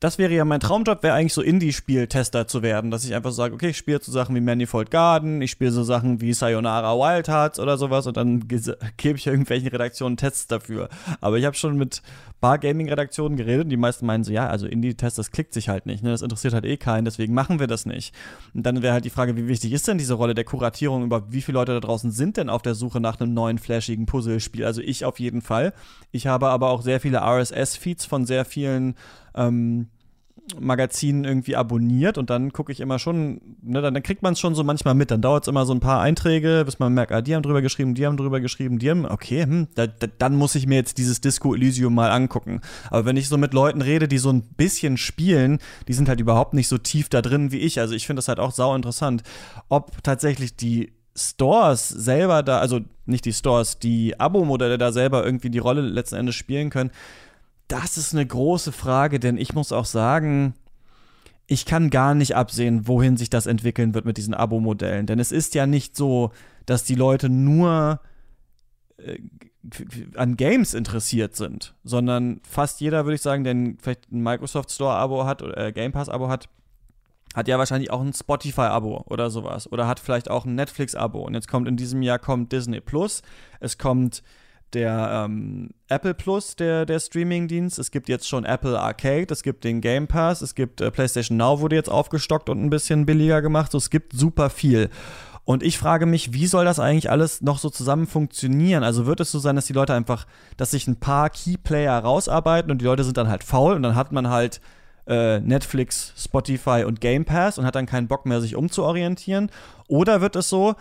das wäre ja mein Traumjob, wäre eigentlich so Indie-Spiel-Tester zu werden, dass ich einfach so sage, okay, ich spiele so Sachen wie Manifold Garden, ich spiele so Sachen wie Sayonara Wild Hearts oder sowas und dann gebe ich irgendwelchen Redaktionen Tests dafür. Aber ich habe schon mit paar Gaming-Redaktionen geredet und die meisten meinen so, ja, also Indie-Test, das klickt sich halt nicht, ne? das interessiert halt eh keinen, deswegen machen wir das nicht. Und dann wäre halt die Frage, wie wichtig ist denn diese Rolle der Kuratierung, über wie viele Leute da draußen sind denn auf der Suche nach einem neuen, flashigen Puzzlespiel? Also ich auf jeden Fall. Ich habe aber auch sehr viele RSS-Feeds von sehr vielen ähm, Magazinen irgendwie abonniert und dann gucke ich immer schon, ne, dann, dann kriegt man es schon so manchmal mit. Dann dauert es immer so ein paar Einträge, bis man merkt, ah, die haben drüber geschrieben, die haben drüber geschrieben, die haben, okay, hm, da, da, dann muss ich mir jetzt dieses Disco Elysium mal angucken. Aber wenn ich so mit Leuten rede, die so ein bisschen spielen, die sind halt überhaupt nicht so tief da drin wie ich. Also ich finde das halt auch sau interessant, ob tatsächlich die Stores selber da, also nicht die Stores, die Abo-Modelle da selber irgendwie die Rolle letzten Endes spielen können das ist eine große Frage, denn ich muss auch sagen, ich kann gar nicht absehen, wohin sich das entwickeln wird mit diesen Abo-Modellen. Denn es ist ja nicht so, dass die Leute nur äh, an Games interessiert sind, sondern fast jeder, würde ich sagen, der vielleicht ein Microsoft Store-Abo hat oder äh, Game Pass-Abo hat, hat ja wahrscheinlich auch ein Spotify-Abo oder sowas. Oder hat vielleicht auch ein Netflix-Abo. Und jetzt kommt in diesem Jahr kommt Disney Plus, es kommt der ähm, Apple Plus, der, der Streaming-Dienst. Es gibt jetzt schon Apple Arcade, es gibt den Game Pass, es gibt äh, PlayStation Now, wurde jetzt aufgestockt und ein bisschen billiger gemacht. So, es gibt super viel. Und ich frage mich, wie soll das eigentlich alles noch so zusammen funktionieren? Also wird es so sein, dass die Leute einfach, dass sich ein paar Keyplayer rausarbeiten und die Leute sind dann halt faul und dann hat man halt äh, Netflix, Spotify und Game Pass und hat dann keinen Bock mehr, sich umzuorientieren? Oder wird es so,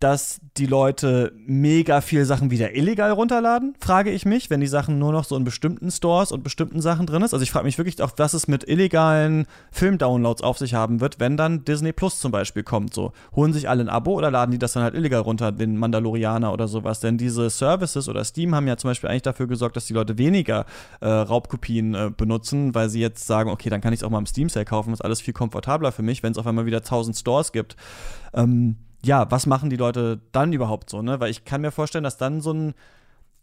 dass die Leute mega viel Sachen wieder illegal runterladen, frage ich mich, wenn die Sachen nur noch so in bestimmten Stores und bestimmten Sachen drin ist. Also ich frage mich wirklich auch, was es mit illegalen Filmdownloads auf sich haben wird, wenn dann Disney Plus zum Beispiel kommt. So, holen sich alle ein Abo oder laden die das dann halt illegal runter, den Mandalorianer oder sowas? Denn diese Services oder Steam haben ja zum Beispiel eigentlich dafür gesorgt, dass die Leute weniger äh, Raubkopien äh, benutzen, weil sie jetzt sagen, okay, dann kann ich es auch mal im Steam Sale kaufen, ist alles viel komfortabler für mich, wenn es auf einmal wieder 1000 Stores gibt. Ähm, ja, was machen die Leute dann überhaupt so, ne? Weil ich kann mir vorstellen, dass dann so ein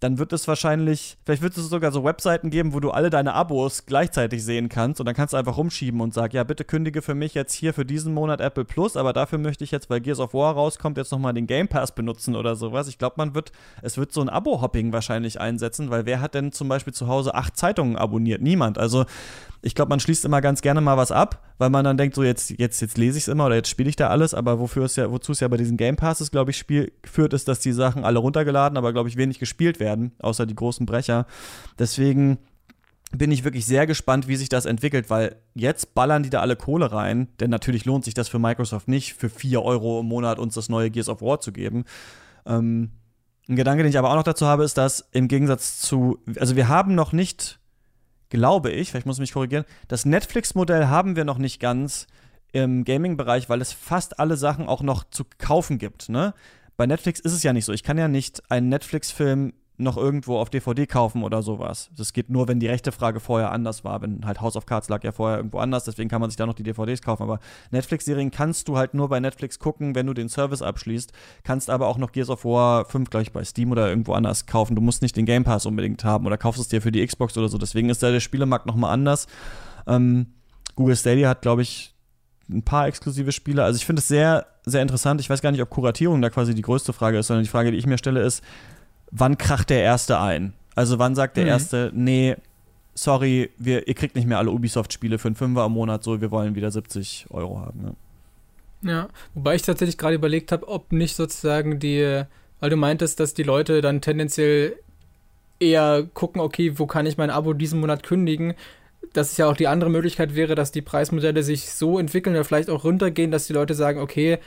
dann wird es wahrscheinlich, vielleicht wird es sogar so Webseiten geben, wo du alle deine Abos gleichzeitig sehen kannst und dann kannst du einfach rumschieben und sagen, ja, bitte kündige für mich jetzt hier für diesen Monat Apple Plus, aber dafür möchte ich jetzt, weil Gears of War rauskommt, jetzt nochmal den Game Pass benutzen oder sowas. Ich glaube, man wird, es wird so ein Abo-Hopping wahrscheinlich einsetzen, weil wer hat denn zum Beispiel zu Hause acht Zeitungen abonniert? Niemand. Also ich glaube, man schließt immer ganz gerne mal was ab, weil man dann denkt, so jetzt, jetzt, jetzt lese ich es immer oder jetzt spiele ich da alles, aber wofür ja, wozu es ja bei diesen Game Passes, glaube ich, spiel, führt, ist, dass die Sachen alle runtergeladen, aber glaube ich, wenig gespielt werden, außer die großen Brecher. Deswegen bin ich wirklich sehr gespannt, wie sich das entwickelt, weil jetzt ballern die da alle Kohle rein, denn natürlich lohnt sich das für Microsoft nicht, für 4 Euro im Monat uns das neue Gears of War zu geben. Ähm, ein Gedanke, den ich aber auch noch dazu habe, ist, dass im Gegensatz zu, also wir haben noch nicht glaube ich, vielleicht muss ich mich korrigieren, das Netflix-Modell haben wir noch nicht ganz im Gaming-Bereich, weil es fast alle Sachen auch noch zu kaufen gibt. Ne? Bei Netflix ist es ja nicht so. Ich kann ja nicht einen Netflix-Film noch irgendwo auf DVD kaufen oder sowas. Das geht nur, wenn die rechte Frage vorher anders war. Wenn halt House of Cards lag ja vorher irgendwo anders, deswegen kann man sich da noch die DVDs kaufen. Aber Netflix-Serien kannst du halt nur bei Netflix gucken, wenn du den Service abschließt. Kannst aber auch noch Gears of War 5 gleich bei Steam oder irgendwo anders kaufen. Du musst nicht den Game Pass unbedingt haben oder kaufst es dir für die Xbox oder so. Deswegen ist da der Spielemarkt nochmal anders. Ähm, Google Stadia hat, glaube ich, ein paar exklusive Spiele. Also ich finde es sehr, sehr interessant. Ich weiß gar nicht, ob Kuratierung da quasi die größte Frage ist, sondern die Frage, die ich mir stelle, ist, wann kracht der Erste ein? Also wann sagt der mhm. Erste, nee, sorry, wir, ihr kriegt nicht mehr alle Ubisoft-Spiele für einen Fünfer im Monat, so, wir wollen wieder 70 Euro haben. Ne? Ja, wobei ich tatsächlich gerade überlegt habe, ob nicht sozusagen die, weil du meintest, dass die Leute dann tendenziell eher gucken, okay, wo kann ich mein Abo diesen Monat kündigen? Dass es ja auch die andere Möglichkeit wäre, dass die Preismodelle sich so entwickeln oder vielleicht auch runtergehen, dass die Leute sagen, okay,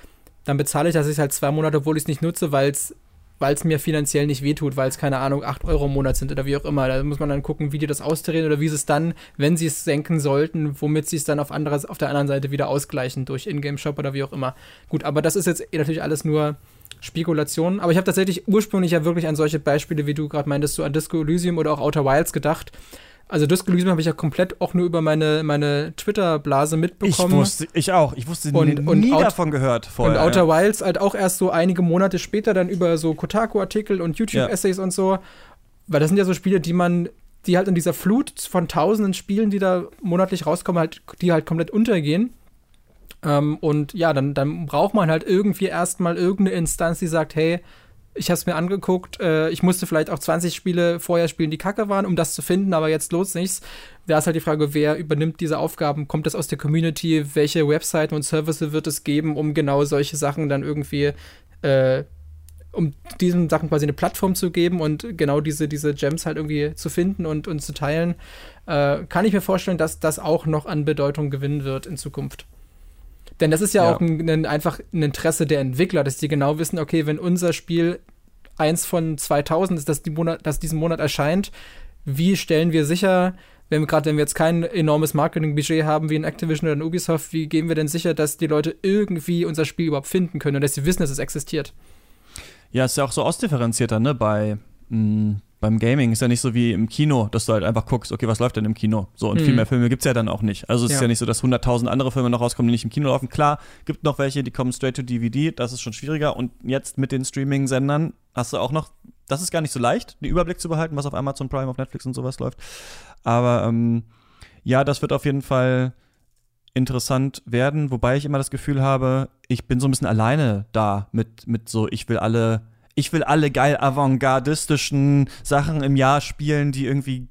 dann bezahle ich das halt zwei Monate, obwohl ich es nicht nutze, weil es weil es mir finanziell nicht wehtut, weil es, keine Ahnung, 8 Euro im Monat sind oder wie auch immer. Da muss man dann gucken, wie die das austarieren oder wie sie es dann, wenn sie es senken sollten, womit sie es dann auf, anderes, auf der anderen Seite wieder ausgleichen durch Ingame-Shop oder wie auch immer. Gut, aber das ist jetzt natürlich alles nur Spekulationen. Aber ich habe tatsächlich ursprünglich ja wirklich an solche Beispiele, wie du gerade meintest, so an Disco Elysium oder auch Outer Wilds gedacht. Also Disco Elysium habe ich ja komplett auch nur über meine, meine Twitter-Blase mitbekommen. Ich wusste, ich auch. Ich wusste und, nie und Out, davon gehört vorher. Und Outer ja. Wilds halt auch erst so einige Monate später dann über so Kotaku-Artikel und YouTube-Essays ja. und so. Weil das sind ja so Spiele, die man, die halt in dieser Flut von tausenden Spielen, die da monatlich rauskommen, halt, die halt komplett untergehen. Ähm, und ja, dann, dann braucht man halt irgendwie erstmal irgendeine Instanz, die sagt, hey, ich habe es mir angeguckt. Äh, ich musste vielleicht auch 20 Spiele vorher spielen, die kacke waren, um das zu finden, aber jetzt lohnt nichts. Da ist halt die Frage, wer übernimmt diese Aufgaben? Kommt das aus der Community? Welche Webseiten und Services wird es geben, um genau solche Sachen dann irgendwie, äh, um diesen Sachen quasi eine Plattform zu geben und genau diese, diese Gems halt irgendwie zu finden und, und zu teilen? Äh, kann ich mir vorstellen, dass das auch noch an Bedeutung gewinnen wird in Zukunft. Denn das ist ja, ja. auch ein, ein, einfach ein Interesse der Entwickler, dass die genau wissen, okay, wenn unser Spiel eins von 2000 ist, das, die Monat, das diesen Monat erscheint, wie stellen wir sicher, wenn wir gerade wenn wir jetzt kein enormes Marketingbudget haben wie in Activision oder in Ubisoft, wie gehen wir denn sicher, dass die Leute irgendwie unser Spiel überhaupt finden können und dass sie wissen, dass es existiert? Ja, ist ja auch so ausdifferenzierter, ne? Bei mh, mm, beim Gaming ist ja nicht so wie im Kino, dass du halt einfach guckst, okay, was läuft denn im Kino? So, und mhm. viel mehr Filme gibt es ja dann auch nicht. Also es ja. ist ja nicht so, dass 100.000 andere Filme noch rauskommen, die nicht im Kino laufen. Klar, gibt noch welche, die kommen straight to DVD, das ist schon schwieriger. Und jetzt mit den Streaming-Sendern hast du auch noch, das ist gar nicht so leicht, den Überblick zu behalten, was auf Amazon Prime, auf Netflix und sowas läuft. Aber ähm, ja, das wird auf jeden Fall interessant werden, wobei ich immer das Gefühl habe, ich bin so ein bisschen alleine da mit, mit so, ich will alle ich will alle geil avantgardistischen Sachen im Jahr spielen, die irgendwie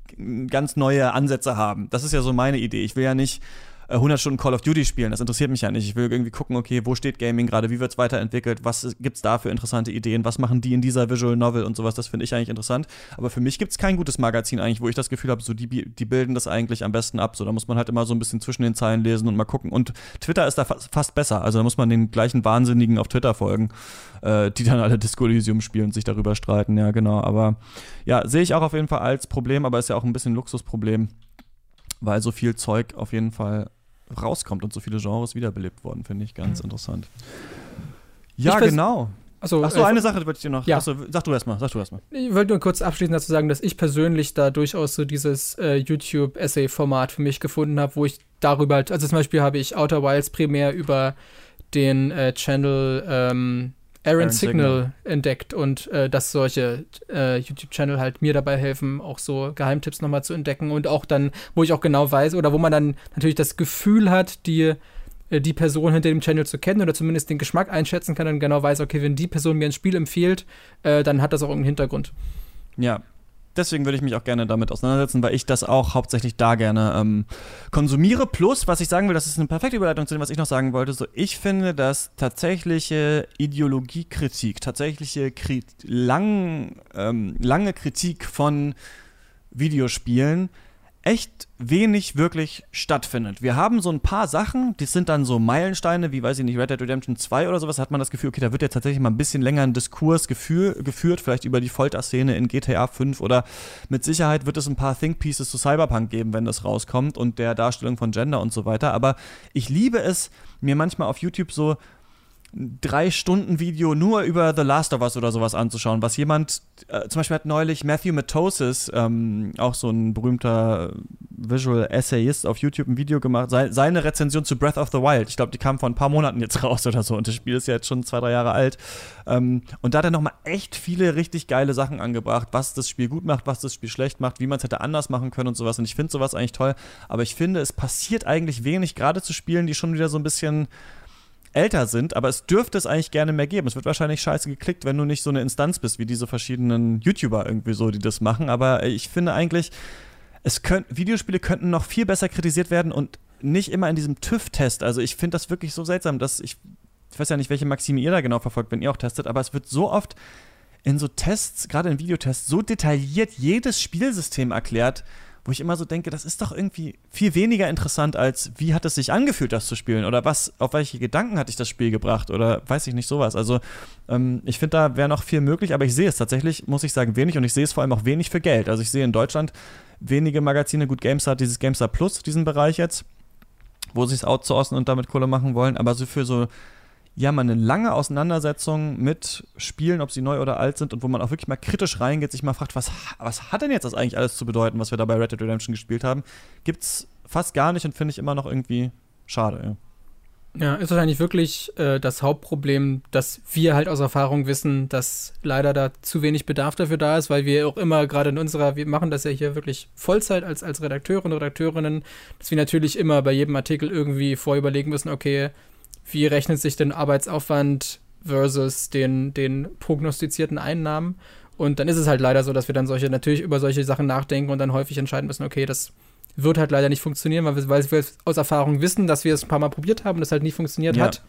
ganz neue Ansätze haben. Das ist ja so meine Idee. Ich will ja nicht 100 äh, Stunden Call of Duty spielen. Das interessiert mich ja nicht. Ich will irgendwie gucken, okay, wo steht Gaming gerade, wie wird es weiterentwickelt, was gibt es da für interessante Ideen, was machen die in dieser Visual Novel und sowas. Das finde ich eigentlich interessant. Aber für mich gibt es kein gutes Magazin eigentlich, wo ich das Gefühl habe, so die, die bilden das eigentlich am besten ab. So, da muss man halt immer so ein bisschen zwischen den Zeilen lesen und mal gucken. Und Twitter ist da fa fast besser. Also da muss man den gleichen Wahnsinnigen auf Twitter folgen, äh, die dann alle Disco Elysium spielen und sich darüber streiten. Ja, genau. Aber ja, sehe ich auch auf jeden Fall als Problem, aber ist ja auch ein bisschen Luxusproblem weil so viel Zeug auf jeden Fall rauskommt und so viele Genres wiederbelebt worden, finde ich ganz mhm. interessant. Ja, genau. Achso, Achso, äh, eine Sache wollte ich dir noch. Ja. Achso, sag du erstmal, sag du erstmal. Ich wollte nur kurz abschließend dazu sagen, dass ich persönlich da durchaus so dieses äh, YouTube-Essay-Format für mich gefunden habe, wo ich darüber halt, also zum Beispiel habe ich Outer Wilds primär über den äh, Channel ähm, Aaron, Signal, Signal, entdeckt und äh, dass solche äh, YouTube-Channel halt mir dabei helfen, auch so Geheimtipps nochmal zu entdecken und auch dann, wo ich auch genau weiß oder wo man dann natürlich das Gefühl hat, die, äh, die Person hinter dem Channel zu kennen oder zumindest den Geschmack einschätzen kann und genau weiß, okay, wenn die Person mir ein Spiel empfiehlt, äh, dann hat das auch irgendeinen Hintergrund. Ja, deswegen würde ich mich auch gerne damit auseinandersetzen, weil ich das auch hauptsächlich da gerne ähm, konsumiere. Plus, was ich sagen will, das ist eine perfekte Überleitung zu dem, was ich noch sagen wollte. So, ich finde, dass tatsächliche Ideologiekritik, tatsächliche Kri lang, ähm, lange Kritik von Videospielen echt wenig wirklich stattfindet. Wir haben so ein paar Sachen, die sind dann so Meilensteine, wie weiß ich nicht, Red Dead Redemption 2 oder sowas, hat man das Gefühl, okay, da wird jetzt tatsächlich mal ein bisschen länger ein Diskurs geführ, geführt, vielleicht über die Folterszene in GTA 5 oder mit Sicherheit wird es ein paar Think Pieces zu Cyberpunk geben, wenn das rauskommt und der Darstellung von Gender und so weiter, aber ich liebe es, mir manchmal auf YouTube so drei Stunden Video nur über The Last of Us oder sowas anzuschauen, was jemand, äh, zum Beispiel hat neulich Matthew Matosis, ähm, auch so ein berühmter Visual Essayist auf YouTube ein Video gemacht, sei, seine Rezension zu Breath of the Wild. Ich glaube, die kam vor ein paar Monaten jetzt raus oder so und das Spiel ist ja jetzt schon zwei, drei Jahre alt. Ähm, und da hat er nochmal echt viele richtig geile Sachen angebracht, was das Spiel gut macht, was das Spiel schlecht macht, wie man es hätte anders machen können und sowas. Und ich finde sowas eigentlich toll, aber ich finde, es passiert eigentlich wenig, gerade zu Spielen, die schon wieder so ein bisschen älter sind, aber es dürfte es eigentlich gerne mehr geben. Es wird wahrscheinlich scheiße geklickt, wenn du nicht so eine Instanz bist, wie diese verschiedenen YouTuber irgendwie so, die das machen. Aber ich finde eigentlich, es könnt, Videospiele könnten noch viel besser kritisiert werden und nicht immer in diesem TÜV-Test. Also ich finde das wirklich so seltsam, dass ich, ich weiß ja nicht, welche Maxime ihr da genau verfolgt, wenn ihr auch testet, aber es wird so oft in so Tests, gerade in Videotests, so detailliert jedes Spielsystem erklärt, wo ich immer so denke, das ist doch irgendwie viel weniger interessant als wie hat es sich angefühlt, das zu spielen? Oder was, auf welche Gedanken hat dich das Spiel gebracht? Oder weiß ich nicht sowas. Also ähm, ich finde, da wäre noch viel möglich, aber ich sehe es tatsächlich, muss ich sagen, wenig. Und ich sehe es vor allem auch wenig für Geld. Also ich sehe in Deutschland wenige Magazine, gut, GameStar hat dieses GameStar Plus, diesen Bereich jetzt, wo sie es outsourcen und damit Kohle machen wollen, aber so für so ja, mal eine lange Auseinandersetzung mit Spielen, ob sie neu oder alt sind und wo man auch wirklich mal kritisch reingeht, sich mal fragt, was, was hat denn jetzt das eigentlich alles zu bedeuten, was wir da bei Red Dead Redemption gespielt haben, gibt's fast gar nicht und finde ich immer noch irgendwie schade. Ja. Ja, ist wahrscheinlich wirklich äh, das Hauptproblem, dass wir halt aus Erfahrung wissen, dass leider da zu wenig Bedarf dafür da ist, weil wir auch immer gerade in unserer, wir machen das ja hier wirklich Vollzeit als, als Redakteure und Redakteurinnen, dass wir natürlich immer bei jedem Artikel irgendwie vorüberlegen müssen, okay, wie rechnet sich denn Arbeitsaufwand versus den, den prognostizierten Einnahmen? Und dann ist es halt leider so, dass wir dann solche, natürlich über solche Sachen nachdenken und dann häufig entscheiden müssen, okay, das wird halt leider nicht funktionieren, weil wir, weil wir aus Erfahrung wissen, dass wir es ein paar Mal probiert haben und es halt nie funktioniert ja. hat.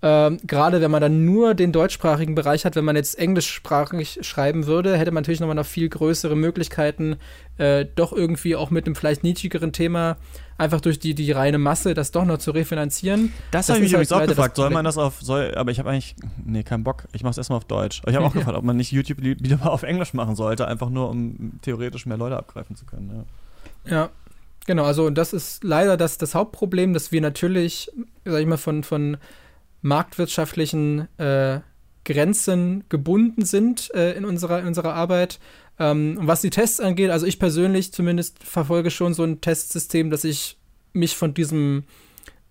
Ähm, Gerade wenn man dann nur den deutschsprachigen Bereich hat, wenn man jetzt englischsprachig schreiben würde, hätte man natürlich nochmal noch viel größere Möglichkeiten, äh, doch irgendwie auch mit einem vielleicht niedrigeren Thema einfach durch die, die reine Masse das doch noch zu refinanzieren. Das, das habe ich mich übrigens halt auch gefragt. Soll man das auf, soll, aber ich habe eigentlich, nee, keinen Bock. Ich mache es erstmal auf Deutsch. Aber ich habe auch gefragt, ob man nicht YouTube wieder mal auf Englisch machen sollte, einfach nur, um theoretisch mehr Leute abgreifen zu können. Ja, ja genau. Also das ist leider das, das Hauptproblem, dass wir natürlich, sag ich mal, von, von marktwirtschaftlichen äh, Grenzen gebunden sind äh, in, unserer, in unserer Arbeit. Ähm, was die Tests angeht, also ich persönlich zumindest verfolge schon so ein Testsystem, dass ich mich von diesem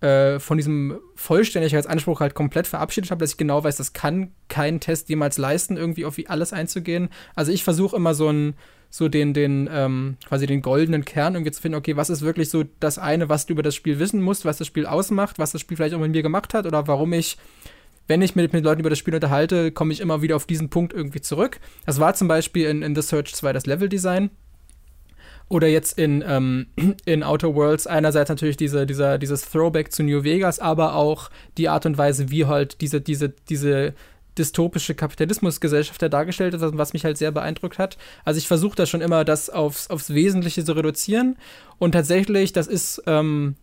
äh, von diesem Vollständigkeitsanspruch halt komplett verabschiedet habe, dass ich genau weiß, das kann kein Test jemals leisten, irgendwie auf wie alles einzugehen. Also ich versuche immer so ein so den, den, ähm, quasi den goldenen Kern irgendwie zu finden, okay, was ist wirklich so das eine, was du über das Spiel wissen musst, was das Spiel ausmacht, was das Spiel vielleicht auch mit mir gemacht hat oder warum ich, wenn ich mit, mit Leuten über das Spiel unterhalte, komme ich immer wieder auf diesen Punkt irgendwie zurück. Das war zum Beispiel in, in The Search 2 das Leveldesign. Oder jetzt in, ähm, in Outer Worlds einerseits natürlich diese, dieser, dieses Throwback zu New Vegas, aber auch die Art und Weise, wie halt diese, diese, diese dystopische Kapitalismusgesellschaft da dargestellt ist, was mich halt sehr beeindruckt hat. Also ich versuche da schon immer, das aufs, aufs Wesentliche zu reduzieren. Und tatsächlich, das ist, ähm,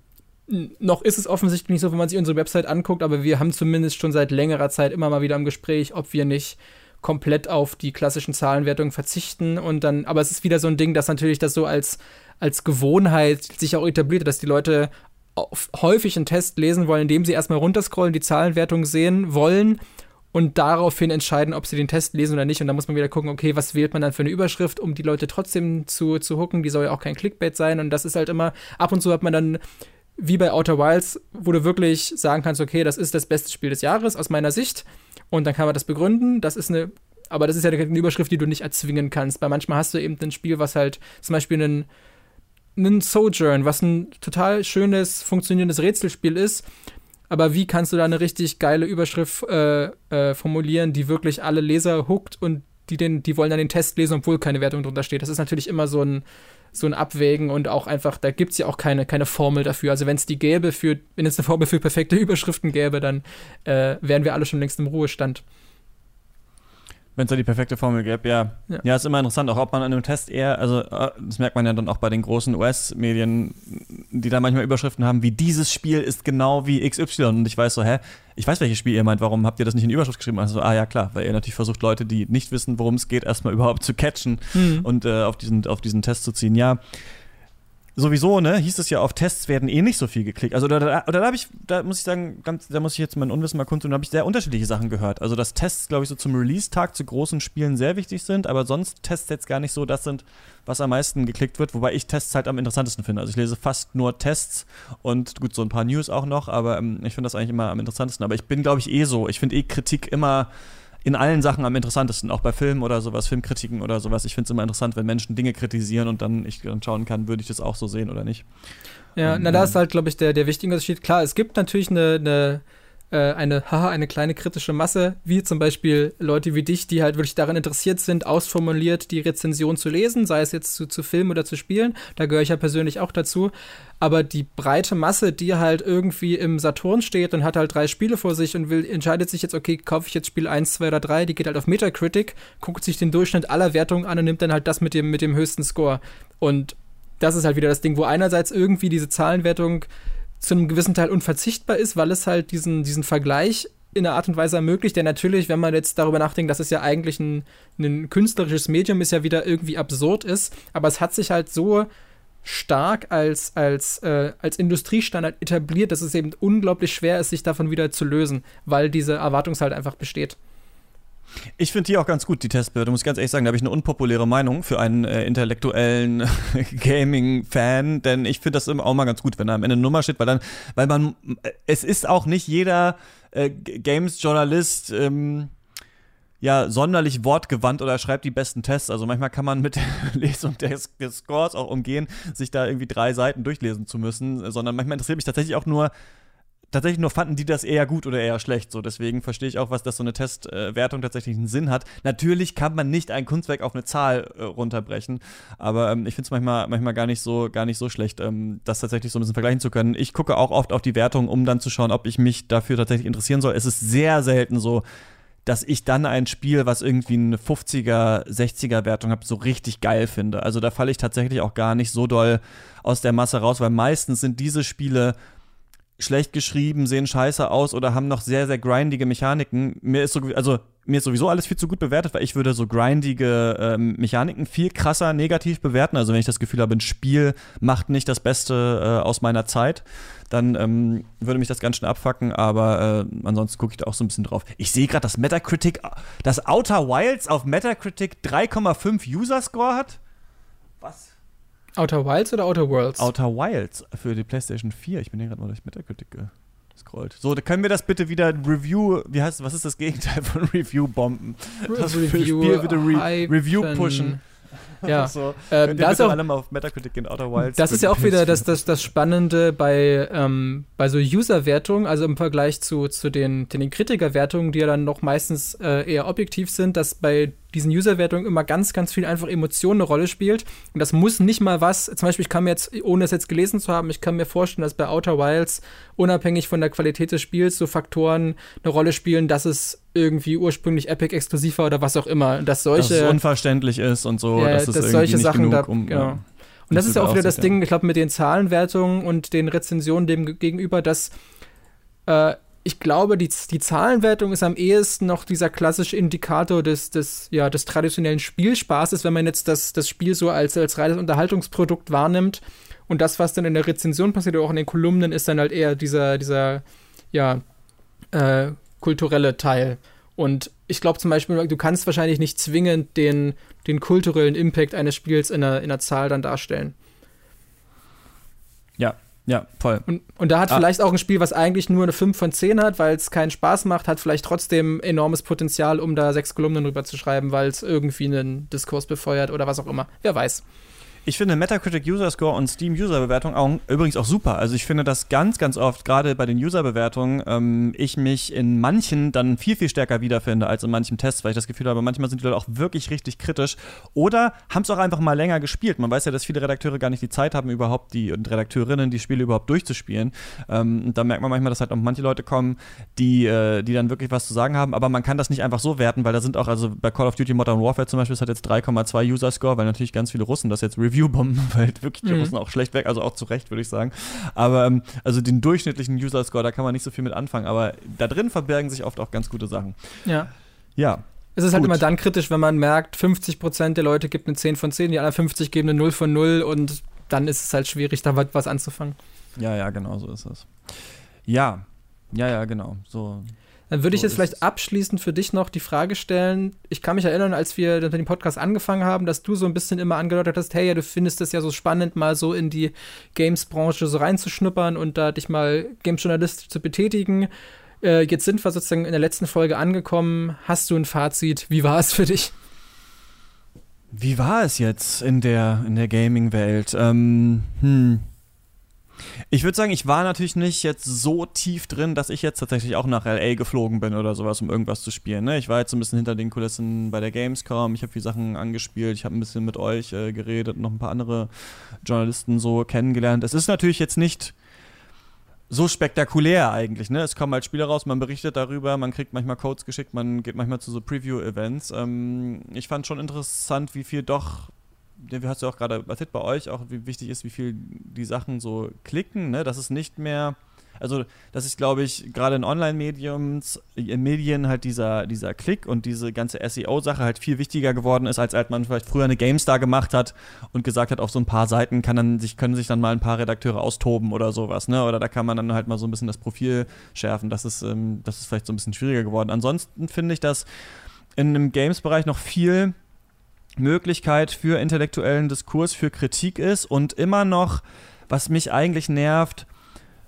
noch ist es offensichtlich nicht so, wenn man sich unsere Website anguckt, aber wir haben zumindest schon seit längerer Zeit immer mal wieder im Gespräch, ob wir nicht komplett auf die klassischen Zahlenwertungen verzichten und dann, aber es ist wieder so ein Ding, dass natürlich das so als, als Gewohnheit sich auch etabliert, dass die Leute häufig einen Test lesen wollen, indem sie erstmal runterscrollen, die Zahlenwertung sehen wollen und daraufhin entscheiden, ob sie den Test lesen oder nicht. Und da muss man wieder gucken, okay, was wählt man dann für eine Überschrift, um die Leute trotzdem zu, zu hooken. Die soll ja auch kein Clickbait sein. Und das ist halt immer, ab und zu hat man dann, wie bei Outer Wilds, wo du wirklich sagen kannst, okay, das ist das beste Spiel des Jahres aus meiner Sicht. Und dann kann man das begründen. Das ist eine, aber das ist ja eine Überschrift, die du nicht erzwingen kannst. Weil manchmal hast du eben ein Spiel, was halt zum Beispiel einen einen Sojourn, was ein total schönes, funktionierendes Rätselspiel ist, aber wie kannst du da eine richtig geile Überschrift äh, äh, formulieren, die wirklich alle Leser hookt und die, den, die wollen dann den Test lesen, obwohl keine Wertung drunter steht. Das ist natürlich immer so ein, so ein Abwägen und auch einfach, da gibt es ja auch keine, keine Formel dafür. Also wenn es die gäbe für, wenn es eine Formel für perfekte Überschriften gäbe, dann äh, wären wir alle schon längst im Ruhestand. Wenn es da die perfekte Formel gäbe, ja. ja. Ja, ist immer interessant, auch ob man an einem Test eher, also äh, das merkt man ja dann auch bei den großen US-Medien, die da manchmal Überschriften haben, wie dieses Spiel ist genau wie XY. Und ich weiß so, hä, ich weiß, welches Spiel ihr meint, warum habt ihr das nicht in die Überschrift geschrieben? Also, ah ja, klar, weil ihr natürlich versucht, Leute, die nicht wissen, worum es geht, erstmal überhaupt zu catchen mhm. und äh, auf, diesen, auf diesen Test zu ziehen. Ja, sowieso, ne, hieß es ja, auf Tests werden eh nicht so viel geklickt. Also da, da, da habe ich, da muss ich sagen, ganz, da muss ich jetzt mein Unwissen mal kundtun, da habe ich sehr unterschiedliche Sachen gehört. Also dass Tests, glaube ich, so zum Release-Tag zu großen Spielen sehr wichtig sind, aber sonst Tests jetzt gar nicht so das sind, was am meisten geklickt wird, wobei ich Tests halt am interessantesten finde. Also ich lese fast nur Tests und gut, so ein paar News auch noch, aber ähm, ich finde das eigentlich immer am interessantesten. Aber ich bin, glaube ich, eh so. Ich finde eh Kritik immer in allen Sachen am interessantesten, auch bei Filmen oder sowas, Filmkritiken oder sowas. Ich finde es immer interessant, wenn Menschen Dinge kritisieren und dann ich dann schauen kann, würde ich das auch so sehen oder nicht. Ja, und, na, da ist halt, glaube ich, der, der wichtige Unterschied. Klar, es gibt natürlich eine, eine eine, haha, eine kleine kritische Masse, wie zum Beispiel Leute wie dich, die halt wirklich daran interessiert sind, ausformuliert die Rezension zu lesen, sei es jetzt zu, zu Filmen oder zu Spielen. Da gehöre ich ja persönlich auch dazu. Aber die breite Masse, die halt irgendwie im Saturn steht und hat halt drei Spiele vor sich und will, entscheidet sich jetzt, okay, kaufe ich jetzt Spiel 1, 2 oder 3, die geht halt auf Metacritic, guckt sich den Durchschnitt aller Wertungen an und nimmt dann halt das mit dem, mit dem höchsten Score. Und das ist halt wieder das Ding, wo einerseits irgendwie diese Zahlenwertung zu einem gewissen Teil unverzichtbar ist, weil es halt diesen, diesen Vergleich in einer Art und Weise ermöglicht, der natürlich, wenn man jetzt darüber nachdenkt, dass es ja eigentlich ein, ein künstlerisches Medium ist, ja wieder irgendwie absurd ist, aber es hat sich halt so stark als, als, äh, als Industriestandard etabliert, dass es eben unglaublich schwer ist, sich davon wieder zu lösen, weil diese Erwartungshaltung einfach besteht. Ich finde die auch ganz gut, die Testbewertung, muss ich ganz ehrlich sagen. Da habe ich eine unpopuläre Meinung für einen äh, intellektuellen Gaming-Fan, denn ich finde das immer auch mal ganz gut, wenn da am Ende eine Nummer steht, weil dann, weil man, äh, es ist auch nicht jeder äh, Games-Journalist, ähm, ja, sonderlich wortgewandt oder schreibt die besten Tests. Also manchmal kann man mit der Lesung des, des Scores auch umgehen, sich da irgendwie drei Seiten durchlesen zu müssen, sondern manchmal interessiert mich tatsächlich auch nur, tatsächlich nur fanden die das eher gut oder eher schlecht. So, deswegen verstehe ich auch, was das so eine Testwertung äh, tatsächlich einen Sinn hat. Natürlich kann man nicht ein Kunstwerk auf eine Zahl äh, runterbrechen, aber ähm, ich finde es manchmal, manchmal gar nicht so, gar nicht so schlecht, ähm, das tatsächlich so ein bisschen vergleichen zu können. Ich gucke auch oft auf die Wertung, um dann zu schauen, ob ich mich dafür tatsächlich interessieren soll. Es ist sehr selten so, dass ich dann ein Spiel, was irgendwie eine 50er, 60er Wertung hat, so richtig geil finde. Also da falle ich tatsächlich auch gar nicht so doll aus der Masse raus, weil meistens sind diese Spiele schlecht geschrieben, sehen scheiße aus oder haben noch sehr, sehr grindige Mechaniken. Mir ist so, also mir ist sowieso alles viel zu gut bewertet, weil ich würde so grindige ähm, Mechaniken viel krasser negativ bewerten. Also wenn ich das Gefühl habe, ein Spiel macht nicht das Beste äh, aus meiner Zeit, dann ähm, würde mich das ganz schön abfacken, aber äh, ansonsten gucke ich da auch so ein bisschen drauf. Ich sehe gerade, dass Metacritic, dass Outer Wilds auf Metacritic 3,5 User Score hat. Was? Outer Wilds oder Outer Worlds? Outer Wilds für die PlayStation 4. Ich bin hier gerade mal durch Metacritic gescrollt. So, da können wir das bitte wieder Review, wie heißt was ist das Gegenteil von Review bomben? Das Review Spiel bitte Re Review pushen. Ja, so. ähm, das, auch, alle mal auf Metacritic gehen, Outer Wilds das ist ja auch wieder das, das, das Spannende bei, ähm, bei so User-Wertungen, also im Vergleich zu, zu den, den Kritiker-Wertungen, die ja dann noch meistens äh, eher objektiv sind, dass bei diesen User-Wertungen immer ganz, ganz viel einfach Emotionen eine Rolle spielt. Und das muss nicht mal was, zum Beispiel, ich kann mir jetzt, ohne es jetzt gelesen zu haben, ich kann mir vorstellen, dass bei Outer Wilds unabhängig von der Qualität des Spiels so Faktoren eine Rolle spielen, dass es irgendwie ursprünglich Epic exklusiv war oder was auch immer. Dass solche. Dass es unverständlich ist und so, ja, dass es dass solche Sachen genug, da, um, genau. Und das ist ja auch wieder das Ding, ich glaube, mit den Zahlenwertungen und den Rezensionen dem gegenüber, dass äh, ich glaube, die, die Zahlenwertung ist am ehesten noch dieser klassische Indikator des, des, ja, des traditionellen Spielspaßes, wenn man jetzt das, das Spiel so als, als reines Unterhaltungsprodukt wahrnimmt. Und das, was dann in der Rezension passiert oder auch in den Kolumnen, ist dann halt eher dieser, dieser, ja, äh, kulturelle Teil. Und ich glaube zum Beispiel, du kannst wahrscheinlich nicht zwingend den, den kulturellen Impact eines Spiels in einer, in einer Zahl dann darstellen. Ja, ja, voll. Und, und da hat ah. vielleicht auch ein Spiel, was eigentlich nur eine 5 von 10 hat, weil es keinen Spaß macht, hat vielleicht trotzdem enormes Potenzial, um da sechs Kolumnen drüber zu schreiben, weil es irgendwie einen Diskurs befeuert oder was auch immer. Wer weiß. Ich finde Metacritic User Score und Steam User Bewertung auch, übrigens auch super. Also ich finde das ganz, ganz oft, gerade bei den User Bewertungen, ähm, ich mich in manchen dann viel, viel stärker wiederfinde als in manchen Tests, weil ich das Gefühl habe, manchmal sind die Leute auch wirklich richtig kritisch oder haben es auch einfach mal länger gespielt. Man weiß ja, dass viele Redakteure gar nicht die Zeit haben, überhaupt die und Redakteurinnen die Spiele überhaupt durchzuspielen. Ähm, da merkt man manchmal, dass halt auch manche Leute kommen, die, äh, die dann wirklich was zu sagen haben, aber man kann das nicht einfach so werten, weil da sind auch, also bei Call of Duty Modern Warfare zum Beispiel, das hat jetzt 3,2 User Score, weil natürlich ganz viele Russen das jetzt review Reviewbomben, weil wirklich die mhm. Russen auch schlecht weg, also auch zu Recht, würde ich sagen. Aber ähm, also den durchschnittlichen User-Score, da kann man nicht so viel mit anfangen, aber da drin verbergen sich oft auch ganz gute Sachen. Ja. Ja. Es ist halt Gut. halt immer dann kritisch, wenn man merkt, 50% der Leute gibt eine 10 von 10, die anderen 50 geben eine 0 von 0 und dann ist es halt schwierig, da was anzufangen. Ja, ja, genau so ist es. Ja, ja, ja, genau. So. Dann würde so ich jetzt vielleicht abschließend für dich noch die Frage stellen. Ich kann mich erinnern, als wir mit dem Podcast angefangen haben, dass du so ein bisschen immer angedeutet hast, hey, ja, du findest es ja so spannend, mal so in die Games-Branche so reinzuschnuppern und da dich mal Games-Journalist zu betätigen. Äh, jetzt sind wir sozusagen in der letzten Folge angekommen. Hast du ein Fazit? Wie war es für dich? Wie war es jetzt in der, in der Gaming-Welt? Ähm, hm. Ich würde sagen, ich war natürlich nicht jetzt so tief drin, dass ich jetzt tatsächlich auch nach LA geflogen bin oder sowas, um irgendwas zu spielen. Ne? Ich war jetzt ein bisschen hinter den Kulissen bei der Gamescom, ich habe viele Sachen angespielt, ich habe ein bisschen mit euch äh, geredet und noch ein paar andere Journalisten so kennengelernt. Es ist natürlich jetzt nicht so spektakulär eigentlich. Ne? Es kommen halt Spiele raus, man berichtet darüber, man kriegt manchmal Codes geschickt, man geht manchmal zu so Preview-Events. Ähm, ich fand schon interessant, wie viel doch wie hast du auch gerade erzählt bei euch, auch wie wichtig ist, wie viel die Sachen so klicken, ne? dass es nicht mehr also das ist, glaube ich, gerade in Online-Mediums, in Medien halt dieser, dieser Klick und diese ganze SEO-Sache halt viel wichtiger geworden ist, als als man vielleicht früher eine GameStar gemacht hat und gesagt hat, auf so ein paar Seiten kann dann sich, können sich dann mal ein paar Redakteure austoben oder sowas, ne? Oder da kann man dann halt mal so ein bisschen das Profil schärfen. Das ist, ähm, das ist vielleicht so ein bisschen schwieriger geworden. Ansonsten finde ich, dass in einem Games-Bereich noch viel Möglichkeit für intellektuellen Diskurs, für Kritik ist und immer noch, was mich eigentlich nervt,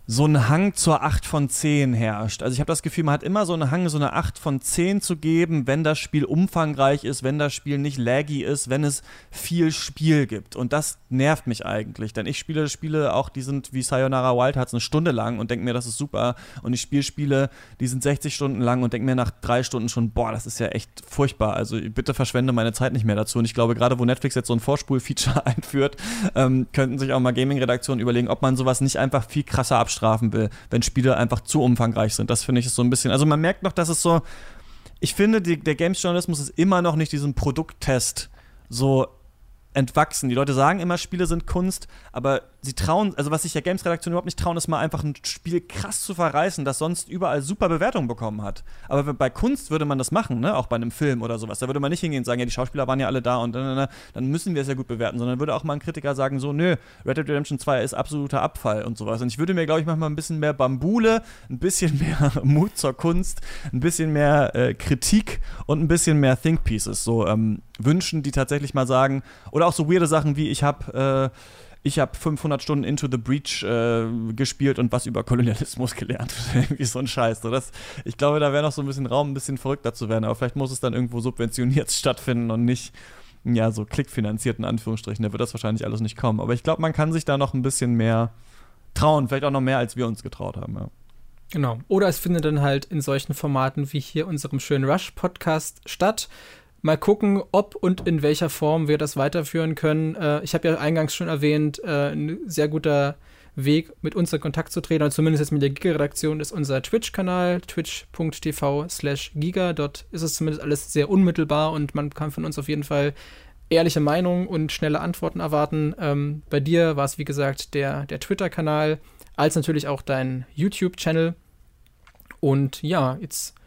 so ein Hang zur 8 von 10 herrscht. Also ich habe das Gefühl, man hat immer so einen Hang, so eine 8 von 10 zu geben, wenn das Spiel umfangreich ist, wenn das Spiel nicht laggy ist, wenn es viel Spiel gibt. Und das nervt mich eigentlich, denn ich spiele Spiele auch, die sind wie Sayonara Wild Hearts eine Stunde lang und denke mir, das ist super. Und ich spiele Spiele, die sind 60 Stunden lang und denke mir nach drei Stunden schon, boah, das ist ja echt furchtbar. Also bitte verschwende meine Zeit nicht mehr dazu. Und ich glaube, gerade wo Netflix jetzt so ein Vorspul-Feature einführt, ähm, könnten sich auch mal Gaming-Redaktionen überlegen, ob man sowas nicht einfach viel krasser abschreibt strafen will, wenn Spiele einfach zu umfangreich sind. Das finde ich so ein bisschen. Also man merkt noch, dass es so. Ich finde, die, der Games-Journalismus ist immer noch nicht diesen Produkttest so entwachsen. Die Leute sagen immer, Spiele sind Kunst, aber sie trauen, also was sich ja Games-Redaktion überhaupt nicht trauen, ist mal einfach ein Spiel krass zu verreißen, das sonst überall super Bewertungen bekommen hat. Aber bei Kunst würde man das machen, ne? auch bei einem Film oder sowas. Da würde man nicht hingehen und sagen, ja, die Schauspieler waren ja alle da und dann, dann müssen wir es ja gut bewerten, sondern würde auch mal ein Kritiker sagen, so, nö, Red Dead Redemption 2 ist absoluter Abfall und sowas. Und ich würde mir, glaube ich, manchmal ein bisschen mehr Bambule, ein bisschen mehr Mut zur Kunst, ein bisschen mehr äh, Kritik und ein bisschen mehr Think Pieces so ähm, wünschen, die tatsächlich mal sagen, oder auch so weirde Sachen wie, ich habe äh, ich habe 500 Stunden Into the Breach äh, gespielt und was über Kolonialismus gelernt. Irgendwie so ein Scheiß. So, das, ich glaube, da wäre noch so ein bisschen Raum, ein bisschen verrückter zu werden. Aber vielleicht muss es dann irgendwo subventioniert stattfinden und nicht, ja, so klickfinanziert in Anführungsstrichen. Da wird das wahrscheinlich alles nicht kommen. Aber ich glaube, man kann sich da noch ein bisschen mehr trauen. Vielleicht auch noch mehr, als wir uns getraut haben. Ja. Genau. Oder es findet dann halt in solchen Formaten wie hier unserem schönen Rush-Podcast statt. Mal gucken, ob und in welcher Form wir das weiterführen können. Äh, ich habe ja eingangs schon erwähnt, äh, ein sehr guter Weg, mit uns in Kontakt zu treten, oder zumindest jetzt mit der Giga-Redaktion, ist unser Twitch-Kanal, twitch.tv slash giga. Dort ist es zumindest alles sehr unmittelbar und man kann von uns auf jeden Fall ehrliche Meinungen und schnelle Antworten erwarten. Ähm, bei dir war es, wie gesagt, der, der Twitter-Kanal, als natürlich auch dein YouTube-Channel. Und ja, jetzt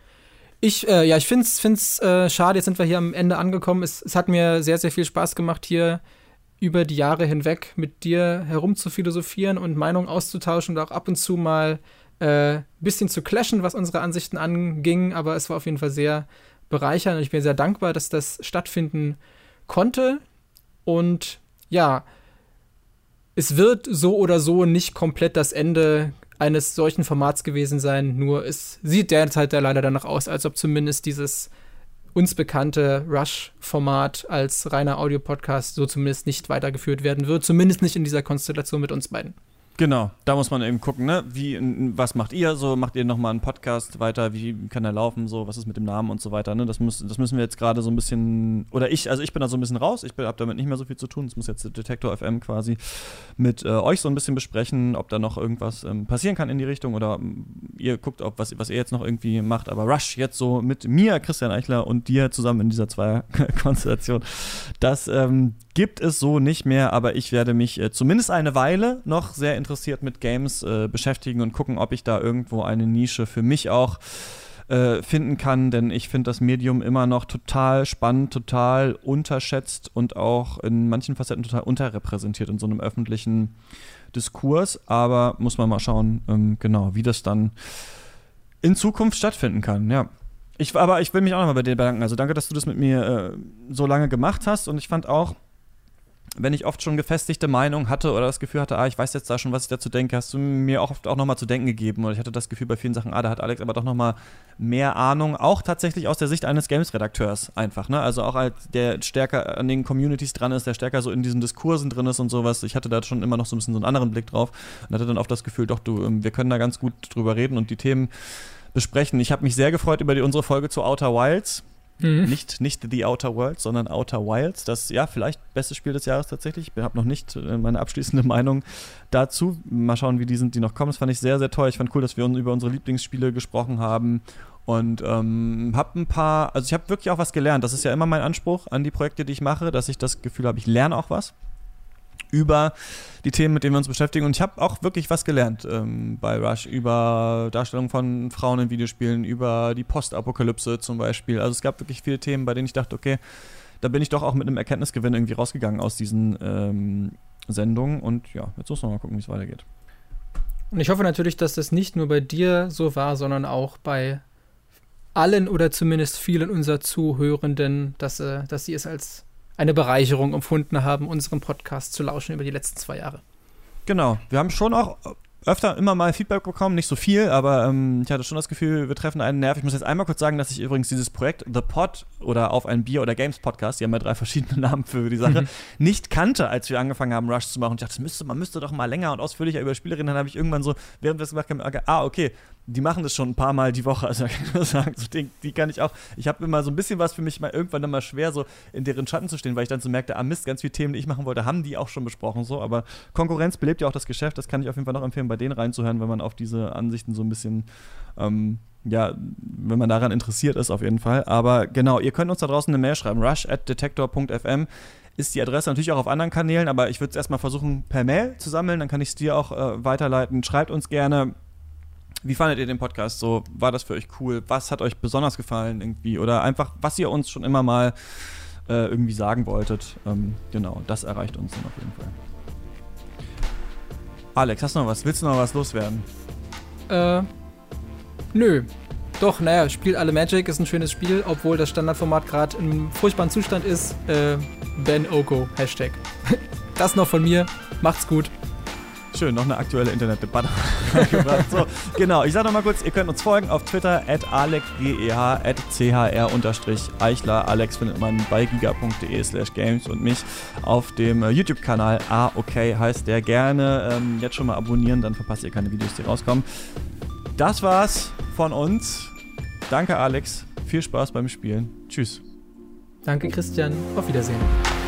ich, äh, ja, ich finde es äh, schade, jetzt sind wir hier am Ende angekommen. Es, es, hat mir sehr, sehr viel Spaß gemacht, hier über die Jahre hinweg mit dir herumzuphilosophieren und Meinungen auszutauschen und auch ab und zu mal ein äh, bisschen zu clashen, was unsere Ansichten anging. Aber es war auf jeden Fall sehr bereichernd und ich bin sehr dankbar, dass das stattfinden konnte. Und ja, es wird so oder so nicht komplett das Ende eines solchen Formats gewesen sein. Nur es sieht derzeit ja leider danach aus, als ob zumindest dieses uns bekannte Rush-Format als reiner Audiopodcast so zumindest nicht weitergeführt werden wird. Zumindest nicht in dieser Konstellation mit uns beiden. Genau, da muss man eben gucken, ne? Wie, was macht ihr so? Macht ihr nochmal einen Podcast weiter? Wie kann er laufen? So, was ist mit dem Namen und so weiter, ne? Das, muss, das müssen wir jetzt gerade so ein bisschen, oder ich, also ich bin da so ein bisschen raus, ich habe damit nicht mehr so viel zu tun. Das muss jetzt Detektor FM quasi mit äh, euch so ein bisschen besprechen, ob da noch irgendwas ähm, passieren kann in die Richtung oder ähm, ihr guckt, ob was, was ihr jetzt noch irgendwie macht. Aber Rush jetzt so mit mir, Christian Eichler und dir zusammen in dieser Zweier-Konstellation, das ähm, gibt es so nicht mehr, aber ich werde mich äh, zumindest eine Weile noch sehr interessiert mit Games äh, beschäftigen und gucken, ob ich da irgendwo eine Nische für mich auch äh, finden kann, denn ich finde das Medium immer noch total spannend, total unterschätzt und auch in manchen Facetten total unterrepräsentiert in so einem öffentlichen Diskurs. Aber muss man mal schauen, ähm, genau, wie das dann in Zukunft stattfinden kann, ja. Ich, aber ich will mich auch nochmal bei dir bedanken. Also danke, dass du das mit mir äh, so lange gemacht hast und ich fand auch, wenn ich oft schon gefestigte Meinung hatte oder das Gefühl hatte, ah, ich weiß jetzt da schon, was ich dazu denke, hast du mir auch oft auch nochmal zu denken gegeben. Und ich hatte das Gefühl bei vielen Sachen, ah, da hat Alex aber doch nochmal mehr Ahnung, auch tatsächlich aus der Sicht eines Games-Redakteurs einfach, ne? Also auch als der stärker an den Communities dran ist, der stärker so in diesen Diskursen drin ist und sowas. Ich hatte da schon immer noch so ein bisschen so einen anderen Blick drauf und hatte dann oft das Gefühl, doch, du, ähm, wir können da ganz gut drüber reden und die Themen besprechen. Ich habe mich sehr gefreut über die, unsere Folge zu Outer Wilds Mhm. Nicht, nicht The Outer Worlds, sondern Outer Wilds. Das, ja, vielleicht beste Spiel des Jahres tatsächlich. Ich habe noch nicht äh, meine abschließende Meinung dazu. Mal schauen, wie die sind, die noch kommen. Das fand ich sehr, sehr toll. Ich fand cool, dass wir über unsere Lieblingsspiele gesprochen haben. Und ähm, habe ein paar, also ich habe wirklich auch was gelernt. Das ist ja immer mein Anspruch an die Projekte, die ich mache, dass ich das Gefühl habe, ich lerne auch was. Über die Themen, mit denen wir uns beschäftigen. Und ich habe auch wirklich was gelernt ähm, bei Rush über Darstellung von Frauen in Videospielen, über die Postapokalypse zum Beispiel. Also es gab wirklich viele Themen, bei denen ich dachte, okay, da bin ich doch auch mit einem Erkenntnisgewinn irgendwie rausgegangen aus diesen ähm, Sendungen. Und ja, jetzt muss man mal gucken, wie es weitergeht. Und ich hoffe natürlich, dass das nicht nur bei dir so war, sondern auch bei allen oder zumindest vielen unserer Zuhörenden, dass, äh, dass sie es als eine Bereicherung empfunden haben, unserem Podcast zu lauschen über die letzten zwei Jahre. Genau. Wir haben schon auch öfter immer mal Feedback bekommen, nicht so viel, aber ähm, ich hatte schon das Gefühl, wir treffen einen Nerv. Ich muss jetzt einmal kurz sagen, dass ich übrigens dieses Projekt The Pod oder Auf ein Bier oder Games Podcast, die haben ja drei verschiedene Namen für die Sache, mhm. nicht kannte, als wir angefangen haben, Rush zu machen. Und ich dachte, müsste, man müsste doch mal länger und ausführlicher über Spielerinnen. Dann habe ich irgendwann so, während wir es gemacht haben, ah, okay, die machen das schon ein paar Mal die Woche. Also kann ich nur sagen, so die, die kann ich auch. Ich habe immer so ein bisschen was für mich mal irgendwann immer schwer, so in deren Schatten zu stehen, weil ich dann so merkte, ah Mist, ganz viele Themen, die ich machen wollte, haben die auch schon besprochen. So, aber Konkurrenz belebt ja auch das Geschäft. Das kann ich auf jeden Fall noch empfehlen, bei denen reinzuhören, wenn man auf diese Ansichten so ein bisschen ähm, ja, wenn man daran interessiert ist, auf jeden Fall. Aber genau, ihr könnt uns da draußen eine Mail schreiben. rush at detector.fm ist die Adresse natürlich auch auf anderen Kanälen, aber ich würde es erstmal versuchen, per Mail zu sammeln. Dann kann ich es dir auch äh, weiterleiten. Schreibt uns gerne wie fandet ihr den Podcast so? War das für euch cool? Was hat euch besonders gefallen irgendwie? Oder einfach, was ihr uns schon immer mal äh, irgendwie sagen wolltet. Ähm, genau, das erreicht uns dann auf jeden Fall. Alex, hast du noch was? Willst du noch was loswerden? Äh, nö. Doch, naja, spielt alle Magic, ist ein schönes Spiel, obwohl das Standardformat gerade im furchtbaren Zustand ist. Äh, Ben Oko, Hashtag. das noch von mir. Macht's gut. Schön, noch eine aktuelle Internetdebatte So, genau. Ich sage noch mal kurz, ihr könnt uns folgen auf Twitter at alexgeh at chr-eichler. Alex findet man bei giga.de slash games und mich auf dem äh, YouTube-Kanal Ah, okay, heißt der gerne. Ähm, jetzt schon mal abonnieren, dann verpasst ihr keine Videos, die rauskommen. Das war's von uns. Danke, Alex. Viel Spaß beim Spielen. Tschüss. Danke, Christian. Auf Wiedersehen.